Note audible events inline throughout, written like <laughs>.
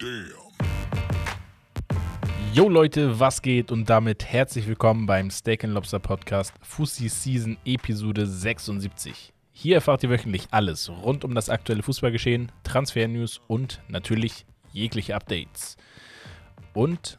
Damn. Yo Leute, was geht und damit herzlich willkommen beim Steak Lobster Podcast Fussi Season Episode 76. Hier erfahrt ihr wöchentlich alles rund um das aktuelle Fußballgeschehen, Transfer-News und natürlich jegliche Updates. Und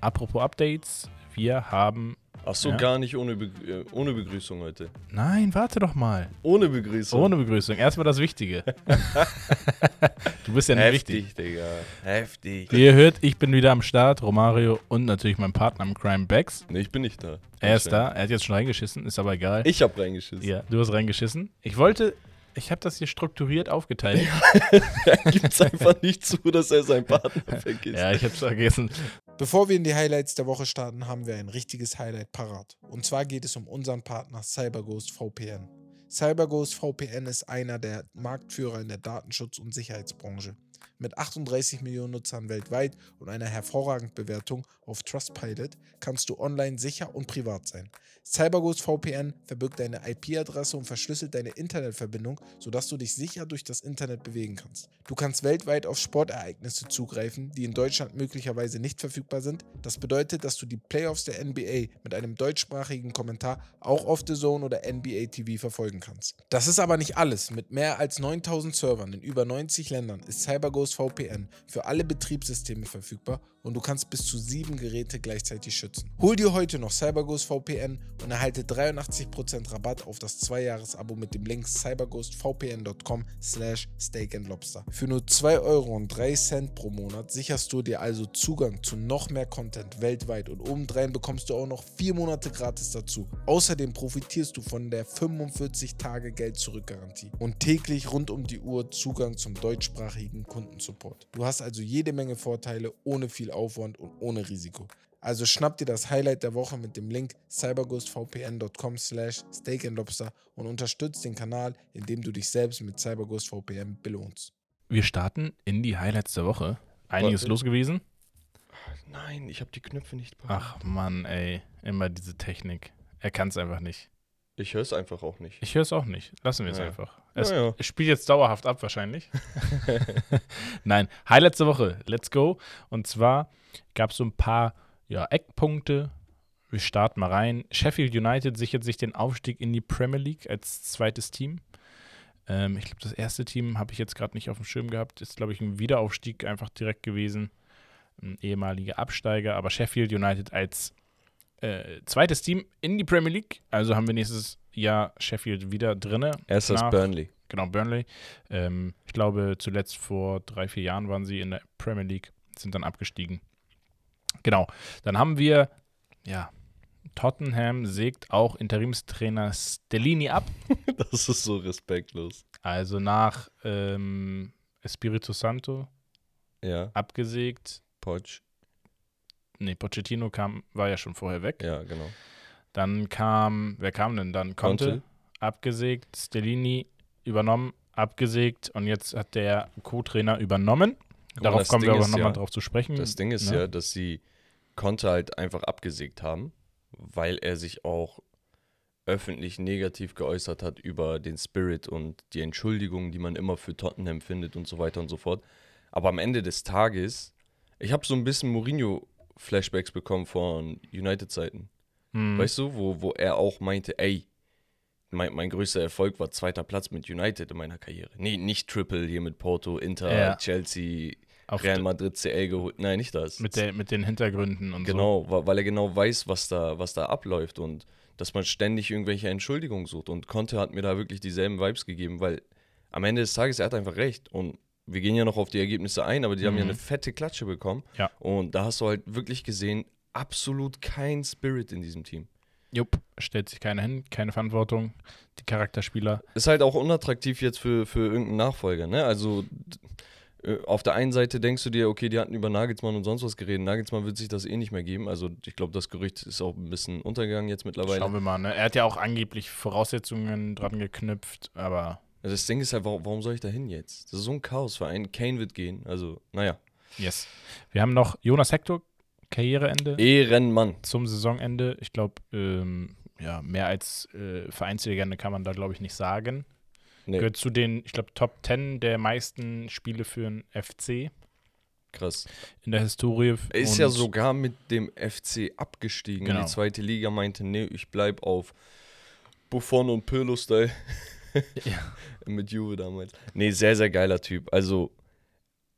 apropos Updates, wir haben. Ach so, Ja. gar nicht ohne, Begrü äh, ohne Begrüßung heute. Nein, warte doch mal. Ohne Begrüßung. Ohne Begrüßung. Erstmal das Wichtige. <laughs> du bist ja nicht wichtig. Heftig, Digga. Heftig. Wie ihr hört, ich bin wieder am Start, Romario und natürlich mein Partner im Crime Bags. Nee, ich bin nicht da. Er ist da, er hat jetzt schon reingeschissen, ist aber egal. Ich hab reingeschissen. Ja, du hast reingeschissen. Ich wollte, ich habe das hier strukturiert aufgeteilt. <laughs> Er gibt's einfach nicht zu, dass er seinen Partner <laughs> vergisst. ja, ich habe es vergessen. Bevor wir in die Highlights der Woche starten, haben wir ein richtiges Highlight parat. Und zwar geht es um unseren Partner CyberGhost VPN. CyberGhost VPN ist einer der Marktführer in der Datenschutz- und Sicherheitsbranche. Mit 38 Millionen Nutzern weltweit und einer hervorragenden Bewertung auf Trustpilot kannst du online sicher und privat sein. CyberGhost VPN verbirgt deine IP-Adresse und verschlüsselt deine Internetverbindung, sodass du dich sicher durch das Internet bewegen kannst. Du kannst weltweit auf Sportereignisse zugreifen, die in Deutschland möglicherweise nicht verfügbar sind. Das bedeutet, dass du die Playoffs der NBA mit einem deutschsprachigen Kommentar auch auf The Zone oder NBA TV verfolgen kannst. Das ist aber nicht alles. Mit mehr als 9000 Servern in über 90 Ländern ist CyberGhost VPN für alle Betriebssysteme verfügbar und du kannst bis zu sieben Geräte gleichzeitig schützen. Hol dir heute noch CyberGhost VPN und erhalte 83% Rabatt auf das 2-Jahres-Abo mit dem Link cyberghostvpn.com slash steakandlobster. Für nur 2,03 Euro pro Monat sicherst du dir also Zugang zu noch mehr Content weltweit und obendrein bekommst du auch noch 4 Monate gratis dazu. Außerdem profitierst du von der 45-Tage-Geld-Zurück-Garantie und täglich rund um die Uhr Zugang zum deutschsprachigen Kundensupport. Du hast also jede Menge Vorteile ohne viel Aufwand und ohne Risiko. Also schnapp dir das Highlight der Woche mit dem Link cyberghostvpn.com slash steakandlobster und unterstützt den Kanal, indem du dich selbst mit CyberGhost VPN belohnst. Wir starten in die Highlights der Woche. Einiges Warte. los gewesen. Nein, ich hab die Knöpfe nicht parat. Ach Mann, ey. Immer diese Technik. Er kann es einfach nicht. Ich hör's einfach auch nicht. Ich höre es auch nicht. Lassen wir es Ja. einfach. Es, Ja, ja. spielt jetzt dauerhaft ab, wahrscheinlich. <laughs> Nein, Highlights der Woche. Let's go. Und zwar gab es so ein paar ja, Eckpunkte. Wir starten mal rein. Sheffield United sichert sich den Aufstieg in die Premier League als zweites Team. Ähm, ich glaube, das erste Team habe ich jetzt gerade nicht auf dem Schirm gehabt. Ist, glaube ich, ein Wiederaufstieg einfach direkt gewesen. Ein ehemaliger Absteiger. Aber Sheffield United als äh, zweites Team in die Premier League. Also haben wir nächstes Jahr Sheffield wieder drinne. Erst das Burnley. Genau, Burnley. Ähm, ich glaube, zuletzt vor drei, vier Jahren waren sie in der Premier League, sind dann abgestiegen. Genau. Dann haben wir, ja, Tottenham sägt auch Interimstrainer Stellini ab. <laughs> Das ist so respektlos. Also nach ähm, Espirito Santo Ja, abgesägt. Poch. Nee, Pochettino kam, war ja schon vorher weg. Ja, genau. Dann kam, wer kam denn dann? Conte, Conte. abgesägt, Stellini übernommen, abgesägt und jetzt hat der Co-Trainer übernommen. Guck mal, Darauf kommen wir Ding aber ist nochmal ja- drauf zu sprechen. Das Ding ist ne? ja, dass sie Conte halt einfach abgesägt haben, weil er sich auch öffentlich negativ geäußert hat über den Spirit und die Entschuldigungen, die man immer für Tottenham findet und so weiter und so fort. Aber am Ende des Tages, ich habe so ein bisschen Mourinho-Flashbacks bekommen von United-Zeiten. Hm. Weißt du, wo, wo er auch meinte, ey, mein, mein größter Erfolg war zweiter Platz mit United in meiner Karriere. Nee, nicht Triple hier mit Porto, Inter, Ja. Chelsea, Auf Real Madrid, CL geholt. Nein, nicht das. mit, der, mit den Hintergründen und so. Genau, weil er genau weiß, was da, was da abläuft und dass man ständig irgendwelche Entschuldigungen sucht. Und Conte hat mir da wirklich dieselben Vibes gegeben, weil am Ende des Tages, er hat einfach recht. Und wir gehen ja noch auf die Ergebnisse ein, aber die haben ja Mhm. eine fette Klatsche bekommen. Ja. Und da hast du halt wirklich gesehen, absolut kein Spirit in diesem Team. Jupp, stellt sich keiner hin, keine Verantwortung. Die Charakterspieler. Ist halt auch unattraktiv jetzt für, für irgendeinen Nachfolger, ne? Also äh, auf der einen Seite denkst du dir, okay, die hatten über Nagelsmann und sonst was geredet. Nagelsmann wird sich das eh nicht mehr geben. Also ich glaube, das Gerücht ist auch ein bisschen untergegangen jetzt mittlerweile. Schauen wir mal. Ne? Er hat ja auch angeblich Voraussetzungen dran geknüpft, aber Also das Ding ist halt, warum, warum soll ich da hin jetzt? Das ist so ein Chaosverein. Kane wird gehen. Also, naja. yes. Wir haben noch Jonas Hector, Karriereende. Ehrenmann. zum Saisonende. Ich glaube, ähm, ja, mehr als äh, Vereinslegende kann man da, glaube ich, nicht sagen. Nee. Gehört zu den, ich glaube, Top 10 der meisten Spiele für den FC. Krass. in der Historie. Er ist ja sogar mit dem FC abgestiegen in Genau. die zweite Liga, meinte, nee, ich bleib auf Buffon und Pirlo-Style <laughs> Ja. <laughs> mit Juve damals. Nee, sehr, sehr geiler Typ. Also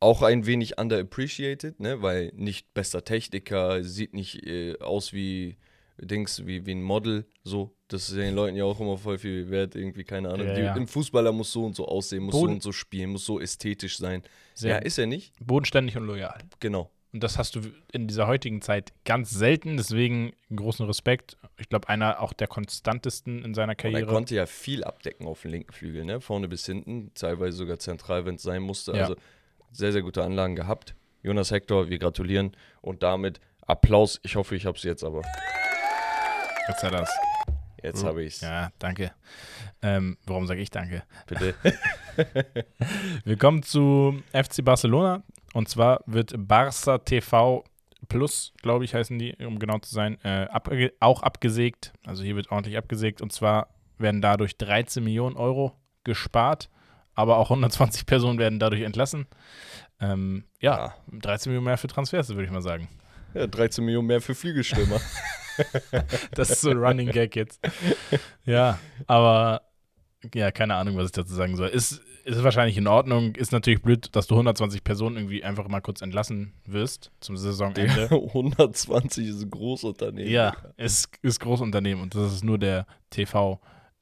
auch ein wenig underappreciated, ne, weil nicht bester Techniker, sieht nicht äh, aus wie Dings, wie, wie ein Model, so. Das ist den Leuten ja auch immer voll viel wert, irgendwie, keine Ahnung. Ja, ja. Ein Fußballer muss so und so aussehen, muss so Boden- und so spielen, muss so ästhetisch sein. Sehr ja, ist er nicht? bodenständig und loyal. Genau. Und das hast du in dieser heutigen Zeit ganz selten, deswegen großen Respekt. Ich glaube, einer auch der konstantesten in seiner Und er Karriere. konnte ja viel abdecken auf dem linken Flügel, ne? Vorne bis hinten, teilweise sogar zentral, wenn es sein musste. Ja. Also sehr, sehr gute Anlagen gehabt. Jonas Hector, wir gratulieren und damit Applaus. Ich hoffe, ich habe es jetzt, aber Jetzt hat er's. jetzt habe ich es. Ja, danke. Ähm, warum sage ich danke? Bitte. <laughs> Wir kommen zu FC Barcelona. Und zwar wird Barca TV Plus, glaube ich, heißen die, um genau zu sein, äh, abge auch abgesägt. Also hier wird ordentlich abgesägt. Und zwar werden dadurch 13 Millionen Euro gespart, aber auch 120 <laughs> Personen werden dadurch entlassen. Ähm, ja, 13 Millionen mehr für Transfers, würde ich mal sagen. Ja, 13 Millionen mehr für Flügelstürmer. <laughs> <laughs> Das ist so ein Running Gag jetzt. Ja, aber ja, keine Ahnung, was ich dazu sagen soll. Ist, ist wahrscheinlich in Ordnung. Ist natürlich blöd, dass du 120 Personen irgendwie einfach mal kurz entlassen wirst zum Saisonende. 120 ist ein Großunternehmen. ja, ist, ist Großunternehmen und das ist nur der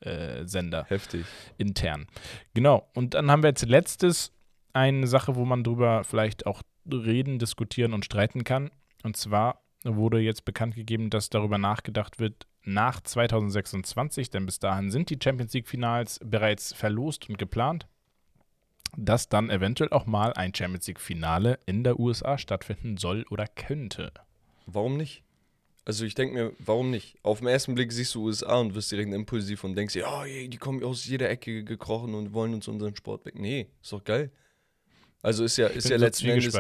TV-Sender Heftig. intern. Genau. Und dann haben wir jetzt letztes eine Sache, wo man drüber vielleicht auch reden, diskutieren und streiten kann. Und zwar wurde jetzt bekannt gegeben, dass darüber nachgedacht wird, nach 2026, denn bis dahin sind die Champions League-Finals bereits verlost und geplant, dass dann eventuell auch mal ein Champions League-Finale in der USA stattfinden soll oder könnte. Warum nicht? Also ich denke mir, warum nicht? Auf den ersten Blick siehst du USA und wirst direkt impulsiv und denkst dir, oh, die kommen aus jeder Ecke gekrochen und wollen uns unseren Sport weg. Nee, ist doch geil. Also ist ja, ist ja so letzten Endes,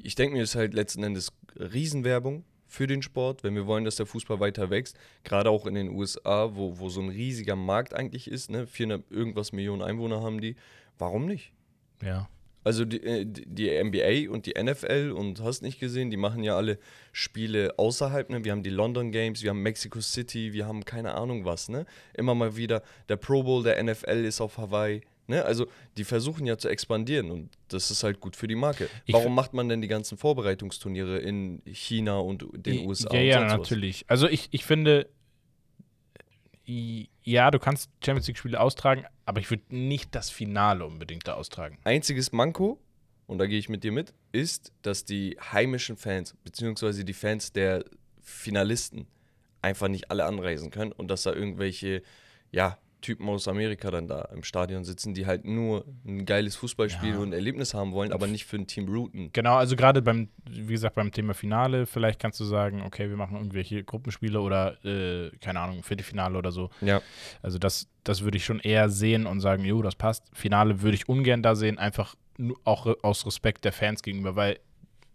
ich denke mir, ist halt letzten Endes Riesenwerbung für den Sport, wenn wir wollen, dass der Fußball weiter wächst. Gerade auch in den USA, wo, wo so ein riesiger Markt eigentlich ist, ne? 400 irgendwas Millionen Einwohner haben die. Warum nicht? Ja. Also die, äh, die NBA und die NFL und hast nicht gesehen, die machen ja alle Spiele außerhalb. Ne? Wir haben die London Games, wir haben Mexico City, wir haben keine Ahnung was. Ne? Immer mal wieder der Pro Bowl der NFL ist auf Hawaii. Ne? Also die versuchen ja zu expandieren und das ist halt gut für die Marke. Ich Warum macht man denn die ganzen Vorbereitungsturniere in China und den USA? Ja, und ja, natürlich. Also ich, ich finde, ja, du kannst Champions League-Spiele austragen, aber ich würde nicht das Finale unbedingt da austragen. Einziges Manko, und da gehe ich mit dir mit, ist, dass die heimischen Fans, beziehungsweise die Fans der Finalisten, einfach nicht alle anreisen können und dass da irgendwelche, ja, Typen aus Amerika dann da im Stadion sitzen, die halt nur ein geiles Fußballspiel Ja. und ein Erlebnis haben wollen, aber nicht für ein Team routen. Genau, also gerade beim, wie gesagt, beim Thema Finale, vielleicht kannst du sagen, okay, wir machen irgendwelche Gruppenspiele oder, äh, keine Ahnung, Viertelfinale oder so. Ja, Also das, das würde ich schon eher sehen und sagen, jo, das passt. Finale würde ich ungern da sehen, einfach auch aus Respekt der Fans gegenüber, weil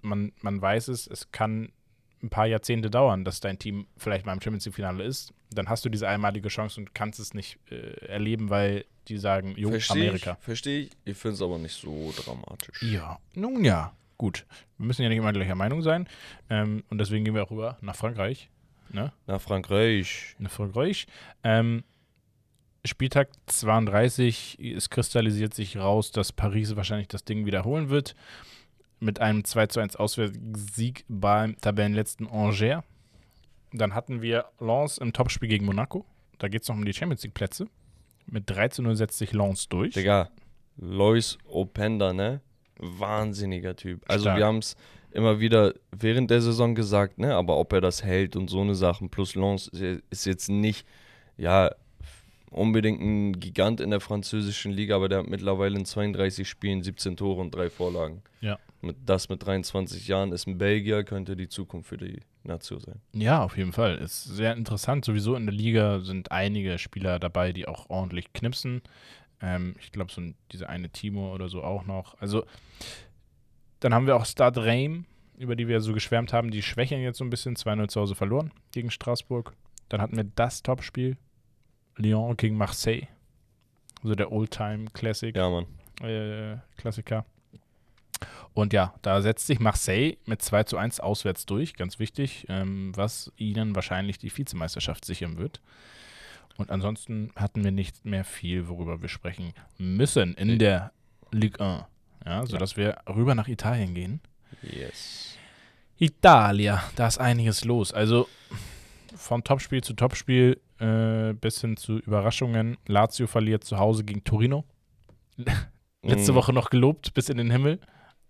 man, man weiß es, es kann ein paar Jahrzehnte dauern, dass dein Team vielleicht mal im Champions League-Finale ist. Dann hast du diese einmalige Chance und kannst es nicht äh, erleben, weil die sagen, jo, verstehe ich, Amerika. verstehe ich. Ich finde es aber nicht so dramatisch. Ja, nun ja, gut. Wir müssen ja nicht immer gleicher Meinung sein. Ähm, und deswegen gehen wir auch rüber nach Frankreich. Ne? Nach Frankreich. Nach Frankreich. Ähm, Spieltag 32, es kristallisiert sich raus, dass Paris wahrscheinlich das Ding wiederholen wird. Mit einem 2 zu 1 Auswärtssieg beim Tabellenletzten Angers. Dann hatten wir Lens im Topspiel gegen Monaco. Da geht es noch um die Champions League-Plätze. Mit 3 zu 0 setzt sich Lens durch. Digga, Lois Openda, ne? Wahnsinniger Typ. Also Stark. wir haben es immer wieder während der Saison gesagt, ne? Aber ob er das hält und so eine Sachen, plus Lens ist jetzt nicht, ja, unbedingt ein Gigant in der französischen Liga, aber der hat mittlerweile in 32 Spielen 17 Tore und drei Vorlagen. Ja. Mit, das mit 23 Jahren ist ein Belgier, könnte die Zukunft für die Nation sein. Ja, auf jeden Fall. Ist sehr interessant. Sowieso in der Liga sind einige Spieler dabei, die auch ordentlich knipsen. Ähm, ich glaube, so diese eine Timo oder so auch noch. Also, dann haben wir auch Stade Reim, über die wir so geschwärmt haben. Die schwächeln jetzt so ein bisschen. 2-0 zu Hause verloren gegen Straßburg. Dann hatten wir das Topspiel. Lyon gegen Marseille. Also der Oldtime Classic Ja, Mann. äh, Klassiker. Und ja, da setzt sich Marseille mit 2 zu 1 auswärts durch, ganz wichtig, ähm, was ihnen wahrscheinlich die Vizemeisterschaft sichern wird. Und ansonsten hatten wir nicht mehr viel, worüber wir sprechen müssen in Nee. der Ligue 1. Ja, sodass wir rüber nach Italien gehen. Yes. Italia, da ist einiges los. Also von Topspiel zu Topspiel äh, bis hin zu Überraschungen. Lazio verliert zu Hause gegen Torino. <laughs> Letzte Mm. Woche noch gelobt bis in den Himmel.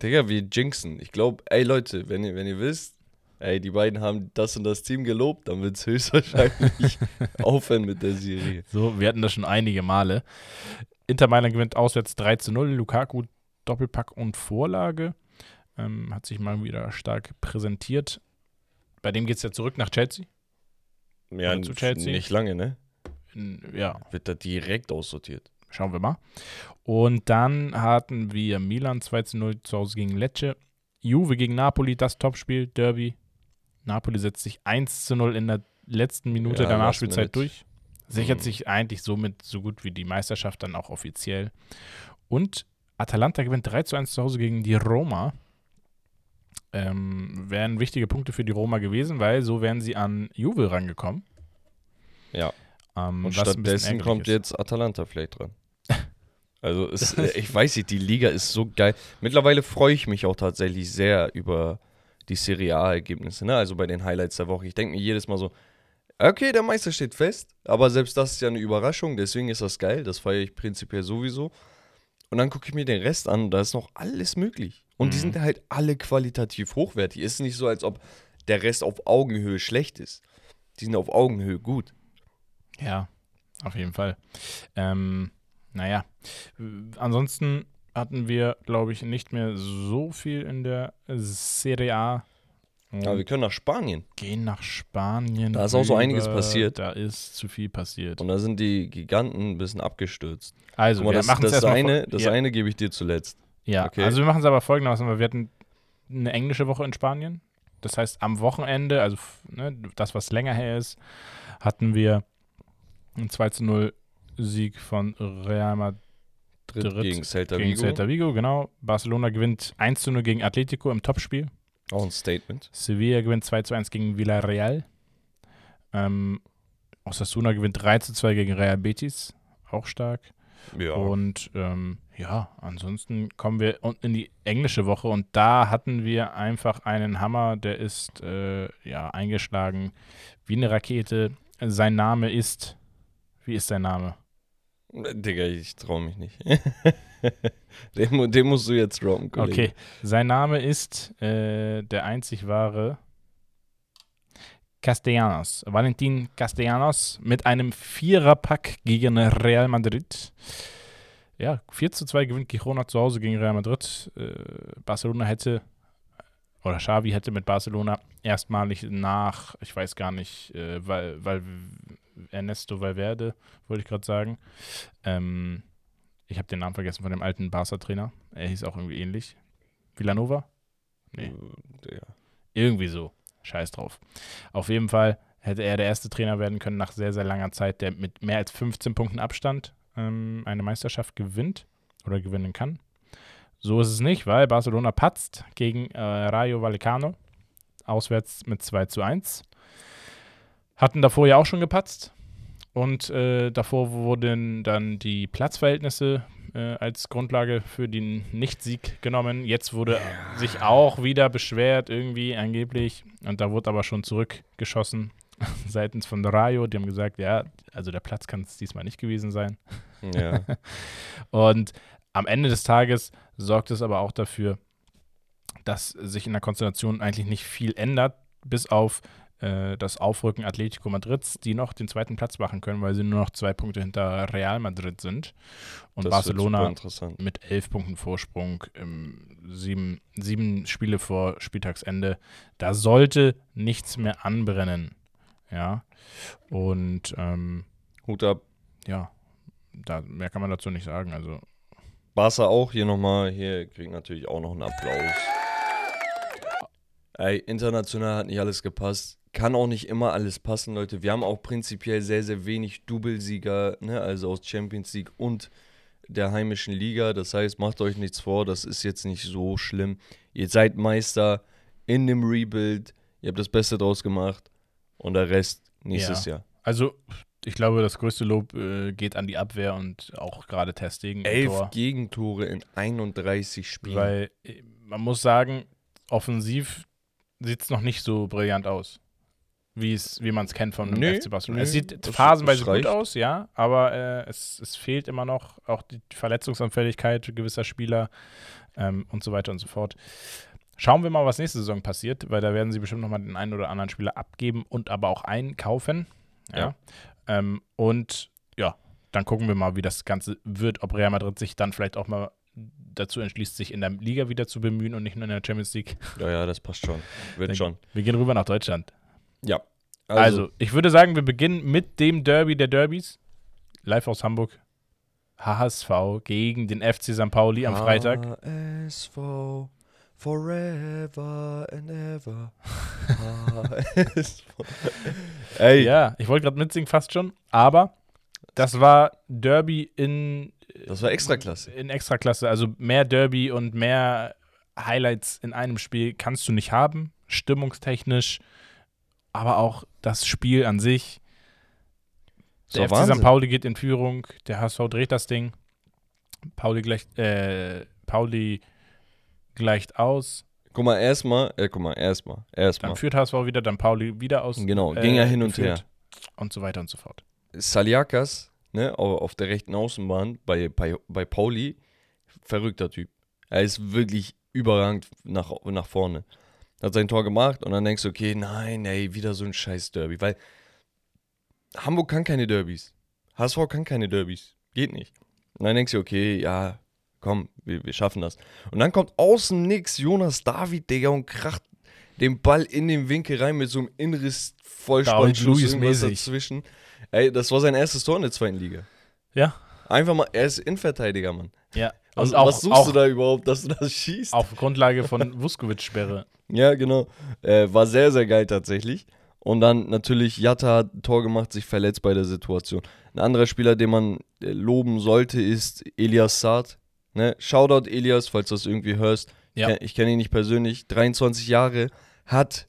Digga, wir jinxen. Ich glaube, ey Leute, wenn ihr, wenn ihr wisst, ey, die beiden haben das und das Team gelobt, dann wird es höchstwahrscheinlich <laughs> aufhören mit der Serie. So, wir hatten das schon einige Male. Inter Mailand gewinnt auswärts 3 zu 0. Lukaku Doppelpack und Vorlage. Ähm, hat sich mal wieder stark präsentiert. Bei dem geht es ja zurück nach Chelsea. Ja, Oder zu Chelsea? nicht lange, ne? In, ja, Wird da direkt aussortiert. Schauen wir mal. Und dann hatten wir Milan 2 zu 0 zu Hause gegen Lecce. Juve gegen Napoli, das Topspiel, Derby. Napoli setzt sich 1 zu 0 in der letzten Minute Ja, der Nachspielzeit durch. Sichert Mhm. sich eigentlich somit so gut wie die Meisterschaft dann auch offiziell. Und Atalanta gewinnt 3 zu 1 zu Hause gegen die Roma. Ähm, wären wichtige Punkte für die Roma gewesen, weil so wären sie an Juve rangekommen. Ja. Ähm, Und stattdessen kommt ist. jetzt Atalanta vielleicht dran. <laughs> Also, es, ich weiß nicht, die Liga ist so geil. Mittlerweile freue ich mich auch tatsächlich sehr über die Serie A-Ergebnisse, ne? also bei den Highlights der Woche. Ich denke mir jedes Mal so, okay, der Meister steht fest, aber selbst das ist ja eine Überraschung, deswegen ist das geil, das feiere ich prinzipiell sowieso. Und dann gucke ich mir den Rest an da ist noch alles möglich. Und die Mhm. sind halt alle qualitativ hochwertig. Es ist nicht so, als ob der Rest auf Augenhöhe schlecht ist. Die sind auf Augenhöhe gut. Ja, auf jeden Fall. Ähm, naja, ansonsten hatten wir, glaube ich, nicht mehr so viel in der Serie A. Und Aber wir können nach Spanien. gehen nach Spanien. Da ist auch so einiges passiert. Da ist zu viel passiert. Und da sind die Giganten ein bisschen abgestürzt. Also, Guck mal, wir das, machen das, eine, das ja, eine gebe ich dir zuletzt. ja. okay. also wir machen es aber folgendermaßen, weil wir hatten eine englische Woche in Spanien. Das heißt, am Wochenende, also ne, das, was länger her ist, hatten wir einen 2 zu 0 Sieg von Real Madrid. Gegen Celta gegen Vigo. Celta Vigo, genau. Barcelona gewinnt 1 zu 0 gegen Atletico im Topspiel. Auch ein Statement. Sevilla gewinnt 2 zu 1 gegen Villarreal. Ähm, Osasuna gewinnt 3 zu 2 gegen Real Betis. Auch stark. Ja. Und ähm, ja, ansonsten kommen wir in die englische Woche und da hatten wir einfach einen Hammer, der ist äh, ja eingeschlagen wie eine Rakete. Sein Name ist, wie ist sein Name? Digga, ich traue mich nicht. <laughs> den, den musst du jetzt droppen, Kollege. Okay, sein Name ist äh, der einzig wahre Castellanos. Valentin Castellanos mit einem Viererpack gegen Real Madrid. Ja, 4 zu 2 gewinnt Girona zu Hause gegen Real Madrid. Äh, Barcelona hätte, oder Xavi hätte mit Barcelona erstmalig nach, ich weiß gar nicht, äh, weil, weil Ernesto Valverde, wollte ich gerade sagen. Ähm, ich habe den Namen vergessen von dem alten Barca-Trainer. Er hieß auch irgendwie ähnlich. Villanova? Nee. Äh, Ja. Irgendwie so. Scheiß drauf. Auf jeden Fall hätte er der erste Trainer werden können nach sehr, sehr langer Zeit, der mit mehr als 15 Punkten Abstand ähm, eine Meisterschaft gewinnt oder gewinnen kann. So ist es nicht, weil Barcelona patzt gegen äh, Rayo Vallecano. Auswärts mit 2 zu 1. Hatten davor ja auch schon gepatzt. Und äh, davor wurden dann die Platzverhältnisse äh, als Grundlage für den Nicht-Sieg genommen. Jetzt wurde sich auch wieder beschwert, irgendwie angeblich. Und da wurde aber schon zurückgeschossen <laughs> seitens von Rayo. Die haben gesagt, ja, also der Platz kann es diesmal nicht gewesen sein. ja. <laughs> Und am Ende des Tages sorgt es aber auch dafür, dass sich in der Konstellation eigentlich nicht viel ändert, bis auf äh, das Aufrücken Atletico Madrids, die noch den zweiten Platz machen können, weil sie nur noch zwei Punkte hinter Real Madrid sind. Und Das Barcelona mit elf Punkten Vorsprung, ähm, sieben, sieben Spiele vor Spieltagsende. Da sollte nichts mehr anbrennen. Ja. Und ähm, Hut ab. ja, da, mehr kann man dazu nicht sagen. Also Barca auch hier nochmal. Hier kriegt natürlich auch noch einen Applaus. Ey, international hat nicht alles gepasst. Kann auch nicht immer alles passen, Leute. Wir haben auch prinzipiell sehr, sehr wenig Doublesieger, ne? also aus Champions League und der heimischen Liga. Das heißt, macht euch nichts vor, das ist jetzt nicht so schlimm. Ihr seid Meister in dem Rebuild, ihr habt das Beste draus gemacht und der Rest nächstes Jahr. Also, ich glaube, das größte Lob äh, geht an die Abwehr und auch gerade Testing. Elf Gegentore in 31 Spielen. Weil äh, man muss sagen, offensiv sieht es noch nicht so brillant aus. Wie, man es kennt von Nee, FC Barcelona. nee, es sieht phasenweise gut aus, ja, aber äh, es, es fehlt immer noch auch die Verletzungsanfälligkeit gewisser Spieler ähm, und so weiter und so fort. Schauen wir mal, was nächste Saison passiert, weil da werden sie bestimmt nochmal den einen oder anderen Spieler abgeben und aber auch einkaufen. Ja. Ja. Ähm, und ja, dann gucken wir mal, wie das Ganze wird, ob Real Madrid sich dann vielleicht auch mal dazu entschließt, sich in der Liga wieder zu bemühen und nicht nur in der Champions League. ja, ja, das passt schon. Wird Dann- schon. Wir gehen rüber nach Deutschland. Ja. Also, ich würde sagen, wir beginnen mit dem Derby der Derbys. Live aus Hamburg. HSV gegen den FC St. Pauli am Freitag. HSV forever and ever. <laughs> HSV. Ey, Ja, ich wollte gerade mitsingen fast schon, aber das war Derby in das war Extraklasse. in Extraklasse. Also mehr Derby und mehr Highlights in einem Spiel kannst du nicht haben, stimmungstechnisch, aber auch das Spiel an sich. Der FC St. Wahnsinn. Pauli geht in Führung, der HSV dreht das Ding. Pauli gleicht, äh, Pauli gleicht aus. Guck mal, erstmal, äh, guck mal, erstmal, erstmal. Dann führt HSV wieder, dann Pauli wieder aus. Genau, äh, ging ja hin und her. Und so weiter und so fort. Saliakas, ne, au- auf der rechten Außenbahn bei, bei, bei Pauli, verrückter Typ. Er ist wirklich überragend nach, nach vorne. Hat sein Tor gemacht und dann denkst du, okay, nein, ey, wieder so ein scheiß Derby. Weil Hamburg kann keine Derbys. HSV kann keine Derbys. Geht nicht. Und dann denkst du, okay, ja, komm, wir, wir schaffen das. Und dann kommt außen nix Jonas David, Digga, und kracht den Ball in den Winkel rein mit so einem Inriss mäßig. dazwischen. Ey, das war sein erstes Tor in der zweiten Liga. Ja. Einfach mal, er ist Innenverteidiger, Mann. Ja. Was, auch, was suchst auch du da überhaupt, dass du das schießt? auf Grundlage von <laughs> Vuskovic-Sperre. Ja, genau. Äh, war sehr, sehr geil tatsächlich. Und dann natürlich Jatta hat ein Tor gemacht, sich verletzt bei der Situation. Ein anderer Spieler, den man äh, loben sollte, ist Elias Saad. Ne? Shoutout Elias, falls du das irgendwie hörst. Ja. Ken- Ich kenne ihn nicht persönlich. 23 Jahre, hat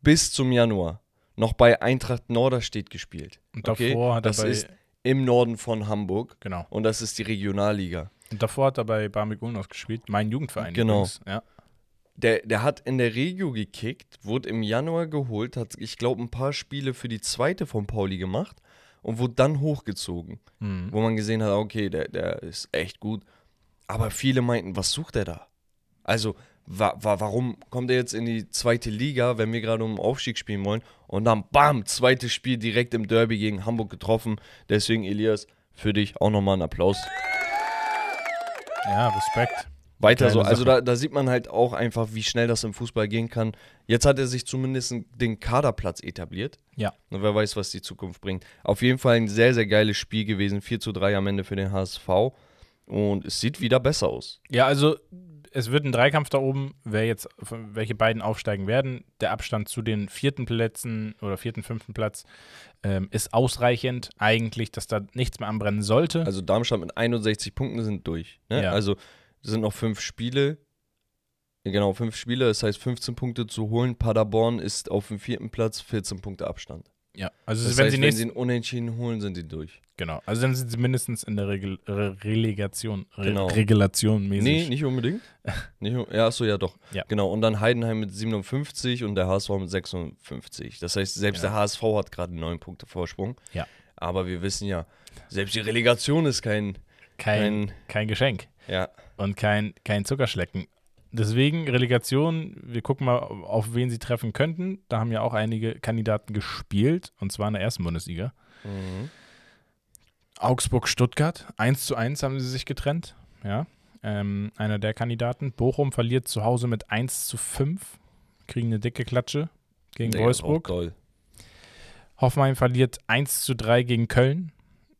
bis zum Januar noch bei Eintracht Norderstedt gespielt. Und Okay, davor hat er das bei, ist im Norden von Hamburg. genau. Und das ist die Regionalliga. Und davor hat er bei Barmig Ulnos gespielt, mein Jugendverein. Genau. Übrigens. Ja. Der, der hat in der Regio gekickt, wurde im Januar geholt, hat, ich glaube, ein paar Spiele für die zweite von Pauli gemacht und wurde dann hochgezogen. Mhm. Wo man gesehen hat, okay, der, der ist echt gut. Aber viele meinten, was sucht er da? Also, wa wa warum kommt er jetzt in die zweite Liga, wenn wir gerade um den Aufstieg spielen wollen? Und dann, bam, zweites Spiel direkt im Derby gegen Hamburg getroffen. Deswegen, Elias, für dich auch nochmal ein Applaus. ja, Respekt. Weiter Geile so. Also da, da sieht man halt auch einfach, wie schnell das im Fußball gehen kann. Jetzt hat er sich zumindest den Kaderplatz etabliert. Ja. Und wer weiß, was die Zukunft bringt. Auf jeden Fall ein sehr, sehr geiles Spiel gewesen. 4 zu 3 am Ende für den HSV. Und es sieht wieder besser aus. Ja, also es wird ein Dreikampf da oben, wer jetzt, welche beiden aufsteigen werden. Der Abstand zu den vierten Plätzen oder vierten, fünften Platz ähm, ist ausreichend eigentlich, dass da nichts mehr anbrennen sollte. Also Darmstadt mit 61 Punkten sind durch. Ne? Ja. Also es sind noch fünf Spiele. Genau, fünf Spiele, das heißt 15 Punkte zu holen. Paderborn ist auf dem vierten Platz, 14 Punkte Abstand. Ja, also Das wenn heißt, sie wenn sie einen Unentschieden holen, sind die durch. genau, also dann sind sie mindestens in der Regel, Re Relegation, Re Genau. Regelation mäßig. Nee, nicht unbedingt. <laughs> nicht, ja, achso, ja doch. Ja. Genau, und dann Heidenheim mit 57 und der HSV mit 56. Das heißt, selbst Ja. der HSV hat gerade neun Punkte Vorsprung. Ja. Aber wir wissen ja, selbst die Relegation ist kein, kein, kein kein Geschenk. ja, und kein, kein Zuckerschlecken. Deswegen Relegation, wir gucken mal, auf wen sie treffen könnten. Da haben ja auch einige Kandidaten gespielt, und zwar in der ersten Bundesliga. mhm. Augsburg-Stuttgart, 1 zu 1 haben sie sich getrennt. Ja, ähm, einer der Kandidaten. Bochum verliert zu Hause mit 1 zu 5, kriegen eine dicke Klatsche gegen auch Wolfsburg. Hoffenheim verliert 1 zu 3 gegen Köln.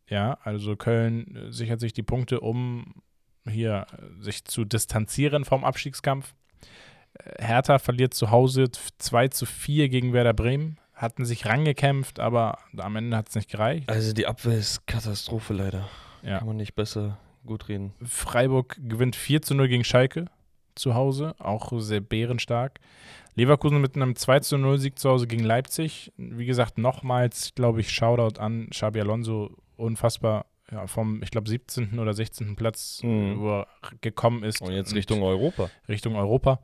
Ja, also Köln äh, sichert sich die Punkte, um hier äh, sich zu distanzieren vom Abstiegskampf. Äh, Hertha verliert zu Hause 2 zu 4 gegen Werder Bremen. Hatten sich rangekämpft, aber am Ende hat es nicht gereicht. Also die Abwehr ist Katastrophe leider. Ja. Kann man nicht besser gut reden. Freiburg gewinnt 4 zu 0 gegen Schalke zu Hause, auch sehr bärenstark. Leverkusen mit einem 2 zu 0 Sieg zu Hause gegen Leipzig. Wie gesagt, nochmals, glaube ich, Shoutout an Xabi Alonso. Unfassbar ja, vom, ich glaube, 17. oder 16. Platz, Mhm. wo er gekommen ist. Und jetzt Richtung Europa. Richtung Europa.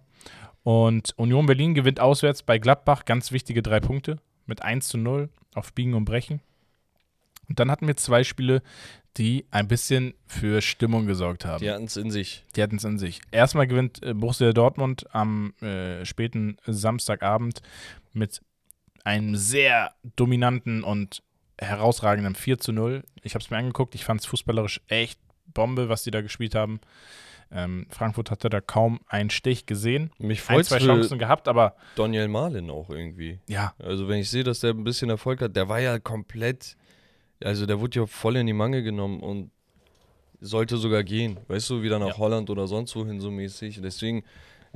Und Union Berlin gewinnt auswärts bei Gladbach ganz wichtige drei Punkte mit 1 zu 0 auf Biegen und Brechen. Und dann hatten wir zwei Spiele, die ein bisschen für Stimmung gesorgt haben. Die hatten es in sich. Die hatten es in sich. Erstmal gewinnt äh, Borussia Dortmund am äh, späten Samstagabend mit einem sehr dominanten und herausragenden 4 zu 0. Ich habe es mir angeguckt, ich fand es fußballerisch echt Bombe, was die da gespielt haben. Ähm, Frankfurt hatte da kaum einen Stich gesehen. Mich Ein, freut zwei für Chancen gehabt, aber Daniel Marlin auch irgendwie. ja, Also wenn ich sehe, dass der ein bisschen Erfolg hat, der war ja komplett, also der wurde ja voll in die Mangel genommen und sollte sogar gehen. Weißt du, wieder nach Ja. Holland oder sonst wohin so mäßig. Deswegen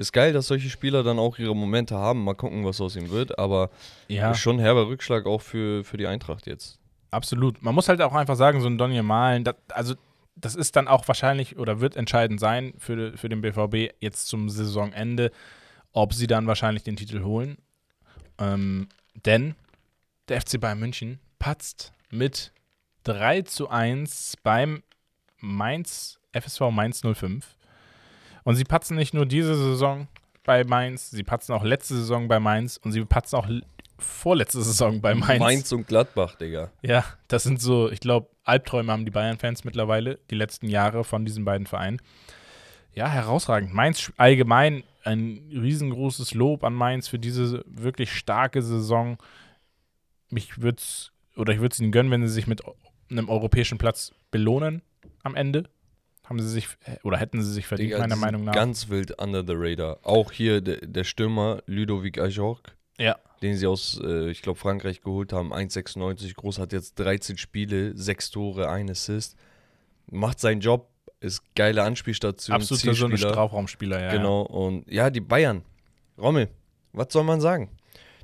ist geil, dass solche Spieler dann auch ihre Momente haben. Mal gucken, was aus ihm wird. Aber ja. ist schon ein herber Rückschlag auch für, für die Eintracht jetzt. Absolut. Man muss halt auch einfach sagen, so ein Donny Malen, das, also das ist dann auch wahrscheinlich oder wird entscheidend sein für, für den BVB jetzt zum Saisonende, ob sie dann wahrscheinlich den Titel holen. Ähm, denn der FC Bayern München patzt mit 3 zu 1 beim Mainz, FSV Mainz 05. Und sie patzen nicht nur diese Saison bei Mainz, sie patzen auch letzte Saison bei Mainz und sie patzen auch vorletzte Saison bei Mainz. Mainz und Gladbach, Digga. Ja, das sind so, ich glaube, Albträume haben die Bayern-Fans mittlerweile, die letzten Jahre von diesen beiden Vereinen. Ja, herausragend. Mainz allgemein ein riesengroßes Lob an Mainz für diese wirklich starke Saison. Mich würde es, oder ich würde es ihnen gönnen, wenn sie sich mit einem europäischen Platz belohnen am Ende. Haben sie sich, oder hätten sie sich verdient, Digga, meiner Meinung nach. Ganz wild under the radar. Auch hier der, der Stürmer Ludovic Ajorc, Ja. den sie aus, äh, ich glaube, Frankreich geholt haben. 1,96 groß, hat jetzt 13 Spiele, 6 Tore, 1 Assist. Macht seinen Job, ist geile Anspielstation. Absoluter so ein. Strafraumspieler, ja. Genau, und ja, die Bayern. Rommel, was soll man sagen?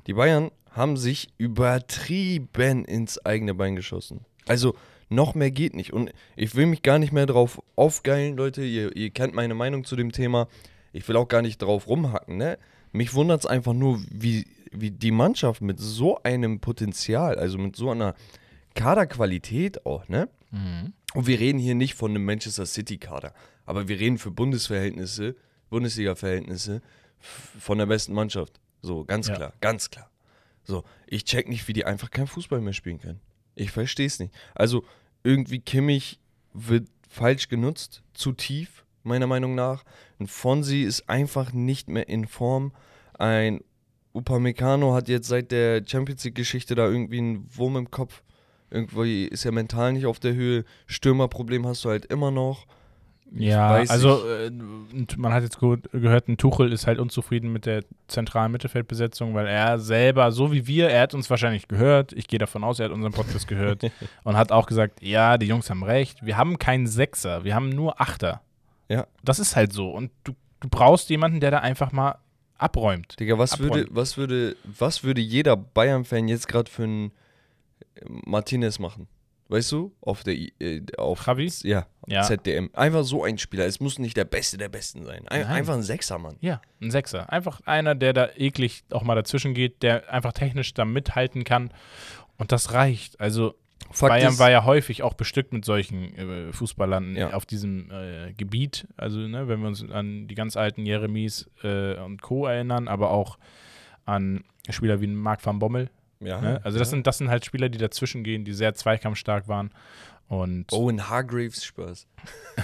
Die Bayern haben sich übertrieben ins eigene Bein geschossen. Also, noch mehr geht nicht. Und ich will mich gar nicht mehr drauf aufgeilen, Leute. Ihr, ihr kennt meine Meinung zu dem Thema. Ich will auch gar nicht drauf rumhacken, ne? Mich wundert es einfach nur, wie, wie die Mannschaft mit so einem Potenzial, also mit so einer Kaderqualität auch, ne? Mhm. Und wir reden hier nicht von einem Manchester City-Kader, aber wir reden für Bundesverhältnisse, Bundesliga-Verhältnisse von der besten Mannschaft. So, ganz Ja. klar, ganz klar. So, ich check nicht, wie die einfach keinen Fußball mehr spielen können. Ich verstehe es nicht. Also, irgendwie Kimmich wird falsch genutzt, zu tief, meiner Meinung nach. Ein Fonsi ist einfach nicht mehr in Form. Ein Upamecano hat jetzt seit der Champions League-Geschichte da irgendwie einen Wurm im Kopf. Irgendwie ist er mental nicht auf der Höhe. Stürmerproblem hast du halt immer noch. Ja, also äh, und man hat jetzt ge gehört, ein Tuchel ist halt unzufrieden mit der zentralen Mittelfeldbesetzung, weil er selber, so wie wir, er hat uns wahrscheinlich gehört, ich gehe davon aus, er hat unseren Podcast gehört <laughs> und hat auch gesagt, ja, die Jungs haben recht, wir haben keinen Sechser, wir haben nur Achter. Ja. Das ist halt so und du, du brauchst jemanden, der da einfach mal abräumt. Digga, was Abräumen. würde, was würde, was würde jeder Bayern-Fan jetzt gerade für einen Martinez machen? Weißt du? Auf der äh, auf Javi? Ja, Ja. ZDM. Einfach so ein Spieler. Es muss nicht der Beste der Besten sein. Ein, einfach ein Sechser, Mann. Ja, ein Sechser. Einfach einer, der da eklig auch mal dazwischen geht, der einfach technisch da mithalten kann. Und das reicht. Also Fakt Bayern ist, war ja häufig auch bestückt mit solchen äh, Fußballern Ja. auf diesem äh, Gebiet. Also, ne, wenn wir uns an die ganz alten Jeremies äh, und Co. erinnern, aber auch an Spieler wie Marc van Bommel. Ja, Ne? Also, das, ja. sind, das sind halt Spieler, die dazwischen gehen, die sehr zweikampfstark waren. Und Owen Hargreaves Spaß.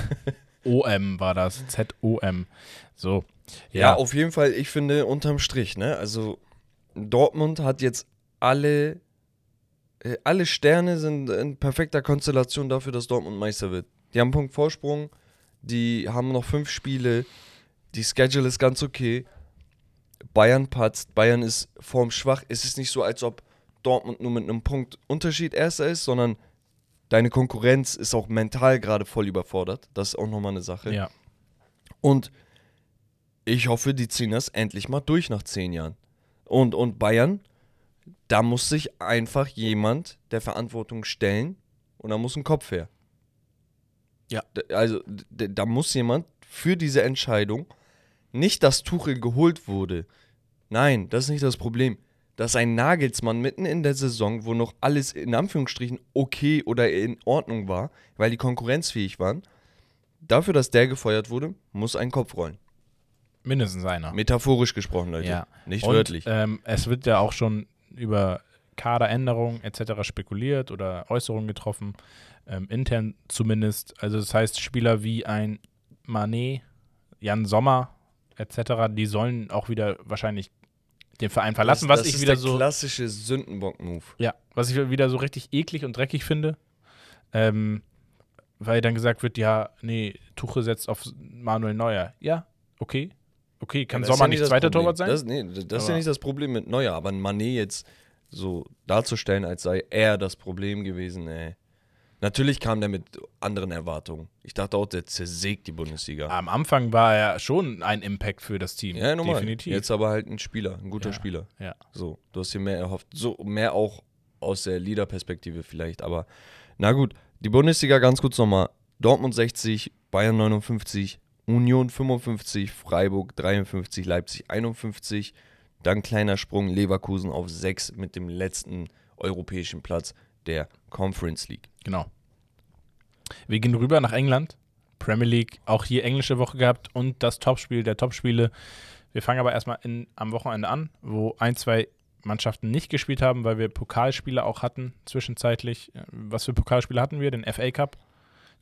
<laughs> OM war das, Z-O-M. So. Ja. auf jeden Fall, ich finde, unterm Strich, ne? Also, Dortmund hat jetzt alle, äh, alle Sterne sind in perfekter Konstellation dafür, dass Dortmund Meister wird. Die haben einen Punkt Vorsprung, die haben noch fünf Spiele, die Schedule ist ganz okay. Bayern patzt, Bayern ist formschwach. Es ist nicht so, als ob Dortmund nur mit einem Punkt Unterschied Erster ist, sondern deine Konkurrenz ist auch mental gerade voll überfordert. Das ist auch nochmal eine Sache. Ja. Und ich hoffe, die ziehen das endlich mal durch nach zehn Jahren. Und, und Bayern, da muss sich einfach jemand der Verantwortung stellen und da muss ein Kopf her. Ja. Also da muss jemand für diese Entscheidung nicht, dass Tuchel geholt wurde. Nein, das ist nicht das Problem. Dass ein Nagelsmann mitten in der Saison, wo noch alles in Anführungsstrichen okay oder in Ordnung war, weil die konkurrenzfähig waren, dafür, dass der gefeuert wurde, muss ein Kopf rollen. Mindestens einer. Metaphorisch gesprochen, Leute. Ja. Nicht Und, wörtlich. Ähm, es wird ja auch schon über Kaderänderungen etc. spekuliert oder Äußerungen getroffen, ähm, intern zumindest. Also das heißt, Spieler wie ein Manet, Jan Sommer etc., die sollen auch wieder wahrscheinlich den Verein verlassen, das, was das ich ist wieder der so klassische Sündenbock-Move. ja, was ich wieder so richtig eklig und dreckig finde. Ähm, weil dann gesagt wird, ja, nee, Tuche setzt auf Manuel Neuer. Ja, okay. Okay, kann Ja, Sommer ja nicht das zweiter Problem. Torwart sein? Das, nee, das ist ja Aber- nicht das Problem mit Neuer, aber ein Manet jetzt so darzustellen, als sei er das Problem gewesen, ey. Natürlich kam der mit anderen Erwartungen. Ich dachte auch, der zersägt die Bundesliga. Am Anfang war er schon ein Impact für das Team. ja, normal. Definitiv. Jetzt aber halt ein Spieler, ein guter Ja. Spieler. Ja. So, du hast dir mehr erhofft. So, mehr auch aus der Leader-Perspektive vielleicht, aber na gut. Die Bundesliga ganz kurz nochmal. Dortmund 60, Bayern 59, Union 55, Freiburg 53, Leipzig 51. Dann kleiner Sprung, Leverkusen auf 6 mit dem letzten europäischen Platz der Conference League. Genau. Wir gehen rüber nach England. Premier League, auch hier englische Woche gehabt und das Topspiel der Topspiele. Wir fangen aber erstmal in, am Wochenende an, wo ein, zwei Mannschaften nicht gespielt haben, weil wir Pokalspiele auch hatten, zwischenzeitlich. Was für Pokalspiele hatten wir? Den FA Cup.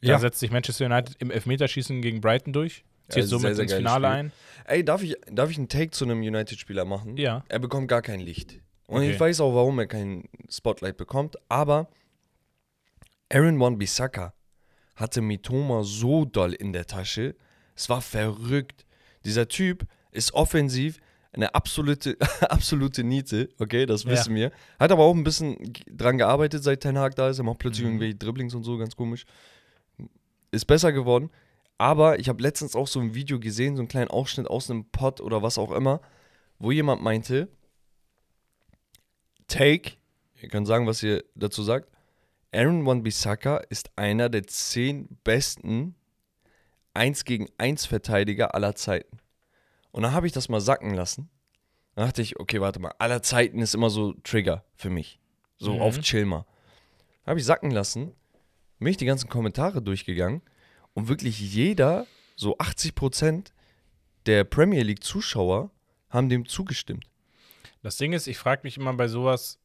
Da Ja. setzt sich Manchester United im Elfmeterschießen gegen Brighton durch. Zieht Ja, somit ins Finale Spiel. ein. Ey, darf ich, darf ich einen Take zu einem United-Spieler machen? Ja. Er bekommt gar kein Licht. Und Okay. ich weiß auch, warum er kein Spotlight bekommt, aber Aaron Wan-Bissaka hatte Mitoma so doll in der Tasche. Es war verrückt. Dieser Typ ist offensiv eine absolute, <laughs> absolute Niete, okay, das Ja. wissen wir. Hat aber auch ein bisschen dran gearbeitet, seit Ten Hag da ist. Er macht plötzlich Mhm. irgendwelche Dribblings und so, ganz komisch. Ist besser geworden. Aber ich habe letztens auch so ein Video gesehen, so einen kleinen Ausschnitt aus einem Pod oder was auch immer, wo jemand meinte, Take, ihr könnt sagen, was ihr dazu sagt, Aaron Wan-Bissaka ist einer der zehn besten 1 gegen 1 Verteidiger aller Zeiten. Und dann habe ich das mal sacken lassen. Dann dachte ich, okay, warte mal, aller Zeiten ist immer so Trigger für mich. So Mhm. auf Chill mal. Habe ich sacken lassen, bin ich die ganzen Kommentare durchgegangen und wirklich jeder, so 80 Prozent der Premier League Zuschauer haben dem zugestimmt. Das Ding ist, ich frage mich immer bei sowas,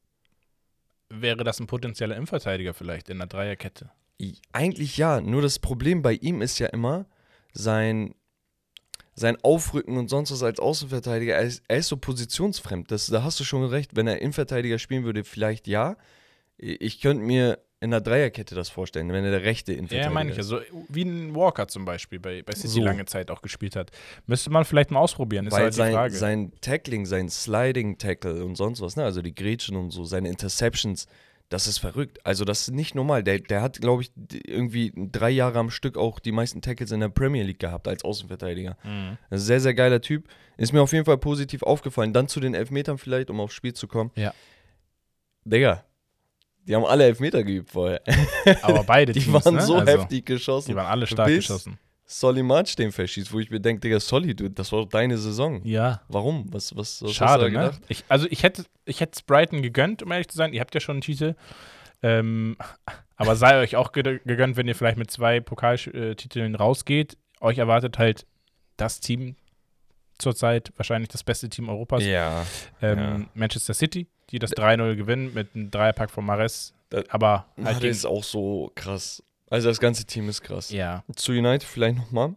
wäre das ein potenzieller Innenverteidiger vielleicht in der Dreierkette? Eigentlich ja, nur das Problem bei ihm ist ja immer sein, sein Aufrücken und sonst was als Außenverteidiger. Er ist, er ist so positionsfremd. Das, da hast du schon recht. Wenn er Innenverteidiger spielen würde, vielleicht ja. Ich könnte mir in der Dreierkette das vorstellen, wenn er der rechte Innenverteidiger Ja, meine ich ja. ist. So wie ein Walker zum Beispiel bei, bei City So. lange Zeit auch gespielt hat. Müsste man vielleicht mal ausprobieren, ist Weil halt die sein, Frage. sein Tackling, sein Sliding-Tackle und sonst was, ne? also die Grätschen und so, seine Interceptions, das ist verrückt. Also das ist nicht normal. Der, der hat, glaube ich, irgendwie drei Jahre am Stück auch die meisten Tackles in der Premier League gehabt als Außenverteidiger. Mhm. Sehr, sehr geiler Typ. Ist mir auf jeden Fall positiv aufgefallen. Dann zu den Elfmetern vielleicht, um aufs Spiel zu kommen. Ja. Digga, die haben alle Elfmeter geübt vorher. Aber beide <laughs> Die Teams, waren ne? so also, heftig geschossen. Die waren alle stark Bis- geschossen. Solly March den verschießt, wo ich mir denke, Digga, Solly, du, das war doch deine Saison. Ja. Warum? Was, was, was hast du Schade, ne? gedacht? Ich, also ich hätte ich es Brighton gegönnt, um ehrlich zu sein. Ihr habt ja schon einen Titel. Ähm, <laughs> aber sei euch auch ge gegönnt, wenn ihr vielleicht mit zwei Pokaltiteln rausgeht. Euch erwartet halt das Team zurzeit, wahrscheinlich das beste Team Europas. Ja. Ähm, Ja. Manchester City, die das 3-0 gewinnen mit einem Dreierpack von Mares. Aber Na, halt das gegen, ist auch so krass. Also das ganze Team ist krass. ja. Zu United vielleicht nochmal.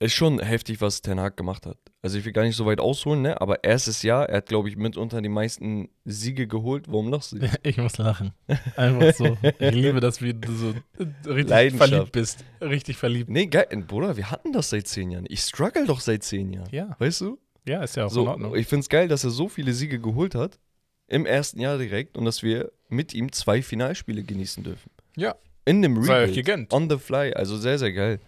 Ist schon heftig, was Ten Hag gemacht hat. Also ich will gar nicht so weit ausholen, ne? Aber erstes Jahr, er hat, glaube ich, mitunter die meisten Siege geholt. Warum lachst du? Ich muss lachen. Einfach so. Ich liebe das, wie du so richtig verliebt bist. Richtig verliebt. Nee, geil. Bruder, wir hatten das seit zehn Jahren. Ich struggle doch seit zehn Jahren. Ja, Weißt du? Ja, ist ja auch in So, Ordnung. ich finde es geil, dass er so viele Siege geholt hat. Im ersten Jahr direkt. Und dass wir mit ihm zwei Finalspiele genießen dürfen. Ja. In dem Rebuild. gegönnt. On the fly. Also sehr, sehr geil.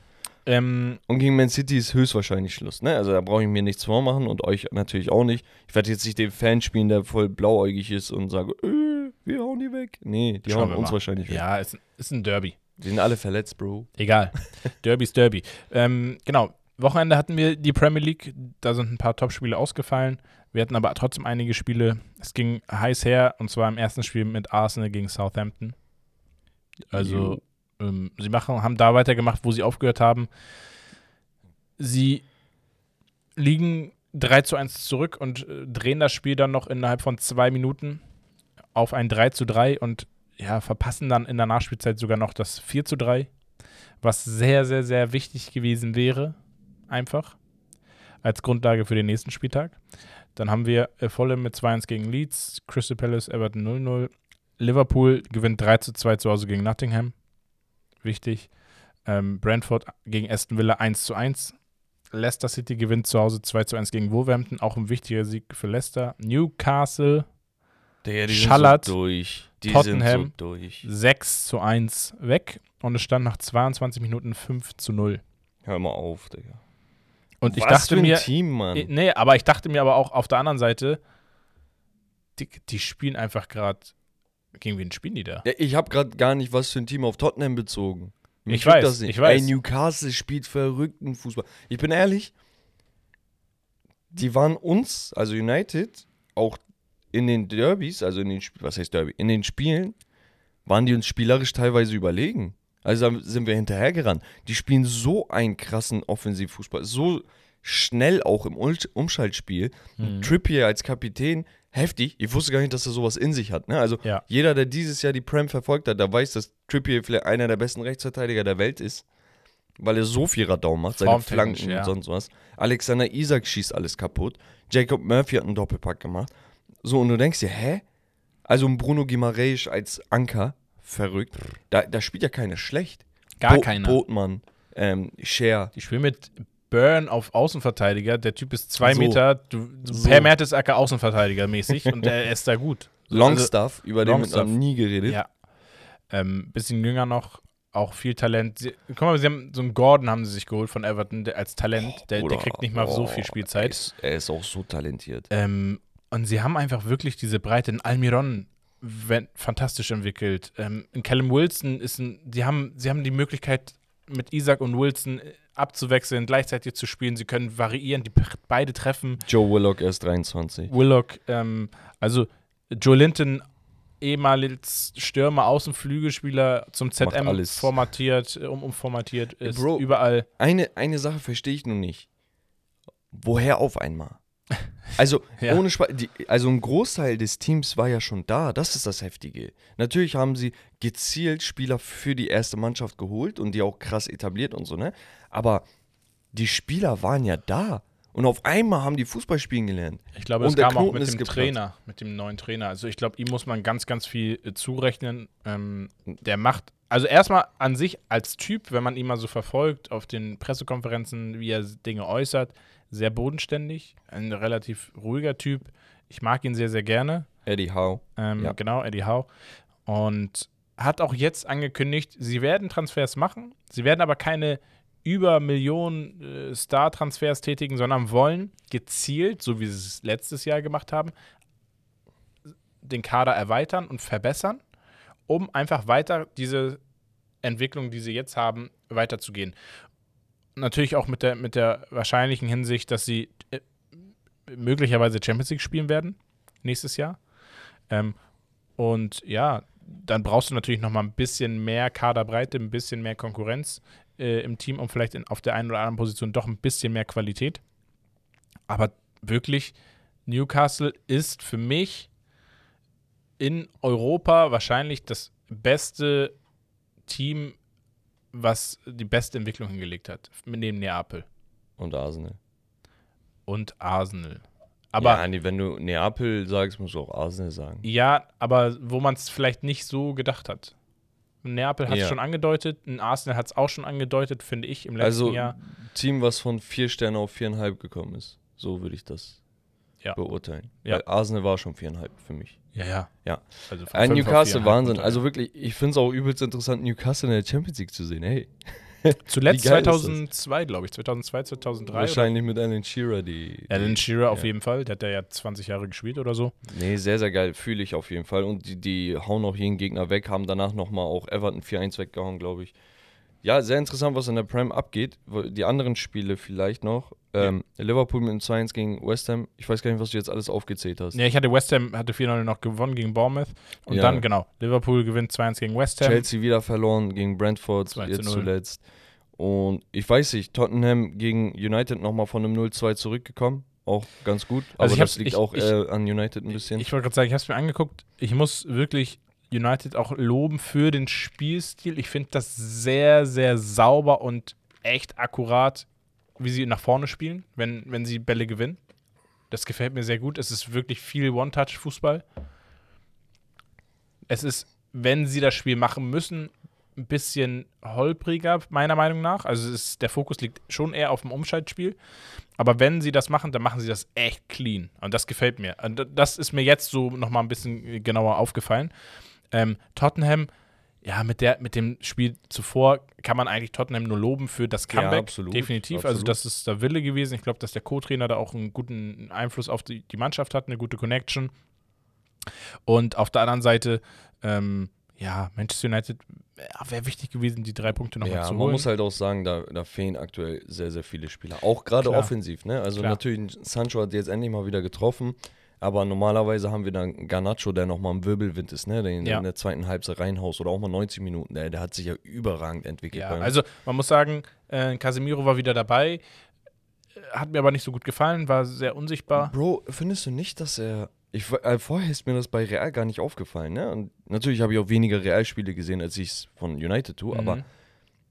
Ähm, Und gegen Man City ist höchstwahrscheinlich Schluss. Ne? Also da brauche ich mir nichts vormachen und euch natürlich auch nicht. Ich werde jetzt nicht den Fan spielen, der voll blauäugig ist und sage, äh, wir hauen die weg. Nee, die hauen wir uns mal. wahrscheinlich weg. ja, ist, ist ein Derby. Die sind alle verletzt, Bro. Egal. <laughs> Derby ist Derby. Ähm, genau. Wochenende hatten wir die Premier League. Da sind ein paar Top-Spiele ausgefallen. Wir hatten aber trotzdem einige Spiele. Es ging heiß her und zwar im ersten Spiel mit Arsenal gegen Southampton. Also, ähm, sie machen, haben da weitergemacht, wo sie aufgehört haben. Sie liegen 3 zu 1 zurück und äh, drehen das Spiel dann noch innerhalb von zwei Minuten auf ein 3 zu 3 und ja, verpassen dann in der Nachspielzeit sogar noch das 4 zu 3, was sehr, sehr, sehr wichtig gewesen wäre, einfach als Grundlage für den nächsten Spieltag. Dann haben wir äh, Fulham mit 2-1 gegen Leeds, Crystal Palace, Everton 0-0. Liverpool gewinnt 3 zu 2 zu Hause gegen Nottingham. Wichtig. Ähm, Brentford gegen Aston Villa 1 zu 1. Leicester City gewinnt zu Hause 2 zu 1 gegen Wolverhampton. Auch ein wichtiger Sieg für Leicester. Newcastle Der, die Schallert, so durch. Die Tottenham. so durch. 6 zu 1 weg. Und es stand nach 22 Minuten 5 zu 0. Hör mal auf, Digga. Und ich Was dachte für ein mir, Team, Mann. Nee, aber ich dachte mir aber auch auf der anderen Seite, die, die spielen einfach gerade. Gegen wen spielen die da? Ja, ich habe gerade gar nicht was für ein Team auf Tottenham bezogen. Mich Ich weiß, das nicht. ich weiß. Ey, Newcastle spielt verrückten Fußball. Ich bin ehrlich, die waren uns, also United, auch in den Derbys, also in den, Sp- was heißt Derby, in den Spielen, waren die uns spielerisch teilweise überlegen. Also da sind wir hinterhergerannt. Die spielen so einen krassen Offensivfußball, so schnell auch im Umschaltspiel. Mhm. Trippier als Kapitän, heftig. Ich wusste gar nicht, dass er sowas in sich hat. Ne? Also Ja. jeder, der dieses Jahr die Prem verfolgt hat, der weiß, dass Trippier vielleicht einer der besten Rechtsverteidiger der Welt ist. Weil er so viel Radau macht, seine Flanken ja. und sonst was. Alexander Isak schießt alles kaputt. Jacob Murphy hat einen Doppelpack gemacht. So, und du denkst dir, hä? Also ein Bruno Guimaraes als Anker, verrückt. Da, da spielt ja keiner schlecht. Gar Bo keiner. Botmann, ähm, Scher. Die spielen mit Burn auf Außenverteidiger. Der Typ ist zwei So. Meter, du, So. Per Mertesacker Außenverteidiger mäßig und er <laughs> ist da gut. So, Longstaff, über den Longstaff. wird noch nie geredet. Ja. Ähm, bisschen jünger noch, auch viel Talent. Sie, guck mal, sie haben so einen Gordon haben sie sich geholt von Everton der, als Talent. Der, der Bruder, kriegt nicht mal so oh, viel Er Spielzeit. ist, er ist auch so talentiert. Ähm, und sie haben einfach wirklich diese Breite. In Almiron wenn, fantastisch entwickelt. Ähm, in Callum Wilson ist ein, die haben, sie haben die Möglichkeit, mit Isaac und Wilson äh, abzuwechseln, gleichzeitig zu spielen. Sie können variieren, die beide treffen. Joe Willock erst 23. Willock, ähm, also Joe Linton, ehemals Stürmer, Außenflügelspieler zum ZM formatiert, äh, um, umformatiert ist Bro. überall. Eine, eine Sache verstehe ich nur nicht. Woher auf einmal? <laughs> Also, Ja. ohne die, also ein Großteil des Teams war ja schon da. Das ist das Heftige. Natürlich haben sie gezielt Spieler für die erste Mannschaft geholt und die auch krass etabliert und so, ne? Aber die Spieler waren ja da. Und auf einmal haben die Fußball spielen gelernt. Ich glaube, Und es der kam auch Knoten mit ist dem geplatzt. Trainer, mit dem neuen Trainer. Also ich glaube, ihm muss man ganz, ganz viel äh, zurechnen. Ähm, der macht, also erstmal an sich als Typ, wenn man ihn mal so verfolgt auf den Pressekonferenzen, wie er Dinge äußert, sehr bodenständig, ein relativ ruhiger Typ. Ich mag ihn sehr, sehr gerne. Eddie Howe. Ähm, Ja. Genau, Eddie Howe. Und hat auch jetzt angekündigt, sie werden Transfers machen. Sie werden aber keine über Millionen äh, Star-Transfers tätigen, sondern wollen gezielt, so wie sie es letztes Jahr gemacht haben, den Kader erweitern und verbessern, um einfach weiter diese Entwicklung, die sie jetzt haben, weiterzugehen. Natürlich auch mit der, mit der wahrscheinlichen Hinsicht, dass sie äh, möglicherweise Champions League spielen werden nächstes Jahr. Ähm, und ja, dann brauchst du natürlich noch mal ein bisschen mehr Kaderbreite, ein bisschen mehr Konkurrenz äh, im Team und vielleicht in, auf der einen oder anderen Position doch ein bisschen mehr Qualität. Aber wirklich, Newcastle ist für mich in Europa wahrscheinlich das beste Team, was die beste Entwicklung hingelegt hat, neben Neapel Und Arsenal. und Arsenal. Aber ja, nee, wenn du Neapel sagst, musst du auch Arsenal sagen. Ja, aber wo man es vielleicht nicht so gedacht hat. Neapel hat es Ja. schon angedeutet, ein Arsenal hat es auch schon angedeutet, finde ich, im letzten Also, Jahr. Team, was von vier Sterne auf viereinhalb gekommen ist. So würde ich das Ja. beurteilen. Ja. Weil Arsenal war schon viereinhalb für mich. Ja, ja. Ja. Also Ein auf Newcastle, Wahnsinn. Also wirklich, ich finde es auch übelst interessant, Newcastle in der Champions League zu sehen. Hey. <laughs> Zuletzt Wie geil ist das? 2002, glaube ich. 2002, 2003. oder- Wahrscheinlich mit Alan Shearer, die. Alan Shearer auf ja. jeden Fall. Der hat ja 20 Jahre gespielt oder so. Nee, sehr, sehr geil. Fühle ich auf jeden Fall. Und die, die hauen auch jeden Gegner weg, haben danach nochmal auch Everton 4-1 weggehauen, glaube ich. Ja, sehr interessant, was in der Prem abgeht. Die anderen Spiele vielleicht noch. Ähm, Liverpool mit dem 2-1 gegen West Ham. Ich weiß gar nicht, was du jetzt alles aufgezählt hast. Ja, ich hatte West Ham, hatte 4-0 noch gewonnen gegen Bournemouth. Und Ja. dann, genau, Liverpool gewinnt 2-1 gegen West Ham. Chelsea wieder verloren gegen Brentford 2 zu jetzt 0. zuletzt. Und ich weiß nicht, Tottenham gegen United nochmal von einem 0-2 zurückgekommen. Auch ganz gut. Aber Also ich das liegt ich- auch ich- äh, an United ein bisschen. Ich wollte gerade sagen, ich habe es mir angeguckt. Ich muss wirklich United auch loben für den Spielstil. Ich finde das sehr, sehr sauber und echt akkurat, wie sie nach vorne spielen, wenn, wenn sie Bälle gewinnen. Das gefällt mir sehr gut. Es ist wirklich viel One-Touch-Fußball. Es ist, wenn sie das Spiel machen müssen, ein bisschen holpriger, meiner Meinung nach. Also ist, der Fokus liegt schon eher auf dem Umschaltspiel. Aber wenn sie das machen, dann machen sie das echt clean. Und das gefällt mir. Und das ist mir jetzt so nochmal ein bisschen genauer aufgefallen. Ähm, Tottenham, ja, mit, der, mit dem Spiel zuvor kann man eigentlich Tottenham nur loben für das Ja, Comeback. absolut, Definitiv. Also absolut. das ist der Wille gewesen. Ich glaube, dass der Co-Trainer da auch einen guten Einfluss auf die, die Mannschaft hat, eine gute Connection. Und auf der anderen Seite, ähm, ja, Manchester United ja, wäre wichtig gewesen, die drei Punkte nochmal Ja, zu man holen. muss halt auch sagen, da, da fehlen aktuell sehr, sehr viele Spieler. Auch gerade offensiv, ne? Also Klar. natürlich, Sancho hat jetzt endlich mal wieder getroffen, aber normalerweise haben wir dann Garnacho, der nochmal im Wirbelwind ist, ne? Den Ja. in der zweiten Halbzeit reinhaust oder auch mal 90 Minuten. Der, der hat sich ja überragend entwickelt. Ja, also man muss sagen, äh, Casemiro war wieder dabei, äh, hat mir aber nicht so gut gefallen, war sehr unsichtbar. Bro, findest du nicht, dass er. Ich, äh, vorher ist mir das bei Real gar nicht aufgefallen, ne? Und natürlich habe ich auch weniger Realspiele gesehen, als ich es von United tue, aber Mhm.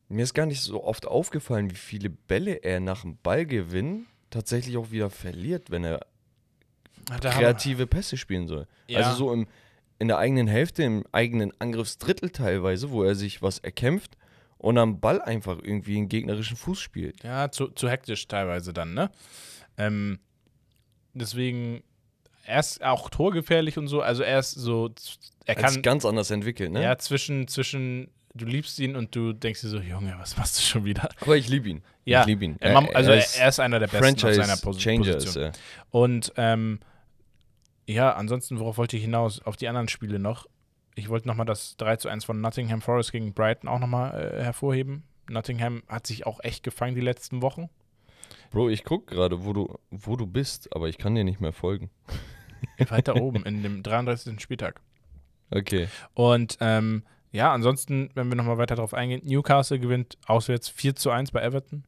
mir ist gar nicht so oft aufgefallen, wie viele Bälle er nach dem Ballgewinn tatsächlich auch wieder verliert, wenn er kreative Pässe spielen soll. Ja. Also so im, in der eigenen Hälfte, im eigenen Angriffsdrittel teilweise, wo er sich was erkämpft und am Ball einfach irgendwie einen gegnerischen Fuß spielt. Ja, zu, zu hektisch teilweise dann, ne? Ähm, deswegen, er ist auch torgefährlich und so, also er ist so, er Er kann kann, ganz anders entwickelt, ne? ja, zwischen, zwischen, du liebst ihn und du denkst dir so, Junge, was machst du schon wieder? Aber ich liebe ihn. Ja, ich liebe ihn. Er, also er, er ist einer der Besten auf Franchise seiner Pos Changer Position. ist er. Und ähm, ja, ansonsten, worauf wollte ich hinaus? Auf die anderen Spiele noch. Ich wollte nochmal das 3 zu 1 von Nottingham Forest gegen Brighton auch nochmal äh, hervorheben. Nottingham hat sich auch echt gefangen die letzten Wochen. Bro, ich guck gerade, wo du, wo du bist, aber ich kann dir nicht mehr folgen. <laughs> Weiter oben in dem 33. Spieltag. Okay. Und ähm, ja, ansonsten, wenn wir nochmal weiter darauf eingehen, Newcastle gewinnt auswärts 4 zu 1 bei Everton.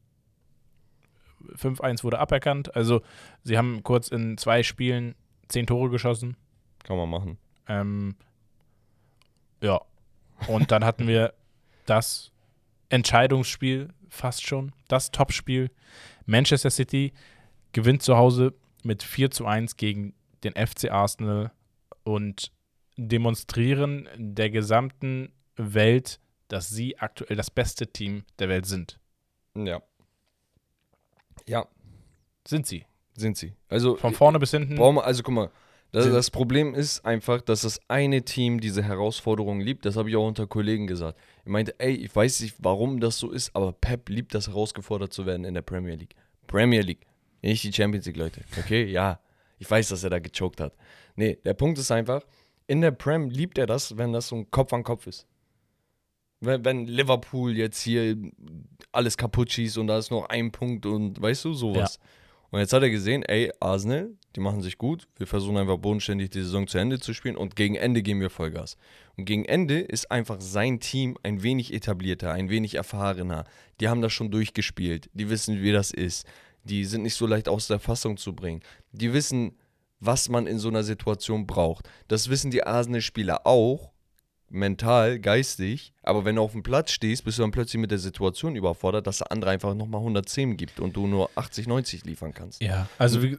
5-1 wurde aberkannt. Also sie haben kurz in zwei Spielen zehn Tore geschossen. Kann man machen. Ähm, ja. Und dann hatten wir das Entscheidungsspiel fast schon, das Topspiel. Manchester City gewinnt zu Hause mit 4 zu 1 gegen den FC Arsenal und demonstrieren der gesamten Welt, dass sie aktuell das beste Team der Welt sind. Ja. Ja, Sind sie. Sind sie. Also Von vorne bis hinten. Brauchen wir, also guck mal, das, das Problem ist einfach, dass das eine Team diese Herausforderung liebt. Das habe ich auch unter Kollegen gesagt. Ich meinte, ey, ich weiß nicht, warum das so ist, aber Pep liebt das, herausgefordert zu werden in der Premier League. Premier League, nicht die Champions League, Leute. Okay, ja. Ich weiß, dass er da gechoked hat. Nee, der Punkt ist einfach, in der Prem liebt er das, wenn das so ein Kopf an Kopf ist. Wenn, wenn Liverpool jetzt hier alles kaputt schießt und da ist noch ein Punkt und weißt du, sowas. Und jetzt hat er gesehen, ey, Arsenal, die machen sich gut. Wir versuchen einfach bodenständig die Saison zu Ende zu spielen und gegen Ende geben wir Vollgas. Und gegen Ende ist einfach sein Team ein wenig etablierter, ein wenig erfahrener. Die haben das schon durchgespielt. Die wissen, wie das ist. Die sind nicht so leicht aus der Fassung zu bringen. Die wissen, was man in so einer Situation braucht. Das wissen die Arsenal-Spieler auch, mental, geistig. Aber wenn du auf dem Platz stehst, bist du dann plötzlich mit der Situation überfordert, dass der andere einfach nochmal 110 gibt und du nur 80, 90 liefern kannst. Ja, also wie,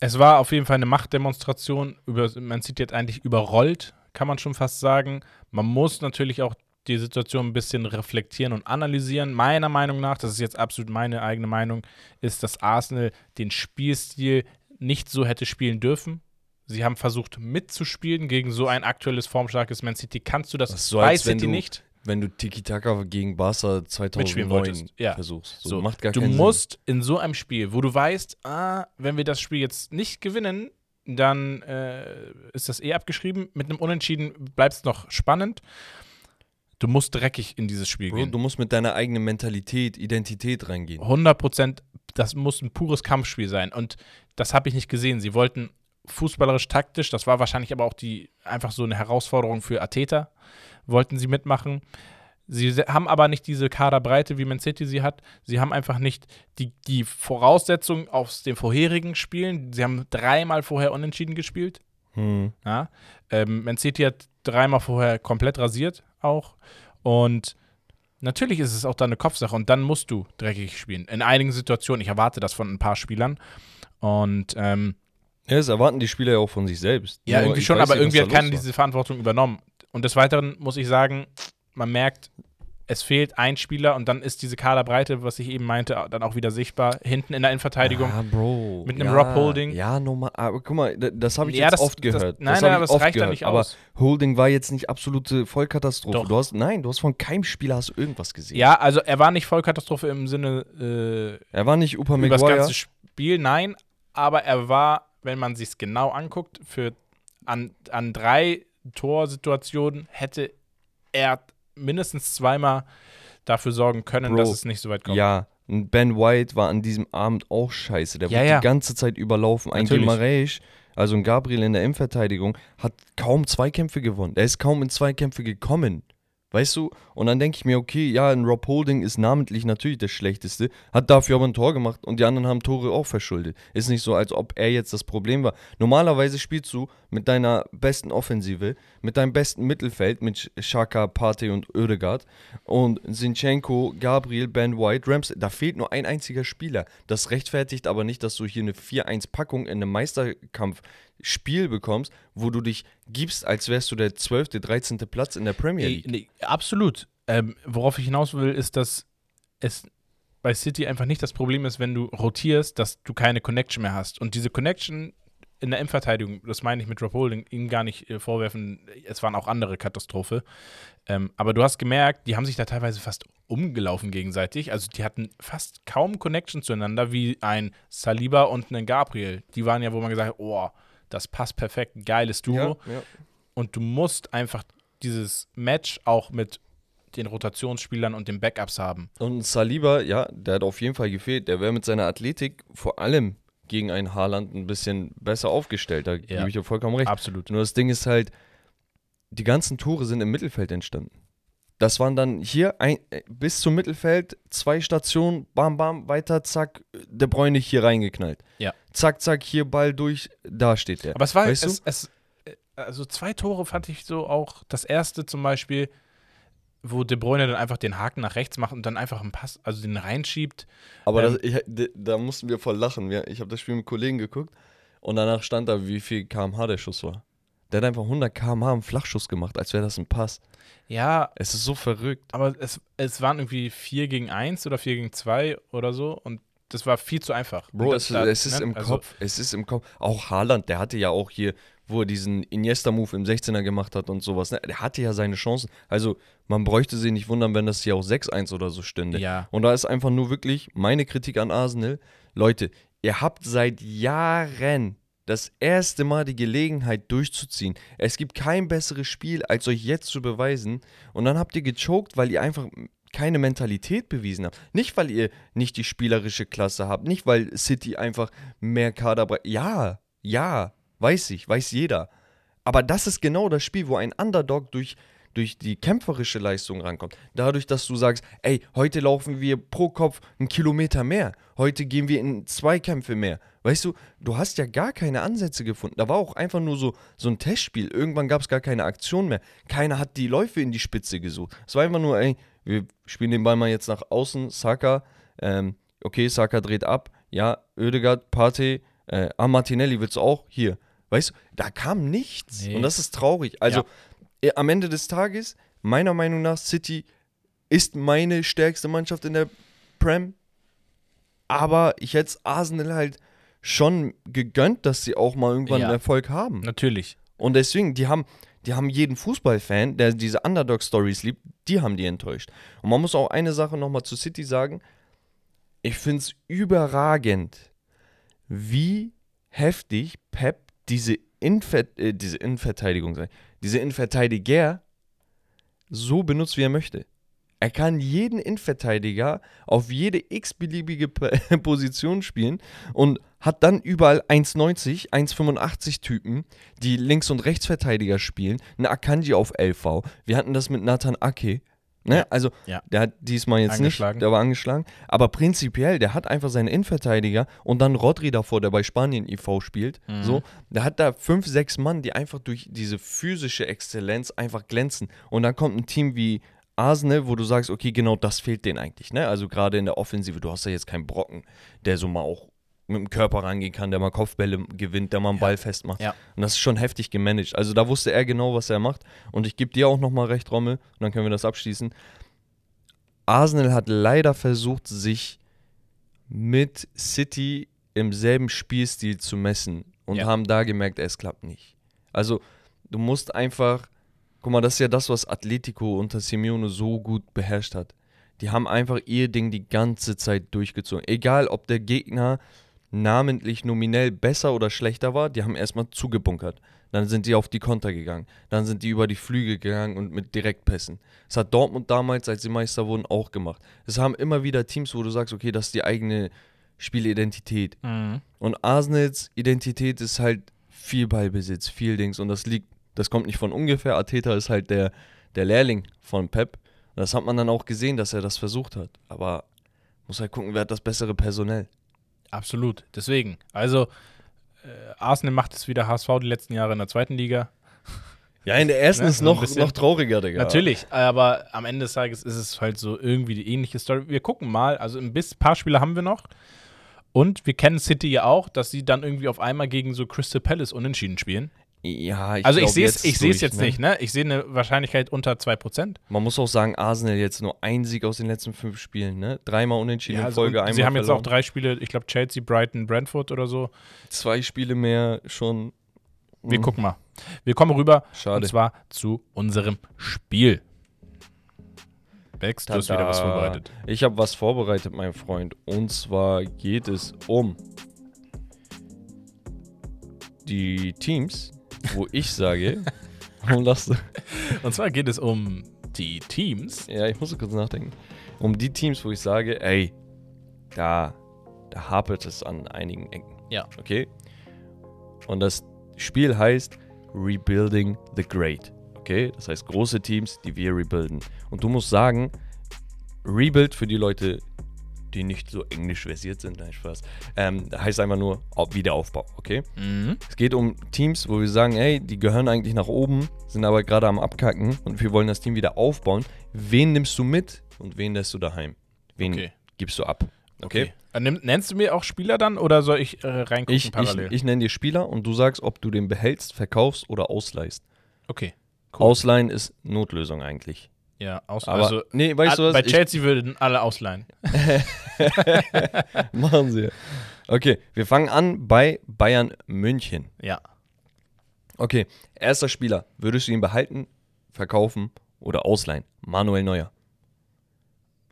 es war auf jeden Fall eine Machtdemonstration. Über, man sieht jetzt eigentlich überrollt, kann man schon fast sagen. Man muss natürlich auch die Situation ein bisschen reflektieren und analysieren. Meiner Meinung nach, das ist jetzt absolut meine eigene Meinung, ist, dass Arsenal den Spielstil nicht so hätte spielen dürfen. Sie haben versucht mitzuspielen gegen so ein aktuelles formstarkes Man City. Kannst du das Das so, bei City du nicht? wenn du Tiki-Taka gegen Barca 2009 wolltest, ja. versuchst. So, So, macht gar du keinen musst in so einem Spiel, wo du weißt, ah, wenn wir das Spiel jetzt nicht gewinnen, dann äh, ist das eh abgeschrieben. Mit einem Unentschieden bleibt es noch spannend. Du musst dreckig in dieses Spiel Sinn. Bro, gehen. du musst mit deiner eigenen Mentalität, Identität reingehen. 100 Prozent, das muss ein pures Kampfspiel sein. Und das habe ich nicht gesehen. Sie wollten fußballerisch taktisch, das war wahrscheinlich aber auch die einfach so eine Herausforderung für Ateta, wollten sie mitmachen. Sie haben aber nicht diese Kaderbreite, wie Man City sie hat. Sie haben einfach nicht die, die Voraussetzungen aus den vorherigen Spielen. Sie haben dreimal vorher unentschieden gespielt. Hm. Ja? Ähm, Man City hat dreimal vorher komplett rasiert auch. Und natürlich ist es auch dann eine Kopfsache und dann musst du dreckig spielen. In einigen Situationen, ich erwarte das von ein paar Spielern. Und ähm, Ja, das erwarten die Spieler ja auch von sich selbst. ja, Nur irgendwie schon, aber nicht, irgendwie hat keiner diese Verantwortung übernommen. Und des Weiteren muss ich sagen, man merkt, es fehlt ein Spieler und dann ist diese Kaderbreite, was ich eben meinte, dann auch wieder sichtbar. Hinten in der Innenverteidigung. Ja, Bro. Mit einem ja, Rob Holding. Ja, normal. Aber guck mal, da- das habe ich Ja, jetzt das- oft das- gehört. nein, das nein, aber es reicht da gehört. nicht aber aus. Holding war jetzt nicht absolute Vollkatastrophe. Doch. Du hast, nein, du hast von keinem Spieler hast irgendwas gesehen. Ja, also er war nicht Vollkatastrophe im Sinne äh, Er war nicht über das ganze Spiel, nein, aber er war, wenn man sich es genau anguckt, für an, an drei Torsituationen hätte er mindestens zweimal dafür sorgen können, Bro, dass es nicht so weit kommt. Ja, und Ben White war an diesem Abend auch scheiße. Der Ja, wurde ja. die ganze Zeit überlaufen. Ein. Gimareisch, also ein Gabriel in der Innenverteidigung, hat kaum Zweikämpfe gewonnen. Er ist kaum in Zweikämpfe gekommen. Weißt du? Und dann denke ich mir, okay, ja, ein Rob Holding ist namentlich natürlich der Schlechteste, hat dafür aber ein Tor gemacht und die anderen haben Tore auch verschuldet. Ist nicht so, als ob er jetzt das Problem war. Normalerweise spielst du mit deiner besten Offensive, mit deinem besten Mittelfeld, mit Shaka, Partey und Oedegaard und Zinchenko, Gabriel, Ben White, Ramsey. Da fehlt nur ein einziger Spieler. Das rechtfertigt aber nicht, dass du hier eine 4-1-Packung in einem Meisterkampf-Spiel bekommst, wo du dich gibst, als wärst du der 12., 13. Platz in der Premier Nee, League. nee, absolut. Ähm, worauf ich hinaus will, ist, dass es bei City einfach nicht das Problem ist, wenn du rotierst, dass du keine Connection mehr hast. Und diese Connection in der Innenverteidigung, das meine ich mit Rob Holding, ihm gar nicht äh, vorwerfen, es waren auch andere Katastrophe. Ähm, aber du hast gemerkt, die haben sich da teilweise fast umgelaufen gegenseitig. Also die hatten fast kaum Connection zueinander, wie ein Saliba und ein Gabriel. Die waren ja, wo man gesagt hat, oh, das passt perfekt, ein geiles Duo. ja. Und du musst einfach dieses Match auch mit den Rotationsspielern und den Backups haben. Und Saliba, ja, der hat auf jeden Fall gefehlt. Der wäre mit seiner Athletik vor allem gegen einen Haaland ein bisschen besser aufgestellt. Da gebe ich dir vollkommen recht. Absolut. Nur das Ding ist halt, die ganzen Tore sind im Mittelfeld entstanden. Das waren dann hier ein, äh, bis zum Mittelfeld zwei Stationen, bam, bam, weiter, zack, der Bräune hier reingeknallt. Ja. Zack, zack, hier Ball durch, da steht der. Aber es war, Weißt es, es, äh, also zwei Tore fand ich so auch. Das erste zum Beispiel, wo De Bruyne dann einfach den Haken nach rechts macht und dann einfach einen Pass, also den reinschiebt. Aber Ähm, das, ich, da mussten wir voll lachen. Ich habe das Spiel mit Kollegen geguckt und danach stand da, wie viel kmh der Schuss war. Der hat einfach 100 kmh einen Flachschuss gemacht, als wäre das ein Pass. Ja, Es ist so verrückt. aber es, es waren irgendwie 4 gegen 1 oder 4 gegen 2 oder so und das war viel zu einfach. Bro, es, das- es ist ne, im also- Kopf. Es ist im Kopf. Auch Haaland, der hatte ja auch hier, wo er diesen Iniesta-Move im 16er gemacht hat und sowas. Ne? Der hatte ja seine Chancen. Also, man bräuchte sich nicht wundern, wenn das hier auch 6-1 oder so stünde. Ja. Und da ist einfach nur wirklich meine Kritik an Arsenal. Leute, ihr habt seit Jahren das erste Mal die Gelegenheit durchzuziehen. Es gibt kein besseres Spiel, als euch jetzt zu beweisen. Und dann habt ihr gechoked, weil ihr einfach keine Mentalität bewiesen habt. Nicht, weil ihr nicht die spielerische Klasse habt. Nicht, weil City einfach mehr Kader braucht. Ja, ja, weiß ich, weiß jeder. Aber das ist genau das Spiel, wo ein Underdog durch, durch die kämpferische Leistung rankommt. Dadurch, dass du sagst, ey, heute laufen wir pro Kopf einen Kilometer mehr. Heute gehen wir in Zweikämpfe mehr. Weißt du, du hast ja gar keine Ansätze gefunden. Da war auch einfach nur so, so ein Testspiel. Irgendwann gab es gar keine Aktion mehr. Keiner hat die Läufe in die Spitze gesucht. Es war einfach nur, ey, wir spielen den Ball mal jetzt nach außen. Saka, ähm, okay, Saka dreht ab. Ja, Oedegaard, Partey, äh, ah, Martinelli willst du auch? Hier. Weißt du, da kam nichts. Nee. Und das ist traurig. Also, äh, am Ende des Tages, meiner Meinung nach, City ist meine stärkste Mannschaft in der Prem. Aber ich hätte es Arsenal halt schon gegönnt, dass sie auch mal irgendwann Ja. einen Erfolg haben. Natürlich. Und deswegen, die haben, die haben jeden Fußballfan, der diese Underdog-Stories liebt, die haben die enttäuscht. Und man muss auch eine Sache nochmal zu City sagen. Ich finde es überragend, wie heftig Pep diese, Inver äh, diese Innenverteidigung, diese Innenverteidiger so benutzt, wie er möchte. Er kann jeden Innenverteidiger auf jede x-beliebige <laughs> Position spielen und hat dann überall 1,90, 1,85 Typen, die Links- und Rechtsverteidiger spielen. Eine Akanji auf LV. Wir hatten das mit Nathan Ake. Ne? Also, Ja. der hat diesmal jetzt nicht, der war angeschlagen. Aber prinzipiell, der hat einfach seine Innenverteidiger und dann Rodri davor, der bei Spanien IV spielt. Mhm. So, der hat da fünf, sechs Mann, die einfach durch diese physische Exzellenz einfach glänzen. Und dann kommt ein Team wie Arsenal, wo du sagst, okay, genau das fehlt denen eigentlich. Ne? Also gerade in der Offensive, du hast ja jetzt keinen Brocken, der so mal auch mit dem Körper rangehen kann, der mal Kopfbälle gewinnt, der mal einen Ball festmacht. Ja. Und das ist schon heftig gemanagt. Also da wusste er genau, was er macht. Und ich gebe dir auch nochmal recht, Rommel, und dann können wir das abschließen. Arsenal hat leider versucht, sich mit City im selben Spielstil zu messen und Ja. haben da gemerkt, es klappt nicht. Also du musst einfach, guck mal, das ist ja das, was Atletico unter Simeone so gut beherrscht hat. Die haben einfach ihr Ding die ganze Zeit durchgezogen. Egal, ob der Gegner namentlich nominell besser oder schlechter war, die haben erstmal zugebunkert. Dann sind die auf die Konter gegangen. Dann sind die über die Flüge gegangen und mit Direktpässen. Das hat Dortmund damals, als sie Meister wurden, auch gemacht. Es haben immer wieder Teams, wo du sagst, okay, das ist die eigene Spielidentität. Mhm. Und Arsenals Identität ist halt viel Ballbesitz, viel Dings. Und das liegt, das kommt nicht von ungefähr. Arteta ist halt der, der Lehrling von Pep. Und das hat man dann auch gesehen, dass er das versucht hat. Aber muss halt gucken, wer hat das bessere Personell. Absolut. Deswegen. Also, äh, Arsenal macht es wieder HSV die letzten Jahre in der zweiten Liga. Ja, in der ersten Ne, ist noch, noch trauriger, Digga. Natürlich, aber am Ende des Tages ist es halt so irgendwie die ähnliche Story. Wir gucken mal, also ein paar Spiele haben wir noch. Und wir kennen City ja auch, dass sie dann irgendwie auf einmal gegen so Crystal Palace unentschieden spielen. Ja, ich also ich sehe es jetzt ich sehe es durch, jetzt ne? nicht, ne? Ich sehe eine Wahrscheinlichkeit unter 2%. Man muss auch sagen, Arsenal jetzt nur ein Sieg aus den letzten fünf Spielen, ne? Dreimal unentschieden Ja, in also, Folge, und einmal sie haben jetzt verloren. auch drei Spiele, ich glaube Chelsea, Brighton, Brentford oder so. Zwei Spiele mehr schon. Wir Hm, gucken mal. Wir kommen rüber Schade. und zwar zu unserem Spiel. Bex, du hast wieder was vorbereitet. Ich habe was vorbereitet, mein Freund. Und zwar geht es um die Teams, wo ich sage, warum lachst du? Und zwar geht es um die Teams. Ja, ich muss kurz nachdenken. Um die Teams, wo ich sage, ey, da, da hapert es an einigen Ecken. Ja. Okay? Und das Spiel heißt Rebuilding the Great. Okay? Das heißt große Teams, die wir rebuilden. Und du musst sagen, Rebuild für die Leute, die nicht so englisch versiert sind, nein, Spaß, ähm, heißt einfach nur Au- Wiederaufbau, okay? Mhm. Es geht um Teams, wo wir sagen, hey, die gehören eigentlich nach oben, sind aber gerade am Abkacken und wir wollen das Team wieder aufbauen. Wen nimmst du mit und wen lässt du daheim? Wen Okay. gibst du ab? Okay? Äh, nimm- Nennst du mir auch Spieler dann oder soll ich äh, reingucken Ich, ich, parallel? ich nenne dir Spieler und du sagst, ob du den behältst, verkaufst oder ausleihst. okay. Cool. Ausleihen ist Notlösung eigentlich. Ja, aus, Aber, also nee, weißt du was? bei Ich- Chelsea würden alle ausleihen. <laughs> Machen sie. Okay, wir fangen an bei Bayern München. Ja. Okay, erster Spieler. Würdest du ihn behalten, verkaufen oder ausleihen? Manuel Neuer.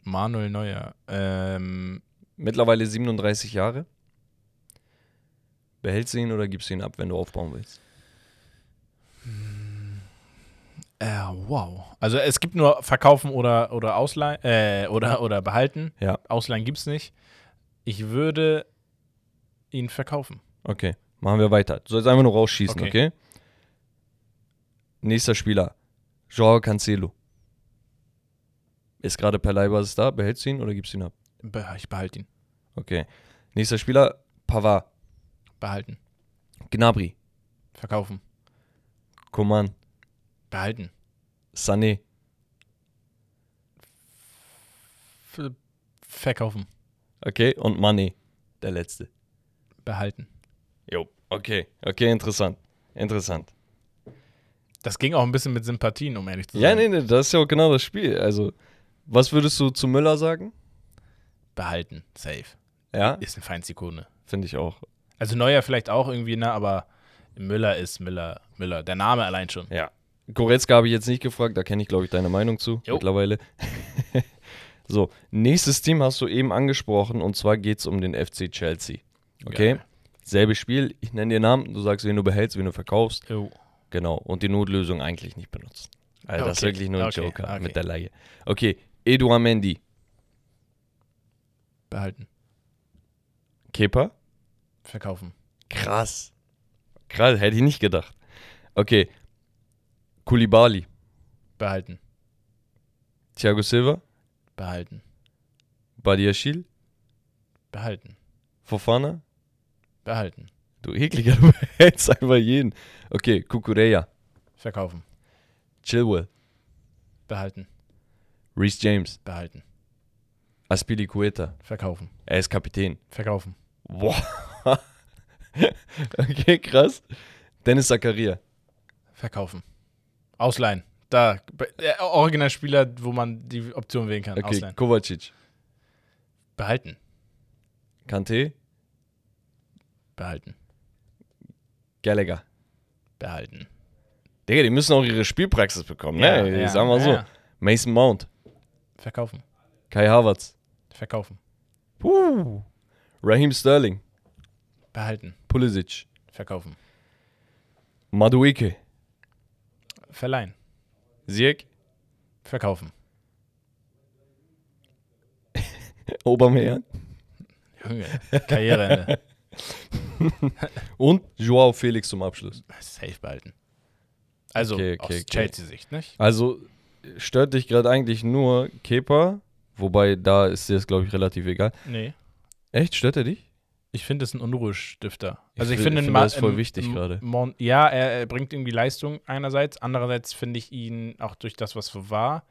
Manuel Neuer. Ähm, Mittlerweile 37 Jahre. Behältst du ihn oder gibst du ihn ab, wenn du aufbauen willst? Äh, wow. Also es gibt nur verkaufen oder, oder ausleihen äh, oder, oder behalten. Ja. Ausleihen gibt es nicht. Ich würde ihn verkaufen. Okay, machen wir weiter. Du sollst einfach nur rausschießen, okay? Okay. Nächster Spieler. Joao Cancelo. Ist gerade per Leihbasis da. Behältst du ihn oder gibst du ihn ab? Be ich behalte ihn. Okay. Nächster Spieler. Pavard. Behalten. Gnabry. Verkaufen. Coman. Behalten. Sané. F verkaufen. Okay, und Mané. Der letzte. Behalten. Jo, okay. Okay, interessant. Interessant. Das ging auch ein bisschen mit Sympathien, um ehrlich zu Ja, sein. nee, nee, das ist ja auch genau das Spiel. Also, was würdest du zu Müller sagen? Behalten. Safe. Ja, Ist eine Feinsikone. finde ich auch. Also Neuer vielleicht auch irgendwie, ne, aber Müller ist Müller, Müller. Der Name allein schon. Ja. Goretzka habe ich jetzt nicht gefragt, da kenne ich, glaube ich, deine Meinung zu Jo. mittlerweile. <laughs> so, nächstes Team hast du eben angesprochen und zwar geht es um den FC Chelsea. Okay? Geil. Selbes Spiel, ich nenne dir Namen, du sagst, wen du behältst, wen du verkaufst. Jo. Genau. Und die Notlösung eigentlich nicht benutzen. Also das ist Okay, wirklich nur ein okay, Joker okay. mit der Laie. Okay, Eduard Mendy. Behalten. Kepa? Verkaufen. Krass. Krass, hätte ich nicht gedacht. Okay. Kulibali. Behalten. Thiago Silva. Behalten. Badiashil. Behalten. Fofana. Behalten. Du ekliger, <laughs> du behältst einfach jeden. Okay, Kukureya. Verkaufen. Chilwell. Behalten. Reese James. Behalten. Aspilicueta. Verkaufen. Er ist Kapitän. Verkaufen. Boah. <laughs> okay, krass. Dennis Zakaria. Verkaufen. Ausleihen. Da. Der Originalspieler, wo man die Option wählen kann. Okay, Ausleihen. Kovacic. Behalten. Kante. Behalten. Gallagher. Behalten. Digga, die müssen auch ihre Spielpraxis bekommen, ne? ja, Sagen wir so. ja. Mason Mount. Verkaufen. Kai Havertz. Verkaufen. Puh. Raheem Sterling. Behalten. Pulisic. Verkaufen. Madueke. Verleihen. Ziyech. Verkaufen. <laughs> Aubameyang. Junge. Karriereende. <laughs> Und Joao Felix zum Abschluss. Safe behalten. Also Okay, okay, aus okay. Chelsea-Sicht, nicht? Also stört dich gerade eigentlich nur Kepa, wobei da ist dir das, glaube ich, relativ egal. Nee. Echt? Stört er dich? Ich finde es ein Unruhestifter. Also ich, finde, ich ihn finde das voll wichtig gerade. Ja, er, er bringt irgendwie Leistung einerseits, andererseits finde ich ihn auch durch das, was war.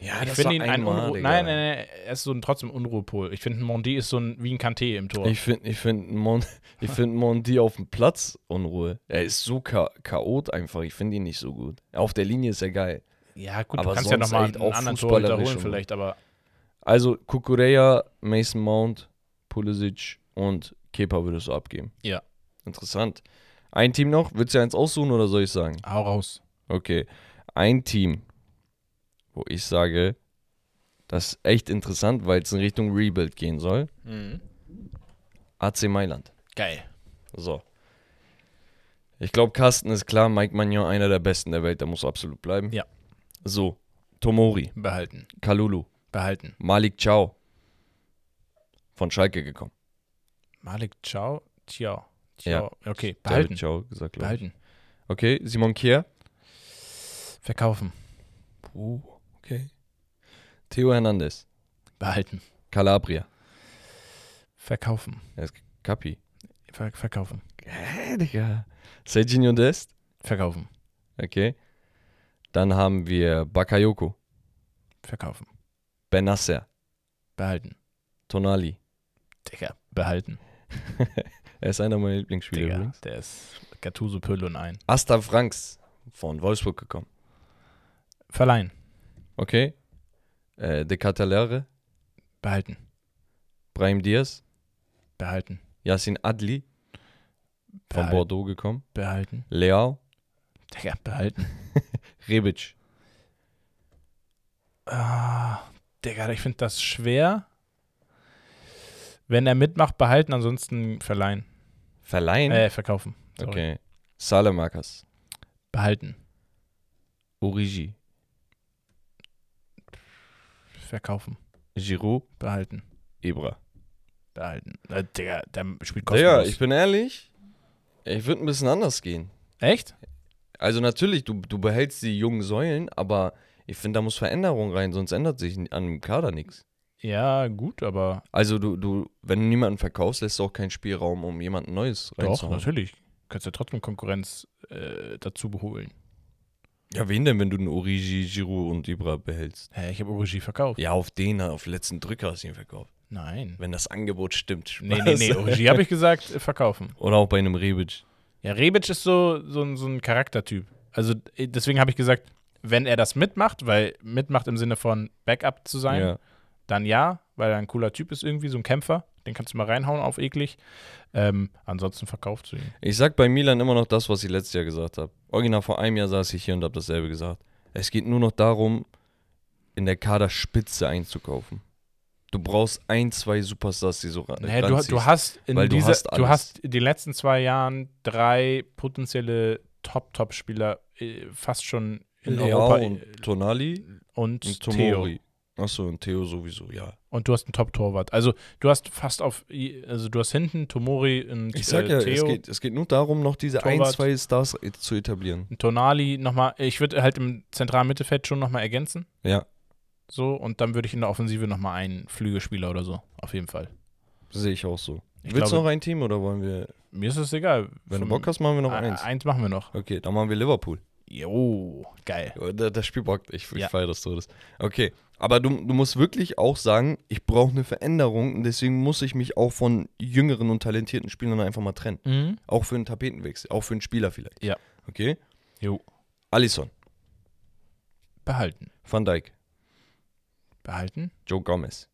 Ja, ich finde ihn ein Unruhe. Nein, nein, nein, er ist so ein trotzdem Unruhepol. Ich finde, Mondi ist so ein wie ein Kanté im Tor. Ich finde ich find Mon, <laughs> ich find Mondi auf dem Platz Unruhe. Er ist so cha chaot einfach. Ich finde ihn nicht so gut. Auf der Linie ist er geil. ja, gut, aber du kannst ja nochmal einen auch anderen Tor fußballerisch wiederholen und- vielleicht, aber Also Kukureya, Mason Mount, Pulisic und Kepa würdest du abgeben. Ja. Interessant. Ein Team noch. Willst du eins aussuchen oder soll ich sagen? hau raus. Okay. Ein Team, wo ich sage, das ist echt interessant, weil es in Richtung Rebuild gehen soll. AC Mailand. Geil. So. Ich glaube, Carsten ist klar, Mike Magnon einer der besten der Welt, der muss absolut bleiben. Ja. So. Tomori, Behalten. Kalulu, Behalten. Malik Chow. Von Schalke gekommen. Malik Ciao. Ciao. Ja. Ciao. Okay, David behalten. Chow gesagt. Behalten. Okay, Simon Kier. Verkaufen. Oh, okay. Theo Hernandez. Behalten. Calabria. Verkaufen. Er ist Capi. Ver verkaufen. Hä, Digga. Serginho Dest. Verkaufen. Okay. Dann haben wir Bakayoko. Verkaufen. Benasser. Behalten. Tonali. Digga. Behalten. <laughs> Er ist einer meiner Lieblingsspieler Digga. übrigens. Der ist Gattuso Pöll und ein. Asta Franks. Von Wolfsburg gekommen. Verleihen. Okay. Äh, De Catalere. Behalten. Brahim Diaz. Behalten. Yassin Adli. Von Behal- Bordeaux gekommen. Behalten. Leao. Digga. Behalten. <laughs> Rebic. Ah, Digga, ich finde das schwer. Wenn er mitmacht, behalten, ansonsten verleihen. Verleihen. Äh, verkaufen. Sorry. okay. Salemakas. Behalten. Origi. Verkaufen. Giroud. Behalten. Ibra. Behalten. Äh, Digga, der spielt Digga, kostenlos. ich bin ehrlich. Ich würde ein bisschen anders gehen. Echt? Also natürlich, du, du behältst die jungen Säulen, aber ich finde, da muss Veränderung rein, sonst ändert sich an dem Kader nichts. Ja, gut, aber Also du, du, wenn du niemanden verkaufst, lässt du auch keinen Spielraum, um jemanden Neues doch, reinzuhauen. natürlich. Kannst ja trotzdem Konkurrenz äh, dazu beholen. Ja, wen denn, wenn du den Origi, Giroud und Ibra behältst? Hä, ich habe Origi verkauft. Ja, auf den, auf den letzten Drücker hast du ihn verkauft. Nein. Wenn das Angebot stimmt. Nee, nee, nee, Spaß. Origi habe ich gesagt, äh, verkaufen. Oder auch bei einem Rebic. Ja, Rebic ist so, so, ein- so ein Charaktertyp. Also äh, deswegen habe ich gesagt, wenn er das mitmacht, weil mitmacht im Sinne von Backup zu sein, Ja. Dann ja, weil er ein cooler Typ ist irgendwie, so ein Kämpfer, Den kannst du mal reinhauen auf eklig. Ähm, ansonsten verkauft du ihn. Ich sag bei Milan immer noch das, was ich letztes Jahr gesagt habe. Original vor einem Jahr saß ich hier und habe dasselbe gesagt. Es geht nur noch darum, in der Kaderspitze einzukaufen. Du brauchst ein, zwei Superstars, die so ran Naja, du, du hast in weil du dieser, hast du hast in den letzten zwei Jahren drei potenzielle Top-Top-Spieler äh, fast schon in Leao Europa und Tonali und, und Theo. Achso, und Theo sowieso, ja. Und du hast einen Top-Torwart. Also du hast fast auf, also du hast hinten Tomori und Ich sag äh, ja, Theo. es geht, es geht nur darum, noch diese ein, Torwart. zwei Stars e- zu etablieren. Tonali nochmal, ich würde halt im zentralen Mittelfeld schon nochmal ergänzen. Ja, So, und dann würde ich in der Offensive nochmal einen Flügelspieler oder so. Auf jeden Fall. sehe ich auch so. Ich Willst du noch ein Team oder wollen wir, Mir ist es egal. wenn du Vom- Bock hast, machen wir noch Äh, eins. Eins machen wir noch. Okay, dann machen wir Liverpool. Jo, geil. Da- Das Spiel bockt. Ich, ich Ja. feiere das Todes. Okay, aber du, du musst wirklich auch sagen, ich brauche eine Veränderung und deswegen muss ich mich auch von jüngeren und talentierten Spielern einfach mal trennen. Mhm. Auch für einen Tapetenwechsel, auch für einen Spieler vielleicht. Ja. Okay? Jo. Alisson, Behalten. Van Dijk, Behalten. Joe Gomez.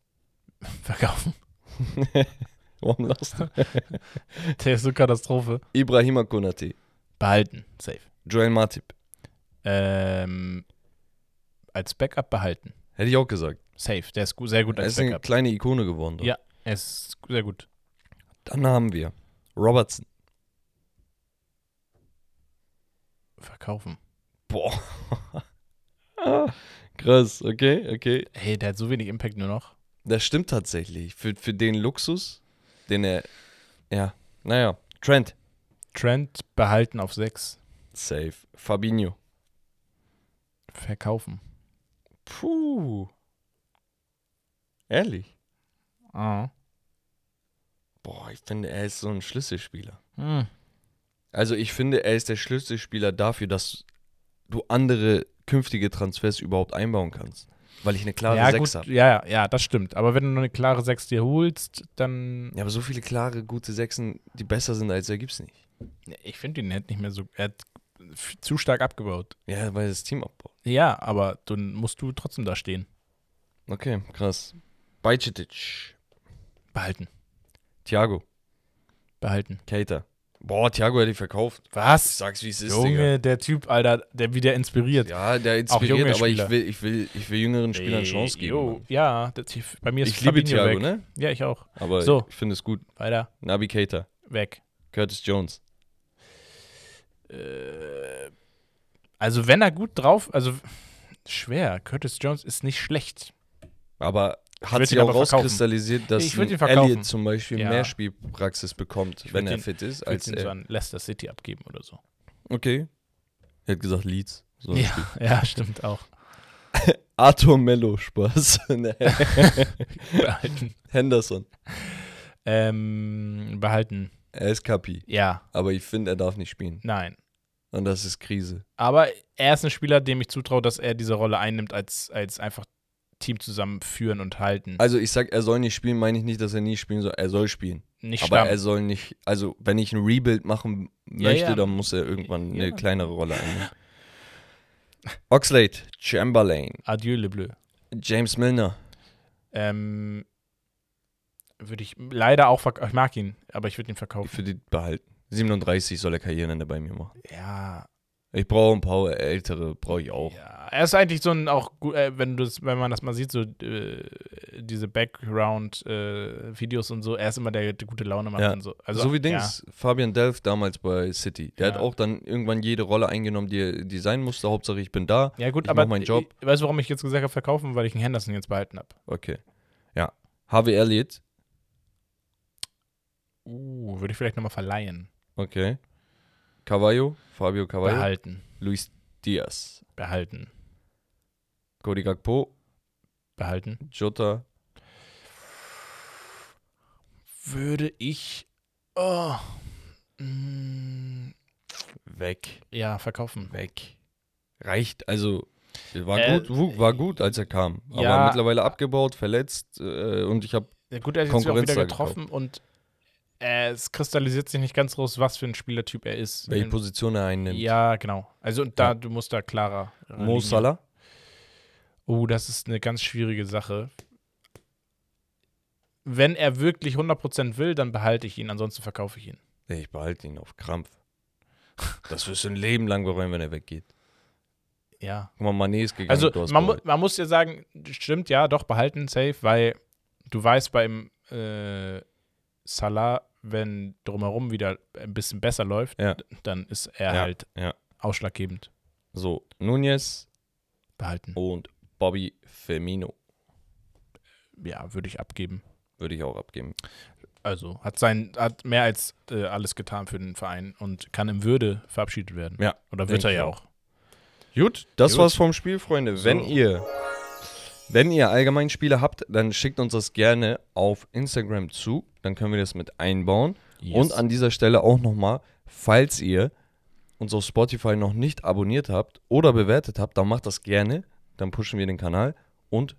<laughs> Verkaufen. <laughs> Warum lachst du? <laughs> Der ist so Katastrophe. Ibrahima Konate, Behalten. Safe. Joel Matip. Ähm, als Backup behalten. Hätte ich auch gesagt. Safe. Der ist sehr gut Er als ist eine Backup. kleine Ikone geworden. dort. Ja. Er ist sehr gut. Dann haben wir Robertson. Verkaufen. Boah. <laughs> Krass, okay, okay. Hey, der hat so wenig Impact nur noch. Das stimmt tatsächlich. Für, für den Luxus, den er. Ja, naja. Trent. Trent behalten auf 6. Safe. Fabinho. Verkaufen. Puh. Ehrlich? Ah. Boah, ich finde, er ist so ein Schlüsselspieler. Hm. Also, ich finde, er ist der Schlüsselspieler dafür, dass du andere künftige Transfers überhaupt einbauen kannst. Weil ich eine klare Ja, 6 gut, habe. ja, ja, das stimmt. Aber wenn du nur eine klare 6 dir holst, dann. Ja, aber so viele klare, gute Sechsen, die besser sind als er, gibt's nicht. Ich finde ihn hat nicht mehr so. Er hat zu stark abgebaut. Ja, weil das Team abbaut. Ja, aber dann musst du trotzdem da stehen. Okay, krass. Bajcetic. Behalten. Thiago. Behalten. Keita. Boah, Thiago hätte ich verkauft. Ich Was? sag's, wie es ist, Junge, der Typ, Alter, der wieder inspiriert. Digga. Ja, der inspiriert, aber ich will, ich, will, ich will jüngeren Spielern eine Chance geben. Mann. ja, der Typ, bei mir ist Ich liebe Thiago, weg. ne? Ja, ich auch. Aber So. ich finde es gut. Weiter, Nabi Keita. weg. Curtis Jones. Äh, also, wenn er gut drauf, also schwer. Curtis Jones ist nicht schlecht. Aber hat sich auch rauskristallisiert, dass Ich. Elliot zum Beispiel Ja. mehr Spielpraxis bekommt, wenn er ihn- fit ist, Ich als ihn so er. an Leicester City abgeben oder so. Okay. Er hat gesagt Leeds. So Ja, <laughs> ja, stimmt auch. <laughs> Arthur Mello, Spaß. <laughs> Behalten. Henderson. Ähm, behalten. Er ist Kapi. Ja, Aber ich finde, er darf nicht spielen. nein. Und das ist Krise. Aber er ist ein Spieler, dem ich zutraue, dass er diese Rolle einnimmt, als, als einfach Team zusammenführen und halten. Also ich sag, er soll nicht spielen, meine ich nicht, dass er nie spielen soll. Er soll spielen. nicht Aber Stamm. er soll nicht, also wenn ich ein Rebuild machen Ja, möchte, ja. dann muss er irgendwann eine Ja. kleinere Rolle einnehmen. <laughs> Oxlade, Chamberlain, Adieu, Le Bleu. James Milner. Ähm, würde ich leider auch verkaufen. Ich mag ihn, aber ich würde ihn verkaufen. Für die behalten. 37 soll er Karriereende bei mir machen. Ja, Ich brauche ein paar ältere, brauche ich auch. ja. Er ist eigentlich so ein auch gut, äh, wenn du wenn man das mal sieht, so äh, diese Background-Videos und so, er ist immer der, der gute Laune macht Ja. und so. Also, so wie Ja. Dings, Fabian Delph damals bei City. Der Ja. hat auch dann irgendwann jede Rolle eingenommen, die, die sein musste. Hauptsache, ich bin da. Ja, gut, Ich aber meinen Job. Ich, weißt du, warum ich jetzt gesagt habe, verkaufen? Weil ich einen Henderson jetzt behalten habe. Okay. Ja. Harvey Elliott. Uh, würde ich vielleicht nochmal verleihen. Okay. Cavallo. Fabio Cavallo. Behalten. Luis Diaz. Behalten. Cody Gakpo. Behalten. Jota. Würde ich. Oh. Mm, Weg. ja, verkaufen. Weg. Reicht. Also, war, Äh, gut, war gut, als er kam. Aber ja. mittlerweile abgebaut, verletzt. Äh, und ich habe. Ja, gut, er hat jetzt auch wieder getroffen und äh, es kristallisiert sich nicht ganz raus, was für ein Spielertyp er ist. Welche Position er einnimmt. Ja, genau. Also und da, Ja. du musst da klarer. Mo Salah. Oh, das ist eine ganz schwierige Sache. wenn er wirklich 100% will, dann behalte ich ihn, ansonsten verkaufe ich ihn. Ich behalte ihn auf Krampf. Das wirst du ein Leben lang bereuen, wenn er weggeht. Ja. Guck mal, Mané ist gegangen. Also man, mu man muss ja sagen, stimmt, ja, doch, behalten, safe, weil du weißt beim äh, Salah, wenn drumherum wieder ein bisschen besser läuft, Ja. dann ist er Ja, halt ja. ausschlaggebend. So, Nunez Behalten. und Bobby Firmino Ja, würde ich abgeben. würde ich auch abgeben. Also hat sein, hat mehr als äh, alles getan für den Verein und kann in Würde verabschiedet werden. Ja, Oder wird er ja auch. auch. Gut, das Gut. war's vom Spiel, Freunde. Wenn So. ihr wenn ihr allgemein Spiele habt, dann schickt uns das gerne auf Instagram zu, dann können wir das mit einbauen. Und an dieser Stelle auch nochmal, falls ihr uns auf Spotify noch nicht abonniert habt oder bewertet habt, dann macht das gerne, dann pushen wir den Kanal und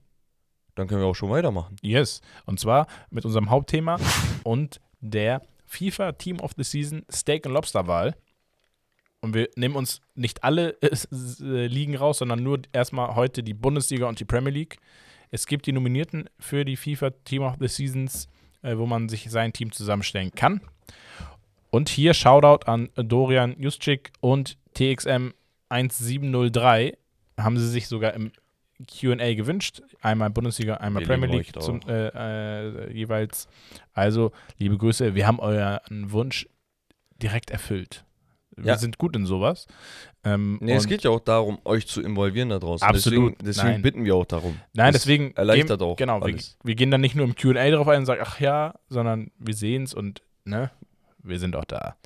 dann können wir auch schon weitermachen. Yes. Und zwar mit unserem Hauptthema und der FIFA Team of the Season Steak and Lobster Wahl. Und wir nehmen uns nicht alle äh, äh, Ligen raus, sondern nur erstmal heute die Bundesliga und die Premier League. Es gibt die Nominierten für die FIFA Team of the Seasons, äh, wo man sich sein Team zusammenstellen kann. Und hier Shoutout an Dorian Juszczyk und TXM 1703. Haben sie sich sogar im QA gewünscht. Einmal Bundesliga, einmal Wir Premier League zum, äh, äh, jeweils. Also, liebe Grüße, wir haben euren Wunsch direkt erfüllt. Wir Ja. sind gut in sowas. Ähm, Nee, es geht ja auch darum, euch zu involvieren da draußen. Absolut, Deswegen, deswegen bitten wir auch darum. Nein, Das deswegen erleichtert gehen, auch Genau, wir, alles. wir gehen dann nicht nur im Q&A drauf ein und sagen, ach ja, sondern wir sehen es und ne, wir sind auch da.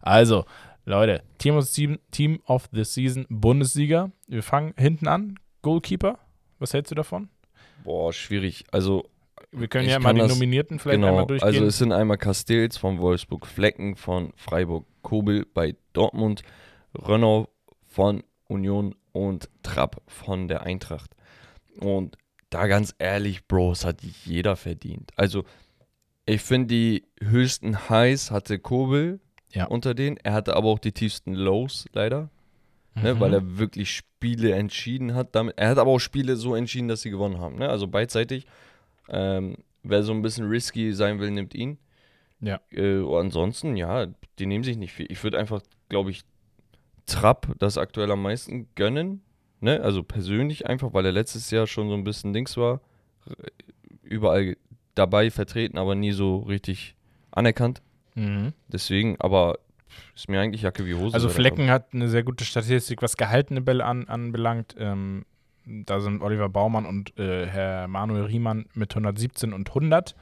Also, Leute, Team of, the, Team of the Season Bundesliga. Wir fangen hinten an. Goalkeeper, was hältst du davon? Boah, schwierig. Also, Wir können ja mal die das- Nominierten vielleicht genau. einmal durchgehen. Also, es sind einmal Castells von Wolfsburg, Flecken von Freiburg, Kobel bei Dortmund, Renault von Union und Trapp von der Eintracht. Und da ganz ehrlich, Bro, es hat jeder verdient. Also, ich finde, die höchsten Highs hatte Kobel Ja. unter denen. Er hatte aber auch die tiefsten Lows, leider. ne, Mhm. weil er wirklich Spiele entschieden hat. Damit. Er hat aber auch Spiele so entschieden, dass sie gewonnen haben. Ne? Also beidseitig. Ähm, wer so ein bisschen risky sein will, nimmt ihn. Ja. Äh, ansonsten, ja, die nehmen sich nicht viel. Ich würde einfach, glaube ich, Trapp das aktuell am meisten gönnen. Ne? Also persönlich einfach, weil er letztes Jahr schon so ein bisschen Dings war. Überall dabei vertreten, aber nie so richtig anerkannt. Mhm. Deswegen, aber ist mir eigentlich Jacke wie Hose. Also Flecken hat eine sehr gute Statistik, was gehaltene Bälle an, anbelangt. Ähm, da sind Oliver Baumann und äh, Herr Manuel Riemann mit 117 und 100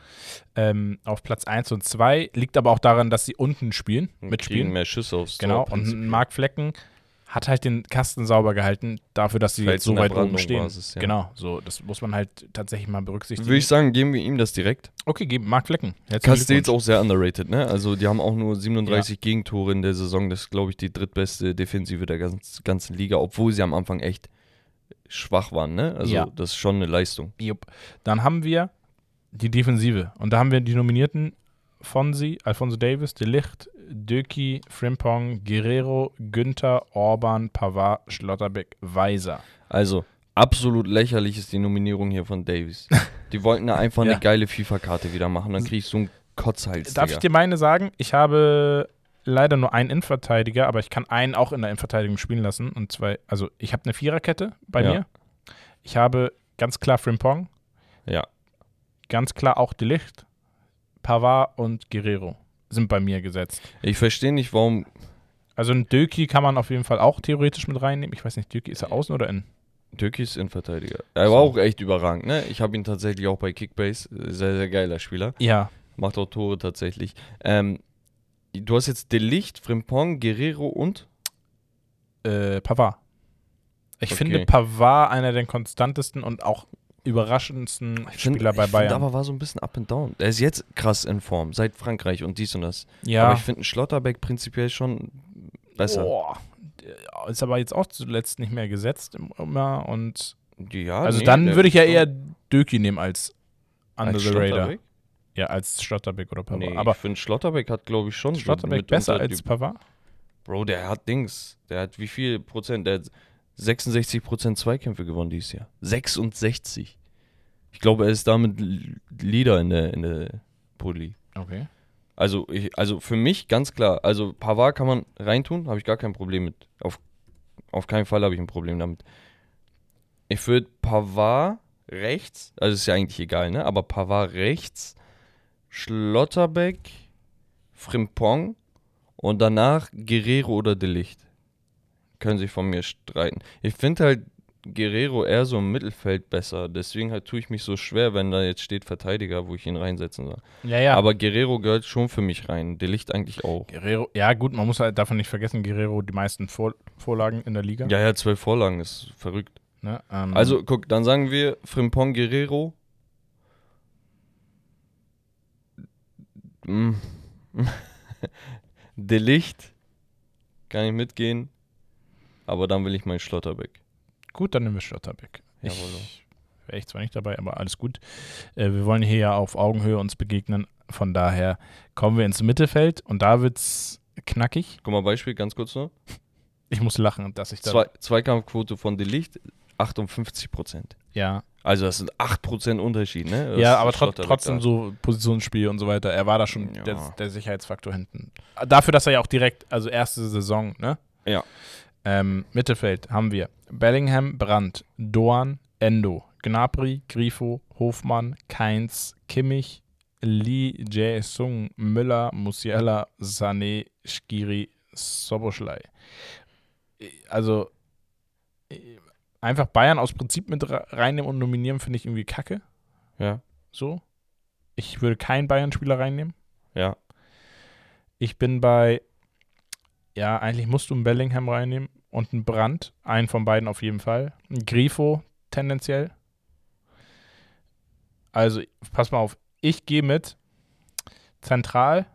ähm, auf Platz 1 und 2. Liegt aber auch daran, dass sie unten spielen. Kriegen mitspielen. mehr Schüsse aufs Genau, Tor. und. Marc Flecken hat halt den Kasten sauber gehalten, dafür, dass sie jetzt so weit oben stehen. Basis, ja. Genau, so, das muss man halt tatsächlich mal berücksichtigen. Würde ich sagen, geben wir ihm das direkt. okay, geben Marc Flecken. Castells auch sehr underrated, ne? Also die haben auch nur 37 Gegentore in der Saison. Das ist, glaube ich, die drittbeste Defensive der ganz, ganzen Liga, obwohl sie am Anfang echt schwach waren, ne? Also Ja. das ist schon eine Leistung. Jupp. Dann haben wir die Defensive. Und da haben wir die Nominierten Fonsi, Alfonso Davis, De Licht, Döki, Frimpong, Guerrero, Günther, Orban, Pavard, Schlotterbeck, Weiser. Also absolut lächerlich ist die Nominierung hier von Davies. <laughs> Die wollten da einfach Ja. eine geile FIFA-Karte wieder machen. Dann kriege ich so einen Kotzhals. Darf ich dir meine sagen? Ich habe leider nur einen Innenverteidiger, aber ich kann einen auch in der Innenverteidigung spielen lassen. Und zwei, also ich habe eine Viererkette bei Ja. mir. Ich habe ganz klar Frimpong, Ja. ganz klar auch De Licht, Pavard und Guerrero sind bei mir gesetzt. Ich verstehe nicht, warum. Also ein Döki kann man auf jeden Fall auch theoretisch mit reinnehmen. Ich weiß nicht, Döki ist er außen oder innen? Türkei ist Innenverteidiger. Er war So. auch echt überragend, ne? Ich habe ihn tatsächlich auch bei Kickbase. Sehr, sehr geiler Spieler. Ja. Macht auch Tore tatsächlich. Ähm, du hast jetzt Delicht, Frimpong, Guerrero und Äh, Pavard. Ich Okay. finde Pavard einer der konstantesten und auch überraschendsten Spieler bei ich Bayern. Find, aber war so ein bisschen up and down. Er ist jetzt krass in Form, seit Frankreich und dies und das. ja. Aber ich finde Schlotterbeck prinzipiell schon besser. Boah. Ist aber jetzt auch zuletzt nicht mehr gesetzt im- immer und Ja, also nee, dann würde ich ja eher Döki nehmen als Under als the Radar. Ja, als Schlotterbeck oder Pavard. Nee, aber ich finde Schlotterbeck hat, glaube ich, schon Schlotterbeck besser als Pavard? Bro, der hat Dings. Der hat wie viel Prozent? Der hat 66 Prozent Zweikämpfe gewonnen dieses Jahr. 66. Ich glaube, er ist damit Leader in der, in der Pulli. Okay. Also, ich, also für mich ganz klar, also Pavard kann man reintun, habe ich gar kein Problem mit. Auf, auf keinen Fall habe ich ein Problem damit. Ich würde Pavard rechts, also ist ja eigentlich egal, ne? Aber Pavard rechts, Schlotterbeck, Frimpong und danach Guerrero oder Delicht. Können sich von mir streiten. Ich finde halt Guerrero eher so im Mittelfeld besser. Deswegen halt tue ich mich so schwer, wenn da jetzt steht Verteidiger, wo ich ihn reinsetzen soll. Ja, ja. Aber Guerrero gehört schon für mich rein. Delicht eigentlich auch. Guerrero, ja gut, man muss halt davon nicht vergessen, Guerrero die meisten Vor Vorlagen in der Liga. Ja, ja, zwölf Vorlagen ist verrückt. Ne? Ähm, Also, guck, dann sagen wir Frimpong Guerrero. Mm. <laughs> Delicht. Kann ich mitgehen. Aber dann will ich meinen Schlotterbeck. gut, dann nehmen wir Schlotterbeck. Jawohl. Ich wäre ich zwar nicht dabei, aber alles gut. Äh, wir wollen hier ja auf Augenhöhe uns begegnen. Von daher kommen wir ins Mittelfeld und da wird's knackig. Guck mal, Beispiel ganz kurz noch. Ich muss lachen, dass ich da. Zwei, Zweikampfquote von Delicht 58 Prozent. Ja, Also das sind 8 Prozent Unterschied, ne? Das ja aber trot trotzdem so Positionsspiel und so weiter. Er war da schon Ja. der, der Sicherheitsfaktor hinten. Dafür, dass er ja auch direkt, also erste Saison, ne? Ja. Ähm, Mittelfeld haben wir Bellingham, Brandt, Doan, Endo, Gnabry, Grifo, Hofmann, Keins, Kimmich, Lee, Jae-Sung, Müller, Musiala, Sané, Skiri, Soboschlei. Also einfach Bayern aus Prinzip mit re- reinnehmen und nominieren, finde ich irgendwie kacke. Ja, So. Ich würde keinen Bayern-Spieler reinnehmen. ja. Ich bin bei, ja, eigentlich musst du einen Bellingham reinnehmen und einen Brandt. Einen von beiden auf jeden Fall. Ein Grifo tendenziell. Also, pass mal auf. Ich gehe mit zentral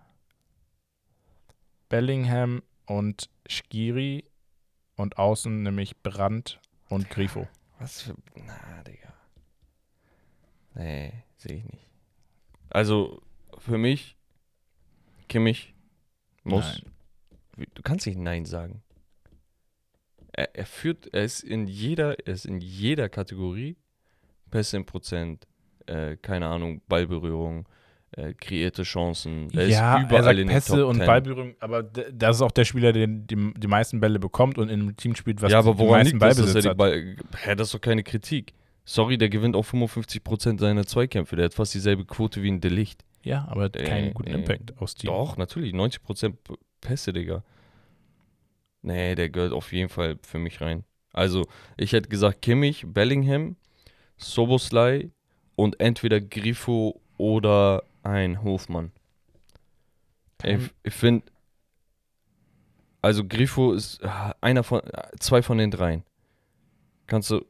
Bellingham und Skiri und außen nämlich Brandt und Grifo. Was für. Na, Digga. Nee, sehe ich nicht. Also, für mich, Kimmich muss. Nein. Du kannst nicht Nein sagen. Er, er führt, er ist in jeder, er ist in jeder Kategorie Pässe im Prozent, äh, keine Ahnung, Ballberührung, äh, kreierte Chancen. Er ja, ist überall er Pässe und 10. Ballberührung, aber das ist auch der Spieler, der die, die meisten Bälle bekommt und in einem Team spielt, was ja, aber die meisten liegt das, dass er die hat. Ball, Hä, das ist doch keine Kritik. Sorry, der gewinnt auch 55% seiner Zweikämpfe. Der hat fast dieselbe Quote wie ein Delicht. Ja, aber hat keinen Äh, guten äh, Impact aus Team. Doch, natürlich. 90% P- Pässe, Digga. Nee, der gehört auf jeden Fall für mich rein. Also, ich hätte gesagt Kimmich, Bellingham, Soboslai und entweder Grifo oder ein Hofmann. Ich, ich finde, also Grifo ist ah, einer von, äh, zwei von den dreien. Kannst du,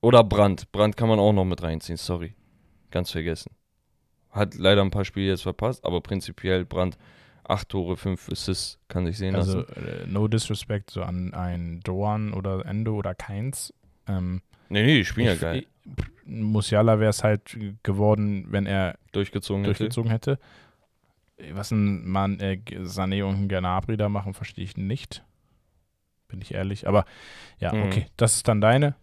oder Brandt. Brandt kann man auch noch mit reinziehen, sorry. Ganz vergessen. Hat leider ein paar Spiele jetzt verpasst, aber prinzipiell Brandt, acht Tore, fünf Assists, kann sich sehen Also, lassen. äh, no disrespect so an einen Doan oder Endo oder Keins. Ähm, Nee, nee, die spielen ja geil. Musiala wäre es halt geworden, wenn er Durchgezogen hätte. durchgezogen hätte. Was ein Mann, äh, Sané und ein Gnabry da machen, verstehe ich nicht. Bin ich ehrlich. Aber ja, Mhm. okay. Das ist dann deine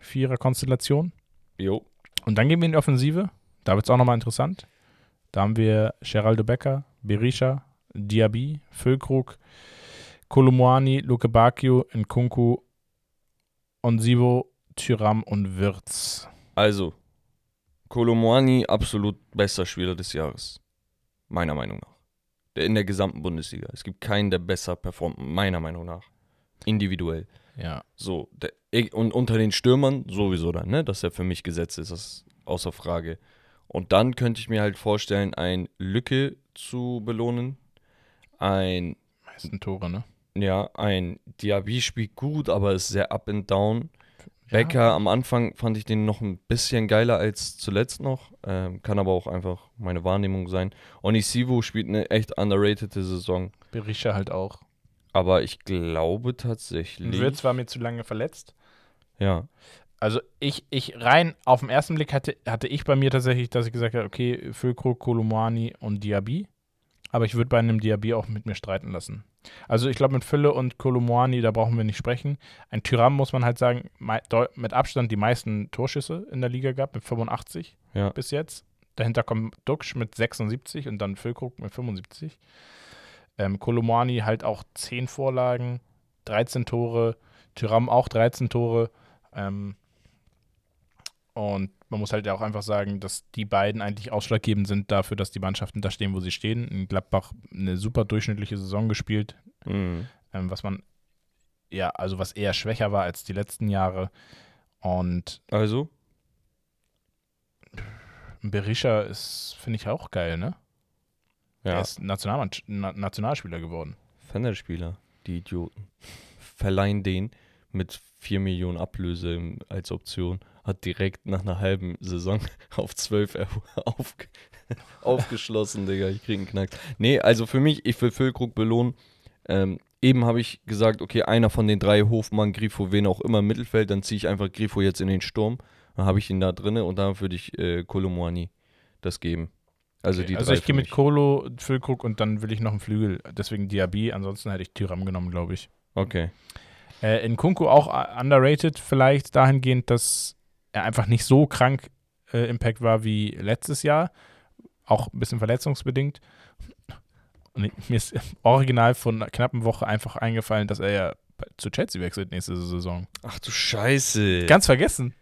Vierer-Konstellation. Jo. Und dann gehen wir in die Offensive. Da wird es auch nochmal interessant. Da haben wir Geraldo Becker, Berisha, Diaby, Füllkrug, Kolumwani, Luke Bacchio, Nkunku, Onsivo, Tyram und Wirtz. Also, Kolomwani absolut bester Spieler des Jahres. Meiner Meinung nach. Der in der gesamten Bundesliga. Es gibt keinen, der besser performt, meiner Meinung nach. Individuell. Ja, So, der, und unter den Stürmern sowieso dann, ne? Dass er für mich gesetzt ist, das ist außer Frage. Und dann könnte ich mir halt vorstellen, ein Lücke zu belohnen. Ein, meisten Tore, ne? ja, ein Diaby spielt gut, aber ist sehr up and down. Becker am Anfang fand ich den noch ein bisschen geiler als zuletzt noch. Ähm, kann aber auch einfach meine Wahrnehmung sein. Onisivo spielt eine echt underrated Saison. Berisha halt auch. Aber ich glaube tatsächlich. Wirtz war mir zu lange verletzt. Ja. Also ich, ich rein auf den ersten Blick hatte, hatte ich bei mir tatsächlich, dass ich gesagt habe, okay, Füllkrug, Kolumani und Diaby. Aber ich würde bei einem Diaby auch mit mir streiten lassen. Also ich glaube, mit Fülle und Kolomoani, da brauchen wir nicht sprechen. Ein Tyram muss man halt sagen, mit Abstand die meisten Torschüsse in der Liga gab, mit 85 ja. bis jetzt. Dahinter kommt Duxch mit 76 und dann Füllkrug mit 75. Ähm, Kolomoani halt auch 10 Vorlagen, 13 Tore, Tyram auch 13 Tore. Ähm, und man muss halt auch einfach sagen, dass die beiden eigentlich ausschlaggebend sind dafür, dass die Mannschaften da stehen, wo sie stehen. In Gladbach eine super durchschnittliche Saison gespielt, mhm. ähm, was man, ja, also was eher schwächer war als die letzten Jahre. Und also? Berisha ist, finde ich, auch geil, ne? Ja. Er ist National Na Nationalspieler geworden. Fennerspieler, die Idioten. Verleihen den mit 4 Millionen Ablöse als Option hat direkt nach einer halben Saison <laughs> auf 12 <laughs> auf, aufgeschlossen, Digga. Ich krieg einen Knack. Nee, also für mich, ich will Füllkrug belohnen. Ähm, eben habe ich gesagt, okay, einer von den drei, Hofmann, Grifo, wen auch immer im Mittelfeld, dann ziehe ich einfach Grifo jetzt in den Sturm. Dann habe ich ihn da drinne und dann würde ich äh, Kolomoani das geben. Also okay, die Also ich gehe mit Kolo, Füllkrug und dann will ich noch einen Flügel. Deswegen Diaby. Ansonsten hätte ich Tyram genommen, glaube ich. Okay. Äh, in Kunku auch underrated vielleicht dahingehend, dass einfach nicht so krank äh, Impact war wie letztes Jahr. Auch ein bisschen verletzungsbedingt. Und mir ist original von einer knappen Woche einfach eingefallen, dass er ja zu Chelsea wechselt nächste Saison. Ach du Scheiße. Ganz vergessen.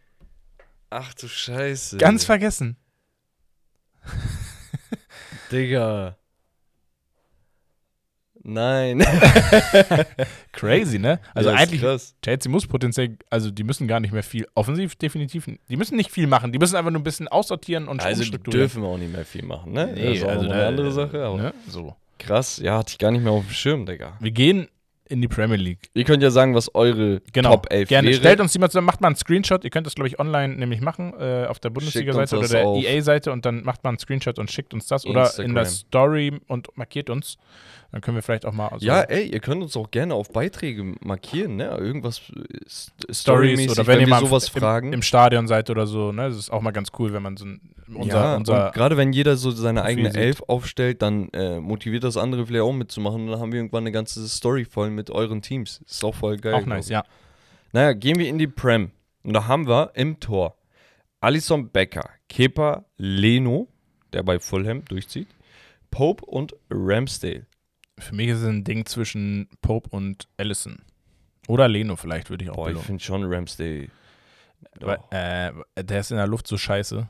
Ach du Scheiße. Ganz vergessen. Digga. Nein. <laughs> Crazy, ne? Also ja, eigentlich, krass. Chelsea muss potenziell, also die müssen gar nicht mehr viel, offensiv definitiv, die müssen nicht viel machen, die müssen einfach nur ein bisschen aussortieren und Also die dürfen wir auch nicht mehr viel machen, ne? Nee, das ist also eine andere Sache, aber ne? so. krass, ja, hatte ich gar nicht mehr auf dem Schirm, Digga. Wir gehen in die Premier League. Ihr könnt ja sagen, was eure genau, Top 11 gerne. wäre. Stellt uns die mal zusammen, macht mal einen Screenshot. Ihr könnt das, glaube ich, online nämlich machen, äh, auf der Bundesliga-Seite oder der EA-Seite und dann macht man einen Screenshot und schickt uns das Instagram. oder in der Story und markiert uns. Dann können wir vielleicht auch mal. So ja, ey, ihr könnt uns auch gerne auf Beiträge markieren, ne? Irgendwas Stories oder wenn, wenn ihr mal sowas im, fragen. im Stadion seid oder so, ne? Das ist auch mal ganz cool, wenn man so ein, unser, ja, unser gerade wenn jeder so seine eigene Elf aufstellt, dann äh, motiviert das andere vielleicht auch mitzumachen und dann haben wir irgendwann eine ganze Story voll mit euren Teams. Ist auch voll geil. Auch nice, ja. Naja, gehen wir in die Prem. Und da haben wir im Tor Alison Becker, Kepa Leno, der bei Fulham durchzieht, Pope und Ramsdale. Für mich ist es ein Ding zwischen Pope und Allison. Oder Leno vielleicht, würde ich auch Boah, belohnen. ich finde schon. Weil, äh, der ist in der Luft so scheiße.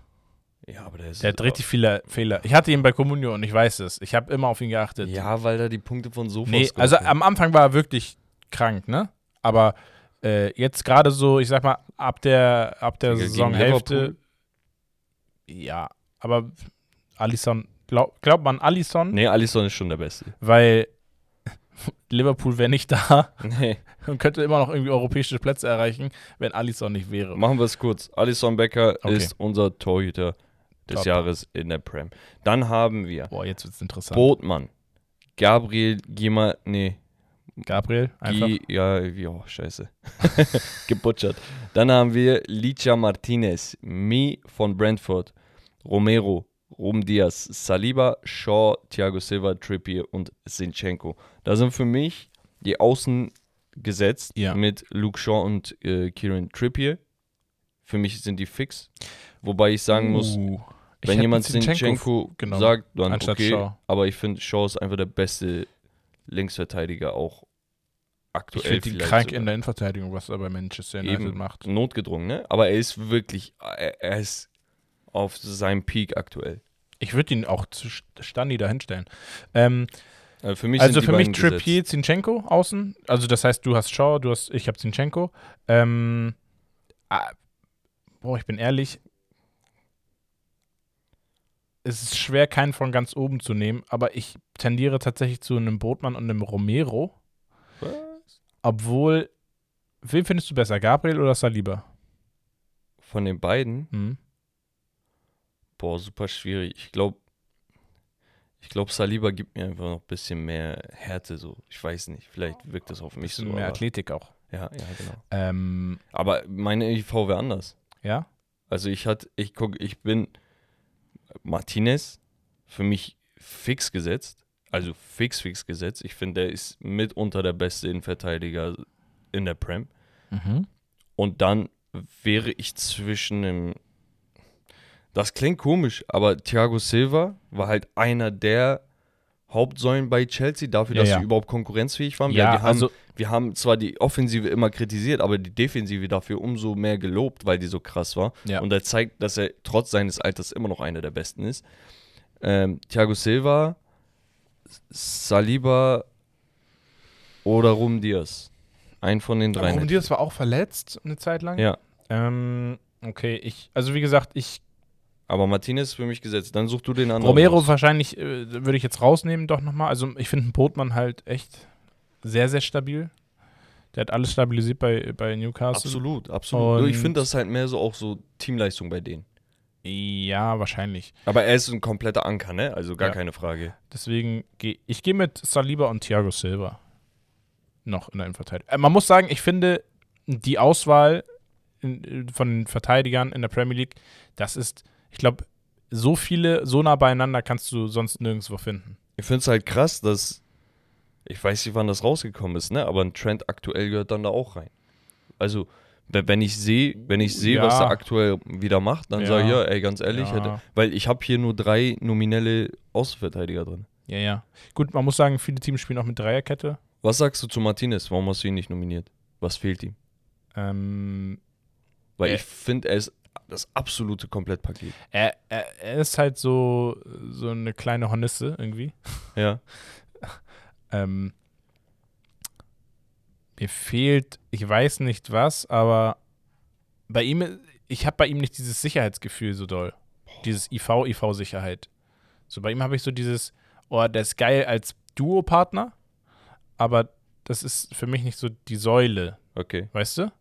Ja, aber der ist. Der hat richtig viele Fehler. Ich hatte ihn bei Comunio und ich weiß es. Ich habe immer auf ihn geachtet. Ja, weil da die Punkte von Sofos Nee, also am Anfang war er wirklich krank, ne? Aber äh, jetzt gerade so, ich sag mal, ab der, ab der Saisonhälfte. Ja, aber Alisson, glaub, glaubt man Alisson? Nee, Alisson ist schon der Beste. Weil <laughs> Liverpool wäre nicht da Nee. <laughs> und könnte immer noch irgendwie europäische Plätze erreichen, wenn Alisson nicht wäre. Machen wir es kurz. Alisson Becker Okay. ist unser Torhüter des Top. Jahres in der Prem. Dann haben wir Boah, jetzt wird's interessant. Botmann, Gabriel Gima, nee, Gabriel, einfach. Gi, ja, wie, oh, scheiße. <laughs> Gebutschert. Dann haben wir Licha Martinez, Mi von Brentford, Romero, Rum Diaz, Saliba, Shaw, Thiago Silva, Trippier und Sinchenko. Da sind für mich die Außen gesetzt Ja. mit Luke Shaw und äh, Kieran Trippier. Für mich sind die fix. Wobei ich sagen muss, Uh, ich wenn jemand Sinchenko genommen, sagt, dann okay. Shaw. Aber ich finde, Shaw ist einfach der beste Linksverteidiger auch Ich aktuell. finde ihn krank sogar. in der Innenverteidigung, was er bei Manchester United Eben. macht. Notgedrungen, ne? Aber er ist wirklich, er, er ist auf seinem Peak aktuell. Ich würde ihn auch zu Stani dahinstellen. Ähm, Also für mich also für mich Trippier, Zinchenko außen. Also das heißt, du hast Shaw, du hast, ich habe Zinchenko. Ähm, ah, boah, ich bin ehrlich. Es ist schwer, keinen von ganz oben zu nehmen, aber ich tendiere tatsächlich zu einem Botmann und einem Romero. gesetzt. Obwohl, wen findest du besser, Gabriel oder Saliba? Von den beiden, Hm? Boah, super schwierig. Ich glaube, ich glaube, Saliba gibt mir einfach noch ein bisschen mehr Härte, so. Ich weiß nicht, vielleicht wirkt das auf mich so. Mehr aber- Athletik auch. Ja, ja, genau. Ähm, Aber meine IV wäre anders. ja? Also ich hatte, ich guck, ich bin Martinez für mich fix gesetzt, also fix, fix gesetzt. Ich finde, der ist mitunter der beste Innenverteidiger in der Prem. Mhm. Und dann wäre ich zwischen dem. Das klingt komisch, aber Thiago Silva war halt einer der Hauptsäulen bei Chelsea, dafür, Ja, dass ja. sie überhaupt konkurrenzfähig waren. Ja, die haben, also wir haben zwar die Offensive immer kritisiert, aber die Defensive dafür umso mehr gelobt, weil die so krass war. Ja. Und er zeigt, dass er trotz seines Alters immer noch einer der besten ist. Ähm, Thiago Silva, Saliba oder Rum Diaz. Ein von den drei. Dir das war auch verletzt eine Zeit lang? Ja. Ähm, okay, ich, also wie gesagt, ich Aber Martinez ist für mich gesetzt. Dann such du den anderen. Romero raus. wahrscheinlich äh, würde ich jetzt rausnehmen, doch nochmal. Also ich finde Botmann halt echt sehr, sehr stabil. Der hat alles stabilisiert bei, bei Newcastle. Absolut, absolut. Nur ich Und- finde das halt mehr so auch so Teamleistung bei denen. Ja, wahrscheinlich. Aber er ist ein kompletter Anker, ne? Also gar Ja. keine Frage. Deswegen gehe ich gehe mit Saliba und Thiago Silva noch in der Innenverteidigung. Äh, man muss sagen, ich finde die Auswahl in, von den Verteidigern in der Premier League, das ist, ich glaube, so viele, so nah beieinander kannst du sonst nirgendwo finden. Ich finde es halt krass, dass. Ich weiß nicht, wann das rausgekommen ist, ne? Aber ein Trend aktuell gehört dann da auch rein. Also, we- wenn ich sehe, wenn ich sehe, was Ja. er aktuell wieder macht, dann Ja. sage ich ja, ey, ganz ehrlich, Ja. hätte, weil ich habe hier nur drei nominelle Außenverteidiger drin. Ja, ja. Gut, man muss sagen, viele Teams spielen auch mit Dreierkette. Was sagst du zu Martinez? Warum hast du ihn nicht nominiert? Was fehlt ihm? Ähm, Weil Äh. ich finde, er ist das absolute Komplettpaket. er, er, er ist halt so, so eine kleine Hornisse irgendwie. Ja. <laughs> Ähm, mir fehlt, ich weiß nicht was, aber bei ihm, ich habe bei ihm nicht dieses Sicherheitsgefühl so doll. Dieses IV-IV-Sicherheit. So bei ihm habe ich so dieses, oh, der ist geil als Duopartner, aber das ist für mich nicht so die Säule, Okay. weißt du?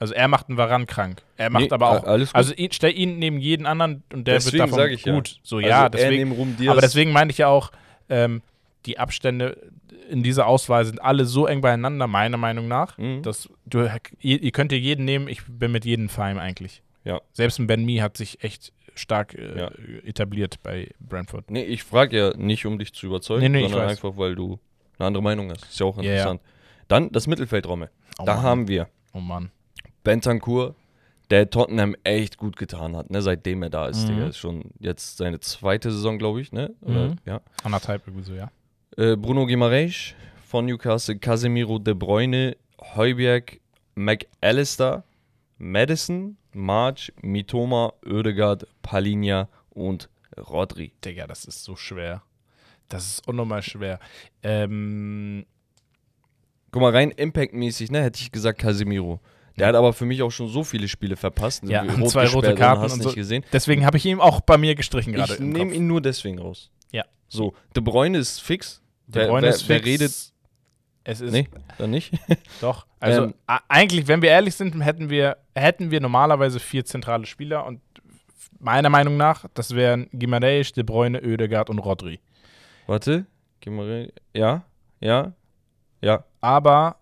Ja. Also er macht einen Varan krank. Er macht Nee, aber auch, alles gut. also ihn, stell ihn neben jeden anderen und der Deswegen wird davon ich ja. gut. So also ja, deswegen. Aber deswegen meine ich ja auch, ähm, die Abstände in dieser Auswahl sind alle so eng beieinander, meiner Meinung nach. Mhm. Dass du, ihr, ihr könnt dir jeden nehmen, ich bin mit jedem fein eigentlich. Ja. Selbst ein Ben Mee hat sich echt stark äh, Ja. etabliert bei Brentford. Nee, ich frage ja nicht, um dich zu überzeugen, Nee, nee, ich sondern einfach, weil du eine andere Meinung hast. Ist ja auch Ja, ja. interessant. Dann das Mittelfeldraume. Oh da Mann. haben wir Oh Mann. Bentancur, der Tottenham echt gut getan hat, ne, seitdem er da ist. Mhm. Digga. Ist schon jetzt seine zweite Saison, glaube ich, ne? Oder, Mhm. ja. Anderthalb irgendwie so, ja. Äh, Bruno Guimaraes von Newcastle, Casemiro De Bruyne, Heuberg, McAllister, Madison, March, Mitoma, Oedegaard, Palinha und Rodri. Digga, das ist so schwer. Das ist unnormal schwer. Ähm, Guck mal, rein impactmäßig, ne, hätte ich gesagt Casemiro. Der hat aber für mich auch schon so viele Spiele verpasst. Ja, Irgendwie <laughs> zwei rote Karten hast und nicht so. gesehen. deswegen habe ich ihn auch bei mir gestrichen gerade. Ich nehme ihn nur deswegen raus. Ja. So, De Bruyne ist fix. De wer, Bruyne wer, ist wer fix. redet? Es ist Nee, dann nicht. <laughs> Doch. Also Ähm, eigentlich, wenn wir ehrlich sind, hätten wir, hätten wir normalerweise vier zentrale Spieler und meiner Meinung nach, das wären Gimareis, De Bruyne, Oedegaard und Rodri. Warte. Rein. Ja, ja, ja. Aber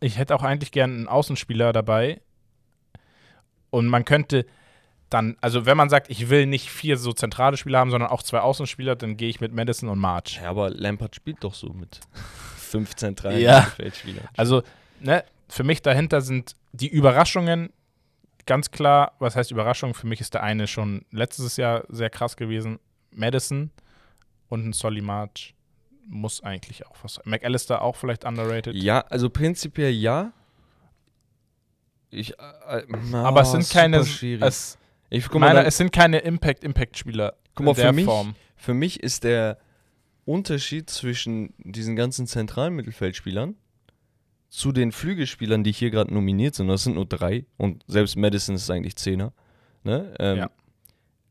ich hätte auch eigentlich gern einen Außenspieler dabei. Und man könnte dann, also wenn man sagt, ich will nicht vier so zentrale Spieler haben, sondern auch zwei Außenspieler, dann gehe ich mit Madison und March. Ja, aber Lampard spielt doch so mit <laughs> fünf zentralen Ja. Mittelfeldspielern. Also, ne, für mich dahinter sind die Überraschungen ganz klar. Was heißt Überraschung? Für mich ist der eine schon letztes Jahr sehr krass gewesen. Madison und ein Solly March muss eigentlich auch was sein. McAllister auch vielleicht underrated. Ja, also prinzipiell ja. Ich, äh, äh, aber es oh, sind keine, es, ich, guck mal, meiner, es sind keine Impact-Impact-Spieler Guck mal, in für mich- Form. für mich ist der Unterschied zwischen diesen ganzen zentralen Mittelfeldspielern zu den Flügelspielern, die hier gerade nominiert sind, das sind nur drei und selbst Madison ist eigentlich Zehner, ne? ähm, Ja.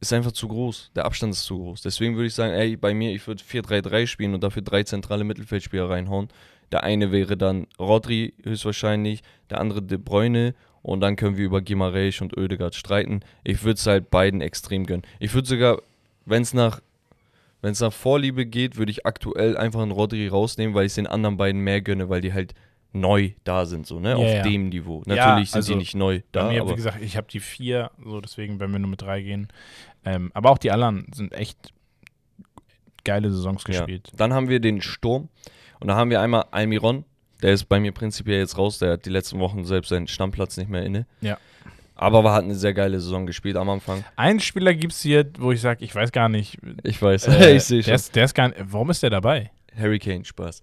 Ist einfach zu groß. Der Abstand ist zu groß. Deswegen würde ich sagen, ey, bei mir, ich würde 4-3-3 spielen und dafür drei zentrale Mittelfeldspieler reinhauen. Der eine wäre dann Rodri höchstwahrscheinlich, der andere De Bruyne und dann können wir über Gimareis und Oedegaard streiten. Ich würde es halt beiden extrem gönnen. Ich würde sogar, wenn es nach wenn es nach Vorliebe geht, würde ich aktuell einfach einen Rodri rausnehmen, weil ich es den anderen beiden mehr gönne, weil die halt neu da sind, so, ne? Ja, Auf ja. dem Niveau. Ja, Natürlich sind also die nicht neu da, Bei mir, aber wie gesagt, ich habe die vier, so deswegen werden wir nur mit drei gehen. Ähm, aber auch die anderen sind echt geile Saisons Ja. gespielt. Dann haben wir den Sturm. Und da haben wir einmal Almiron. Der ist bei mir prinzipiell jetzt raus. Der hat die letzten Wochen selbst seinen Stammplatz nicht mehr inne. Ja. Aber war, hat eine sehr geile Saison gespielt am Anfang. Einen Spieler gibt es hier, wo ich sage, ich weiß gar nicht. Ich weiß, äh, <laughs> ich sehe Der schon. ist, der ist gar nicht, warum ist der dabei? Harry Kane, Spaß.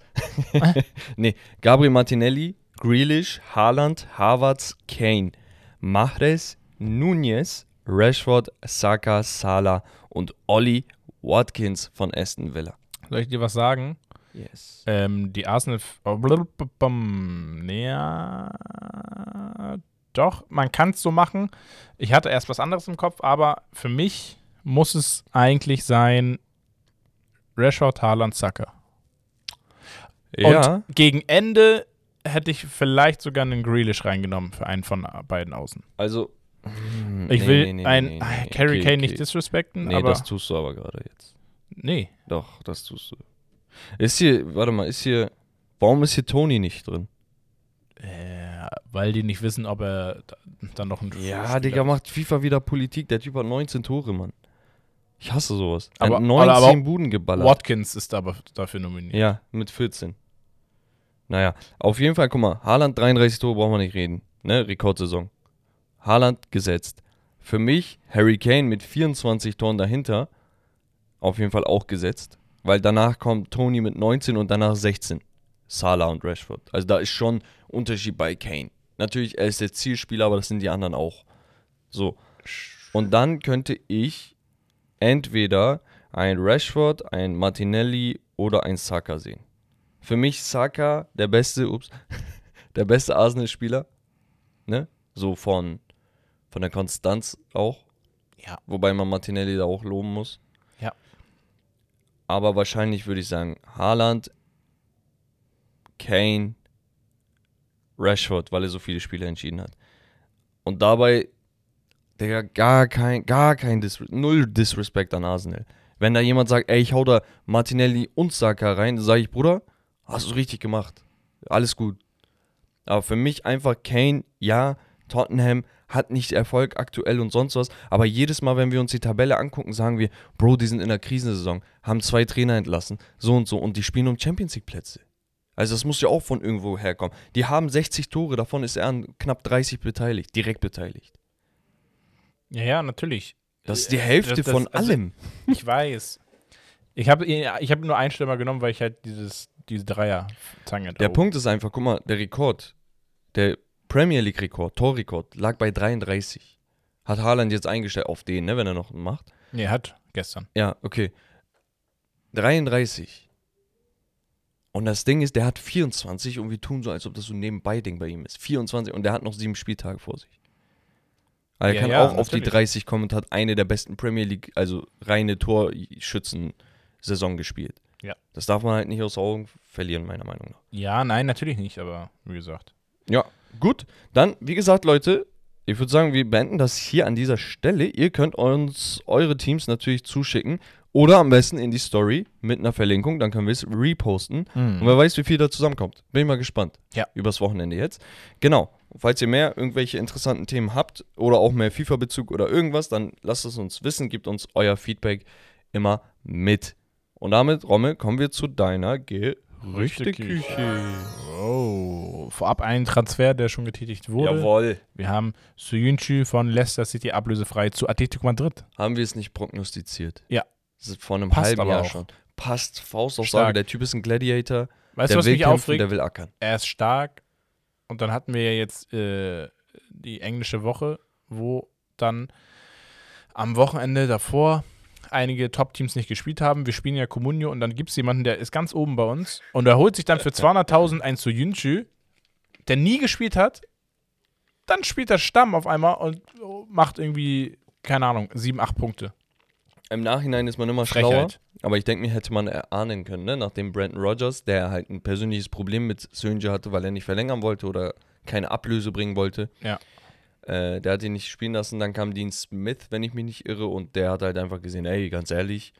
<laughs> nee, Gabriel Martinelli, Grealish, Haaland, Havertz, Kane, Mahrez, Nunez, Rashford, Saka, Salah und Ollie Watkins von Aston Villa. Soll ich dir was sagen? Yes. Ähm, die Arsenal. Oh. Naja. Doch, man kann es so machen. Ich hatte erst was anderes im Kopf, aber für mich muss es eigentlich sein Rashford, Haaland, Saka. Ja, Und gegen Ende hätte ich vielleicht sogar einen Grealish reingenommen für einen von beiden Außen. also. Ich nee, will nee, ein nee, ah, Carry okay, Kane okay. nicht disrespekten, Nee, aber das tust du aber gerade jetzt. nee. Doch, das tust du. Ist hier, warte mal, ist hier, warum ist hier Tony nicht drin? Äh, weil die nicht wissen, ob er da- dann noch ein Ja, Spieler Digga, macht FIFA wieder Politik. Der Typ hat 19 Tore, Mann. Ich hasse sowas. Er Aber- hat 19 aber- aber Buden geballert. Watkins ist aber dafür nominiert. Ja, mit 14. Naja, auf jeden Fall, guck mal, Haaland 33 Tore brauchen wir nicht reden. Ne, Rekordsaison. Haaland gesetzt. Für mich Harry Kane mit 24 Toren dahinter auf jeden Fall auch gesetzt, weil danach kommt Tony mit 19 und danach 16. Salah und Rashford. Also da ist schon Unterschied bei Kane. Natürlich, er ist der Zielspieler, aber das sind die anderen auch. So. Und dann könnte ich entweder ein Rashford, ein Martinelli oder ein Saka sehen. Für mich Saka der beste, ups, <laughs> der beste Arsenal-Spieler. Ne? So von, von der Konstanz auch. Ja. Wobei man Martinelli da auch loben muss. Ja. Aber wahrscheinlich würde ich sagen, Haaland, Kane, Rashford, weil er so viele Spiele entschieden hat. Und dabei, Digga, gar kein, gar kein Dis null Disrespect an Arsenal. Wenn da jemand sagt, ey, ich hau da Martinelli und Saka rein, dann sage ich, Bruder, hast du richtig gemacht. Alles gut. Aber für mich einfach Kane, ja, Tottenham hat nicht Erfolg aktuell und sonst was. Aber jedes Mal, wenn wir uns die Tabelle angucken, sagen wir, Bro, die sind in der Krisensaison, haben zwei Trainer entlassen, so und so, und die spielen um Champions League Plätze. Also das muss ja auch von irgendwo herkommen. Die haben 60 Tore, davon ist er an knapp 30 beteiligt, direkt beteiligt. Ja, ja, natürlich. Das ist die Äh, Hälfte das- das- von also- allem. <laughs> Ich weiß. Ich habe ich hab nur einen Stürmer genommen, weil ich halt dieses, diese Dreier-Zange Der Punkt ist einfach, guck mal, der Rekord, der Premier League-Rekord, Torrekord, lag bei 33. Hat Haaland jetzt eingestellt auf den, ne, wenn er noch einen macht. Nee, hat gestern. Ja, okay. 33. Und das Ding ist, der hat 24 und wir tun so, als ob das so ein Nebenbei-Ding bei ihm ist. 24 und der hat noch sieben Spieltage vor sich. Also er Ja, kann ja, auch auf die natürlich. 30 kommen und hat eine der besten Premier League, also reine Torschützen-Saison gespielt. Ja. Das darf man halt nicht aus Augen verlieren, meiner Meinung nach. Ja, nein, natürlich nicht, aber wie gesagt. Ja, gut. Dann, wie gesagt, Leute, ich würde sagen, wir beenden das hier an dieser Stelle. Ihr könnt uns eure Teams natürlich zuschicken oder am besten in die Story mit einer Verlinkung, dann können wir es reposten. Und wer weiß, wie viel da zusammenkommt. Bin ich mal gespannt. Ja. Übers Wochenende jetzt. Genau. Falls ihr mehr irgendwelche interessanten Themen habt oder auch mehr FIFA-Bezug oder irgendwas, dann lasst es uns wissen, gebt uns euer Feedback immer mit. Und damit, Rommel, kommen wir zu deiner Gerüchteküche. Oh, vorab ein Transfer, der schon getätigt wurde. Jawohl. Wir haben Suyunchu von Leicester City ablösefrei zu Atletico Madrid. Haben wir es nicht prognostiziert? Ja. Das ist vor einem Passt halben aber Jahr auch. schon. Passt, Faustaussage, der Typ ist ein Gladiator. Weißt der du, was will mich kämpfen, aufregt? der will ackern. er ist stark. Und dann hatten wir ja jetzt äh, die englische Woche, wo dann am Wochenende davor einige Top-Teams nicht gespielt haben. Wir spielen ja Comunio und dann gibt es jemanden, der ist ganz oben bei uns und er holt sich dann für 200.000 ein Soyuncu, der nie gespielt hat. Dann spielt er Stamm auf einmal und macht irgendwie, keine Ahnung, 7, 8 Punkte. Im Nachhinein ist man immer schlauer. Frechheit. Aber ich denke mir, hätte man erahnen können, ne? nachdem Brandon Rogers, der halt ein persönliches Problem mit Sönje hatte, weil er nicht verlängern wollte oder keine Ablöse bringen wollte. Ja. Äh, der hat ihn nicht spielen lassen. Dann kam Dean Smith, wenn ich mich nicht irre, und der hat halt einfach gesehen, ey, ganz ehrlich,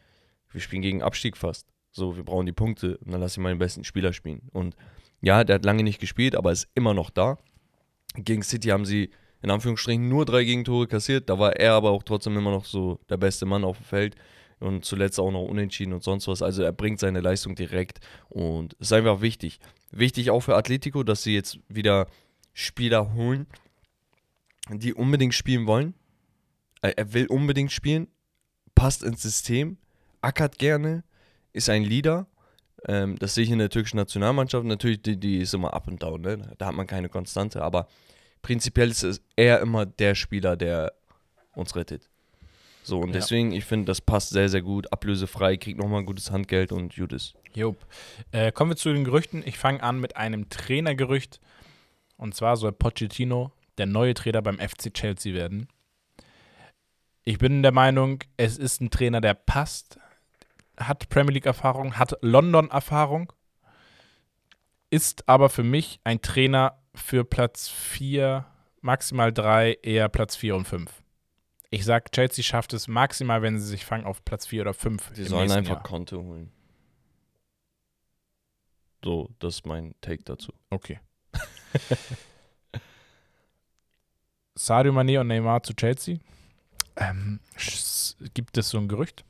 wir spielen gegen Abstieg fast. So, wir brauchen die Punkte und dann lass ich meinen besten Spieler spielen. Und ja, der hat lange nicht gespielt, aber ist immer noch da. Gegen City haben sie in Anführungsstrichen nur drei Gegentore kassiert. Da war er aber auch trotzdem immer noch so der beste Mann auf dem Feld. und zuletzt auch noch unentschieden und sonst was. Also er bringt seine Leistung direkt und ist einfach wichtig. Wichtig auch für Atletico, dass sie jetzt wieder Spieler holen, die unbedingt spielen wollen. Äh, Er will unbedingt spielen, passt ins System, ackert gerne, ist ein Leader. Ähm, das sehe ich in der türkischen Nationalmannschaft. Natürlich, die, die ist immer up und down, ne? da hat man keine Konstante, aber prinzipiell ist er immer der Spieler, der uns rettet. So, und Ja. deswegen, ich finde, das passt sehr, sehr gut. Ablösefrei, kriegt nochmal ein gutes Handgeld und Judas. Job. Äh, kommen wir zu den Gerüchten. Ich fange an mit einem Trainergerücht. Und zwar soll Pochettino der neue Trainer beim FC Chelsea werden. Ich bin der Meinung, es ist ein Trainer, der passt, hat Premier League-Erfahrung, hat London-Erfahrung, ist aber für mich ein Trainer für Platz 4, maximal 3, eher Platz 4 und 5. Ich sag, Chelsea schafft es maximal, wenn sie sich fangen, auf Platz 4 oder 5. Die im sollen einfach Jahr. Konto holen. So, das ist mein Take dazu. Okay. <laughs> Sadio Mané und Neymar zu Chelsea. Ähm, gibt es so ein Gerücht?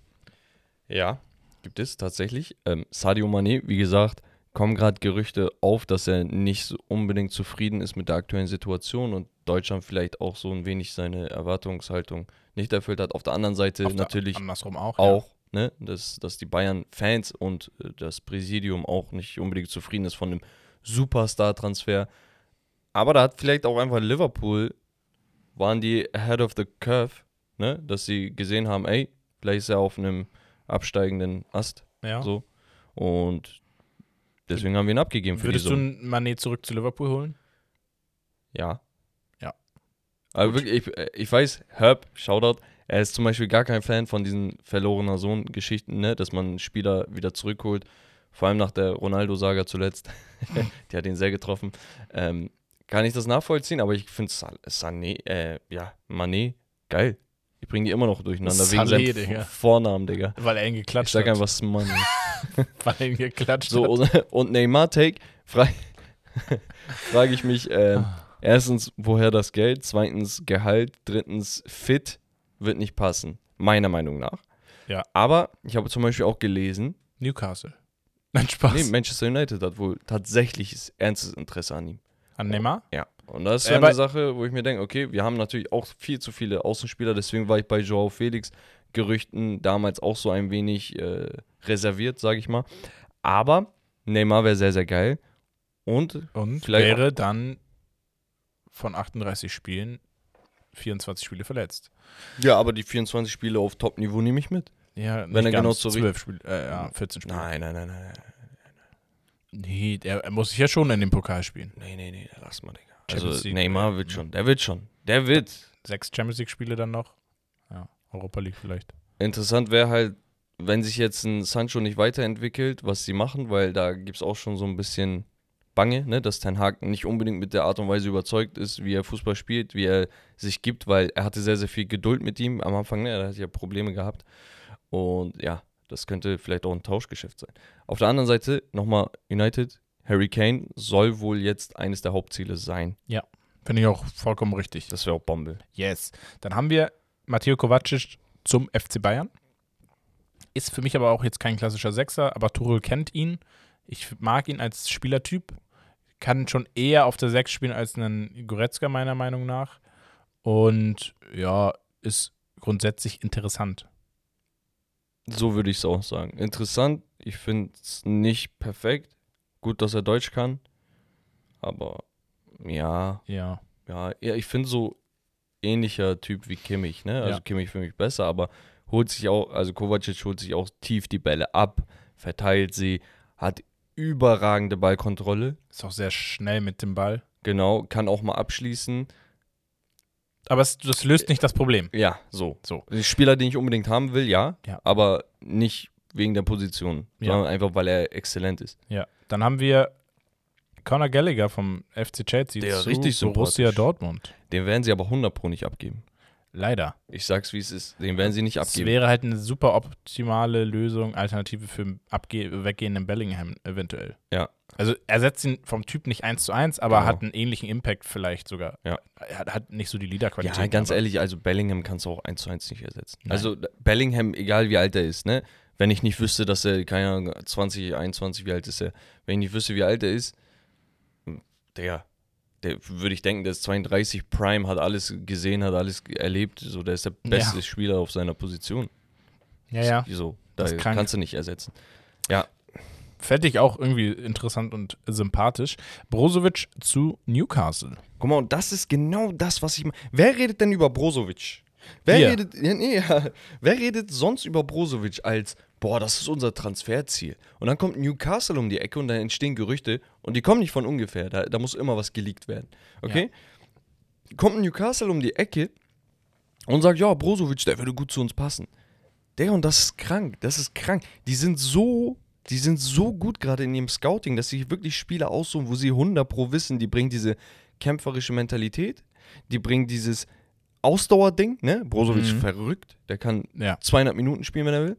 Ja, gibt es tatsächlich. Ähm, Sadio Mané, wie gesagt, kommen gerade Gerüchte auf, dass er nicht so unbedingt zufrieden ist mit der aktuellen Situation und Deutschland vielleicht auch so ein wenig seine Erwartungshaltung nicht erfüllt hat. Auf der anderen Seite der- natürlich andersrum auch. auch, ne, dass, dass die Bayern-Fans und äh, das Präsidium auch nicht unbedingt zufrieden ist von dem Superstar-Transfer. Aber da hat vielleicht auch einfach Liverpool, waren die ahead of the curve, ne, dass sie gesehen haben, ey, vielleicht ist er auf einem absteigenden Ast, Ja. so. Und deswegen haben wir ihn abgegeben für Würdest die du Summe. einen Mané zurück zu Liverpool holen? Ja. Ja. Aber Gut. wirklich, ich, ich weiß, Herb, Shoutout, er ist zum Beispiel gar kein Fan von diesen verlorener Sohn-Geschichten, ne? dass man Spieler wieder zurückholt. Vor allem nach der Ronaldo-Saga zuletzt. <laughs> Die hat ihn sehr getroffen. Ähm, kann ich das nachvollziehen, aber ich finde Sané, äh, ja, Mané, geil. Ich bringe die immer noch durcheinander wegen Saleh, seinem Digga. Vornamen, Digga. Weil er ihn Ich geklatscht sag hat. einfach Mané. <laughs> Weil er ihn geklatscht So, hat. und, und Neymar Take, frage <laughs> frag ich mich, Ah. erstens, woher das Geld? Zweitens, Gehalt. Drittens, fit wird nicht passen. Meiner Meinung nach. Ja. Aber ich habe zum Beispiel auch gelesen, Newcastle. Nein, Spaß. nee, Manchester United hat wohl tatsächliches ernstes Interesse an ihm. An Neymar? Ja. Und das ist Ja, eine Sache, wo ich mir denke, okay, wir haben natürlich auch viel zu viele Außenspieler, deswegen war ich bei Joao Felix Gerüchten damals auch so ein wenig äh, reserviert, sage ich mal. Aber Neymar wäre sehr, sehr geil. Und Und wäre dann von 38 Spielen 24 Spiele verletzt. ja, aber die 24 Spiele auf Top-Niveau nehme ich mit. Ja, Wenn er genau so 12 Spiele, äh, ja, 14 Spiele. Nein, nein, nein, nein. Nee, der, er muss sich ja schon in dem Pokal spielen. Nee, nee, nee, lass mal, Digga. Champions Also League, Neymar äh, wird schon, der wird schon. Der wird. Sechs Champions League-Spiele dann noch. Ja, Europa League vielleicht. Interessant wäre halt, wenn sich jetzt ein Sancho nicht weiterentwickelt, was sie machen, weil da gibt es auch schon so ein bisschen Bange, ne, dass Ten Hag nicht unbedingt mit der Art und Weise überzeugt ist, wie er Fußball spielt, wie er sich gibt, weil er hatte sehr, sehr viel Geduld mit ihm am Anfang, ne, er hat ja Probleme gehabt. Und ja, das könnte vielleicht auch ein Tauschgeschäft sein. Auf der anderen Seite nochmal United, Harry Kane soll wohl jetzt eines der Hauptziele sein. Finde ich auch vollkommen richtig. Das wäre auch Bombe. Yes. Dann haben wir Matteo Kovacic zum FC Bayern. Ist für mich aber auch jetzt kein klassischer Sechser, aber Tuchel kennt ihn. Ich mag ihn als Spielertyp. Kann schon eher auf der Sechs spielen als einen Goretzka, meiner Meinung nach. Und ja, ist grundsätzlich interessant. So würde ich es auch sagen. Interessant. Ich finde es nicht perfekt. Gut, dass er Deutsch kann. Aber ja, Ja. ja, ja ich finde so ähnlicher Typ wie Kimmich, ne? Also Ja. Kimmich für mich besser, aber holt sich auch, also Kovacic holt sich auch tief die Bälle ab, verteilt sie, hat überragende Ballkontrolle. Ist auch sehr schnell mit dem Ball. Genau, kann auch mal abschließen. Aber es, das löst nicht das Problem. Ja, so. So. Die Spieler, den ich unbedingt haben will, ja, Ja. aber nicht wegen der Position, Ja. sondern einfach, weil er exzellent ist. Ja. Dann haben wir Conor Gallagher vom FC Chelsea Der zu richtig Borussia sympathisch. Dortmund. Den werden sie aber 100 Pro nicht abgeben. Leider. Ich sag's, wie es ist. Den werden sie nicht Es abgeben. wäre halt eine super optimale Lösung, Alternative für abge weggehenden Bellingham eventuell. Ja, Also er setzt ihn vom Typ nicht eins zu eins, aber Genau. hat einen ähnlichen Impact vielleicht sogar. Ja. Er hat, hat nicht so die Leaderqualität. Ja, ganz ehrlich, also Bellingham kannst du auch eins zu eins nicht ersetzen. Nein. Also Bellingham, egal wie alt er ist, ne? Wenn ich nicht wüsste, dass er, keine Ahnung, 20, 21, wie alt ist er? Wenn ich nicht wüsste, wie alt er ist, der, der würde ich denken, der ist 32, Prime, hat alles gesehen, hat alles erlebt, so, der ist der beste Ja. Spieler auf seiner Position. Ja, ja. So, da kannst du nicht ersetzen. Ja, Fände ich auch irgendwie interessant und sympathisch. Brozovic zu Newcastle. Guck mal, und das ist genau das, was ich. Wer redet denn über Brozovic? Wer Wir. redet, ja, nee, <laughs> ja. Wer redet sonst über Brozovic als, boah, das ist unser Transferziel? Und dann kommt Newcastle um die Ecke und dann entstehen Gerüchte und die kommen nicht von ungefähr. Da, da muss immer was geleakt werden. Okay? Kommt Newcastle um die Ecke und sagt, ja, Brozovic, der würde gut zu uns passen. Der und das ist krank. Das ist krank. Die sind so, die sind so gut gerade in ihrem Scouting, dass sie wirklich Spieler aussuchen, wo sie 100 pro wissen, die bringen diese kämpferische Mentalität, die bringen dieses Ausdauerding, ne? Brozovic Mhm. verrückt, der kann Ja. 200 Minuten spielen, wenn er will.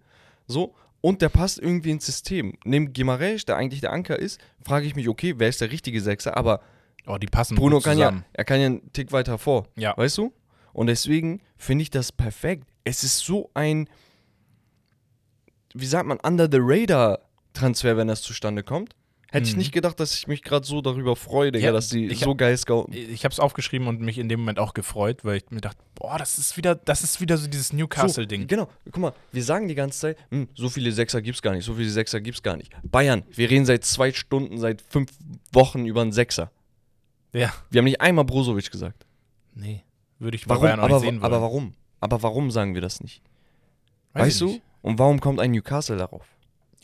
So. Und der passt irgendwie ins System. Neben Gimaresch, der eigentlich der Anker ist, frage ich mich, okay, wer ist der richtige Sechser? Aber Oh, die passen Bruno kann ja, er kann ja einen Tick weiter vor. Ja. Weißt du? Und deswegen finde ich das perfekt. Es ist so ein, wie sagt man, under the radar Transfer, wenn das zustande kommt. Hätte ich Mhm. nicht gedacht, dass ich mich gerade so darüber freue, Digga, Ja, dass die ich so hab- geil scouten. Ich habe es aufgeschrieben und mich in dem Moment auch gefreut, weil ich mir dachte, boah, das ist wieder, das ist wieder so dieses Newcastle-Ding. So, genau, guck mal, wir sagen die ganze Zeit, hm, so viele Sechser gibt's gar nicht, so viele Sechser gibt's gar nicht. Bayern, wir reden seit zwei Stunden, seit fünf Wochen über einen Sechser. Ja. Wir haben nicht einmal Brozovic gesagt. Nee, würde ich bei Warum? Bayern auch Aber, nicht sehen wollen. aber warum? Aber warum sagen wir das nicht? Weiß weißt ich du? nicht. Und warum kommt ein Newcastle darauf?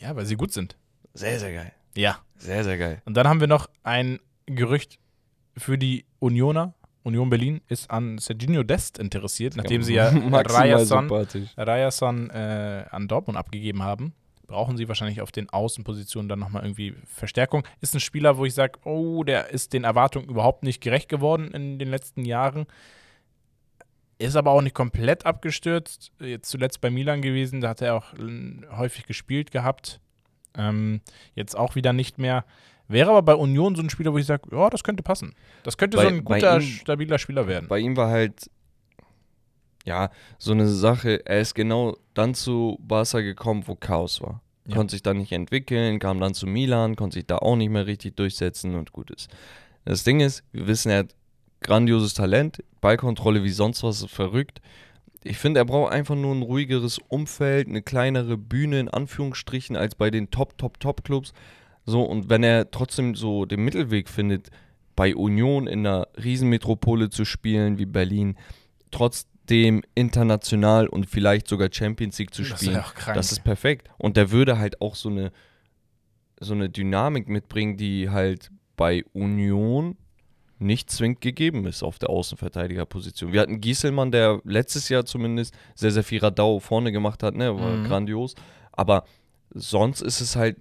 Ja, weil sie gut sind. Sehr, sehr geil. Ja. Sehr, sehr geil. Und dann haben wir noch ein Gerücht für die Unioner. Union Berlin ist an Serginho Dest interessiert, nachdem sie ja. <laughs> Rayason äh, an Dortmund abgegeben haben. Brauchen sie wahrscheinlich auf den Außenpositionen dann nochmal irgendwie Verstärkung. Ist ein Spieler, wo ich sage, oh, der ist den Erwartungen überhaupt nicht gerecht geworden in den letzten Jahren. Ist aber auch nicht komplett abgestürzt. Jetzt zuletzt bei Milan gewesen, da hat er auch äh, häufig gespielt gehabt. Ähm, jetzt auch wieder nicht mehr. Wäre aber bei Union so ein Spieler, wo ich sage, ja, das könnte passen. Das könnte Bei- so ein guter, ihm- stabiler Spieler werden. Bei ihm war halt, ja, so eine Sache, er ist genau dann zu Barca gekommen, wo Chaos war. Ja. Konnte sich da nicht entwickeln, kam dann zu Milan, konnte sich da auch nicht mehr richtig durchsetzen und gut ist. Das Ding ist, wir wissen, er hat grandioses Talent, Ballkontrolle wie sonst was, ist verrückt. Ich finde, er braucht einfach nur ein ruhigeres Umfeld, eine kleinere Bühne in Anführungsstrichen als bei den Top, Top, Top-Clubs. So, und wenn er trotzdem so den Mittelweg findet, bei Union in einer Riesenmetropole zu spielen wie Berlin, trotzdem international und vielleicht sogar Champions League zu Das spielen, auch krank. das ist perfekt. Und der würde halt auch so eine, so eine Dynamik mitbringen, die halt bei Union nicht zwingend gegeben ist auf der Außenverteidigerposition. Wir hatten Gieselmann, der letztes Jahr zumindest sehr, sehr viel Radau vorne gemacht hat, ne, war Mhm. grandios. Aber sonst ist es halt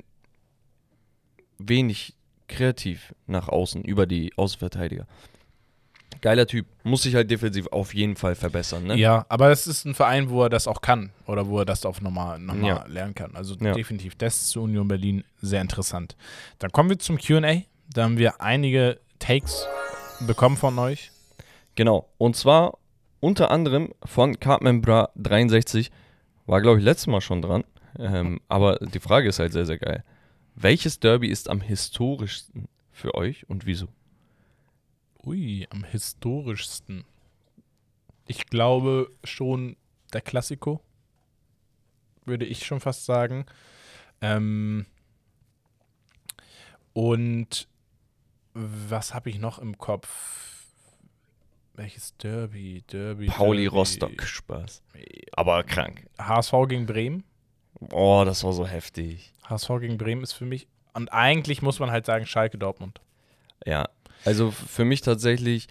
wenig kreativ nach außen, über die Außenverteidiger. Geiler Typ, muss sich halt defensiv auf jeden Fall verbessern, ne? Ja, aber es ist ein Verein, wo er das auch kann oder wo er das auf nochmal noch mal Ja. lernen kann. Also Ja. definitiv das zu Union Berlin sehr interessant. Dann kommen wir zum QA. Da haben wir einige Takes bekommen von euch. Genau. Und zwar unter anderem von Cartman Bra 63. War, glaube ich, letztes Mal schon dran. Ähm, aber die Frage ist halt sehr, sehr geil. Welches Derby ist am historischsten für euch und wieso? Ui, am historischsten. Ich glaube schon der Klassiko, würde ich schon fast sagen. Ähm, und was habe ich noch im Kopf? Welches Derby? Derby. Pauli Derby. Rostock. Spaß. Aber krank. HSV gegen Bremen. Oh, das war so heftig. HSV gegen Bremen ist für mich. Und eigentlich muss man halt sagen, Schalke Dortmund. Ja. Also für mich tatsächlich,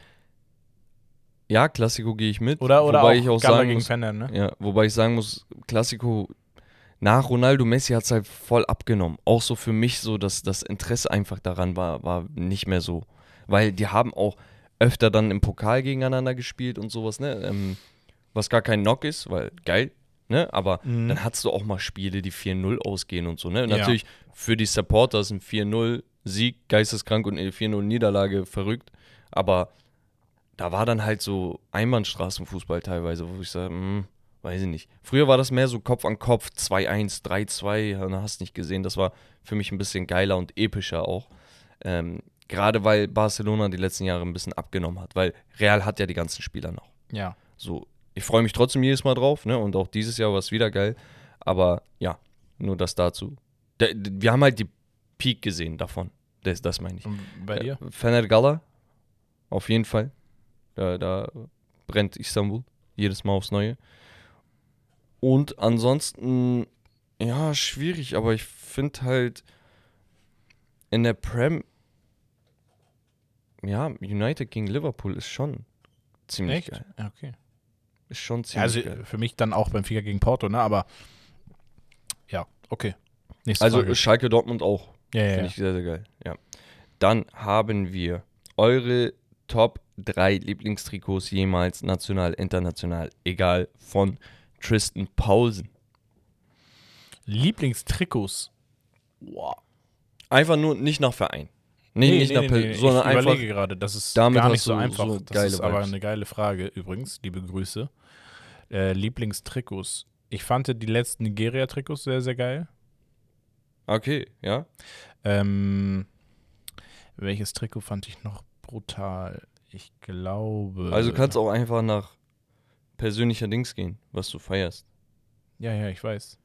ja, Klassiko gehe ich mit. Oder, oder wobei auch, ich auch Gala sagen gegen muss, Fener, ne? Ja, wobei ich sagen muss, Klassiko nach Ronaldo Messi hat es halt voll abgenommen. Auch so für mich so, dass das Interesse einfach daran war, war nicht mehr so. Weil die haben auch öfter dann im Pokal gegeneinander gespielt und sowas, ne? Ähm, was gar kein Knock ist, weil geil, ne? Aber Mhm. dann hattest du auch mal Spiele, die 4-0 ausgehen und so, ne? Ja. Natürlich für die Supporters ein 4-0 Sieg geisteskrank und eine 4-0 Niederlage verrückt. Aber da war dann halt so Einbahnstraßenfußball teilweise, wo ich sage, hm, weiß ich nicht. Früher war das mehr so Kopf an Kopf, 2-1, 3-2, dann hast nicht gesehen. Das war für mich ein bisschen geiler und epischer auch. Ähm, Gerade weil Barcelona die letzten Jahre ein bisschen abgenommen hat, weil Real hat ja die ganzen Spieler noch. Ja. So, ich freue mich trotzdem jedes Mal drauf, ne? Und auch dieses Jahr war es wieder geil. Aber ja, nur das dazu. Der, wir haben halt die Peak gesehen davon. Das, das meine ich. Und bei dir? Fener Gala, auf jeden Fall. Da, da brennt Istanbul jedes Mal aufs Neue. Und ansonsten, ja, schwierig, aber ich finde halt in der Prem, ja, United gegen Liverpool ist schon ziemlich Echt? geil. Ja, okay. Ist schon Ja, ziemlich also geil. für mich dann auch Benfica gegen Porto, ne? Aber ja, okay. Nächste Also Frage. Schalke Dortmund auch. ja, ja, Finde ja. ich sehr, sehr geil. Ja. Dann haben wir eure Top 3 Lieblingstrikots jemals, national, international, egal, von Tristan Paulsen. Lieblingstrikots. Wow. Einfach nur nicht nach Verein. Nee, nicht nach Per- sondern ich einfach. überlege gerade, das ist damit gar nicht so du einfach. so das ist aber Vibes. eine geile Frage übrigens. Liebe Grüße. Äh, Lieblingstrikots. Ich fand die letzten Nigeria-Trikots sehr, sehr geil. Okay, ja. Ähm, welches Trikot fand ich noch brutal? Ich glaube. Also kannst auch einfach nach persönlicher Dings gehen, was du feierst. Ja, ja, ich weiß.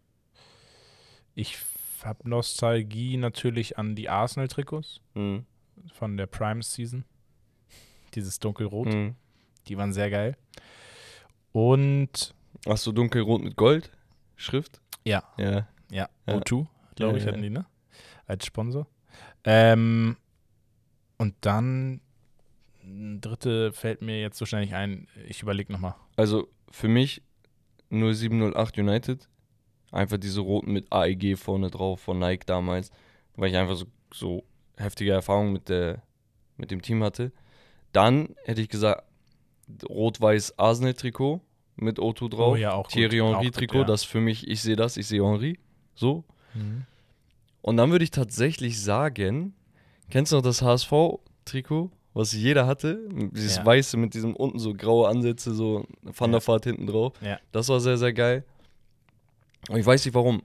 Ich habe Nostalgie natürlich an die Arsenal-Trikots Mhm. von der Prime-Season. Dieses dunkelrot. Mhm. Die waren sehr geil. Und Hast du dunkelrot mit Gold? Schrift? ja, Ja. ja, Ja. O2, glaube Ja, ich, ja. hatten die, ne? Als Sponsor. Ähm, und dann dritte fällt mir jetzt so schnell nicht ein. Ich überlege nochmal. Also für mich 0708 United. Einfach diese roten mit AEG vorne drauf von Nike damals, weil ich einfach so, so heftige Erfahrungen mit, der, mit dem Team hatte. Dann hätte ich gesagt, rot-weiß Arsenal-Trikot mit O2 drauf. Oh ja, auch. Thierry Auch Henry gut, Trikot, ja. das für mich, ich sehe das, ich sehe Henry. So. Mhm. Und dann würde ich tatsächlich sagen, kennst du noch das HSV-Trikot, was jeder hatte? Dieses Ja. weiße mit diesem unten so graue Ansätze, so Van der. Vaart hinten drauf. Ja. Das war sehr, sehr geil. Und ich weiß nicht warum.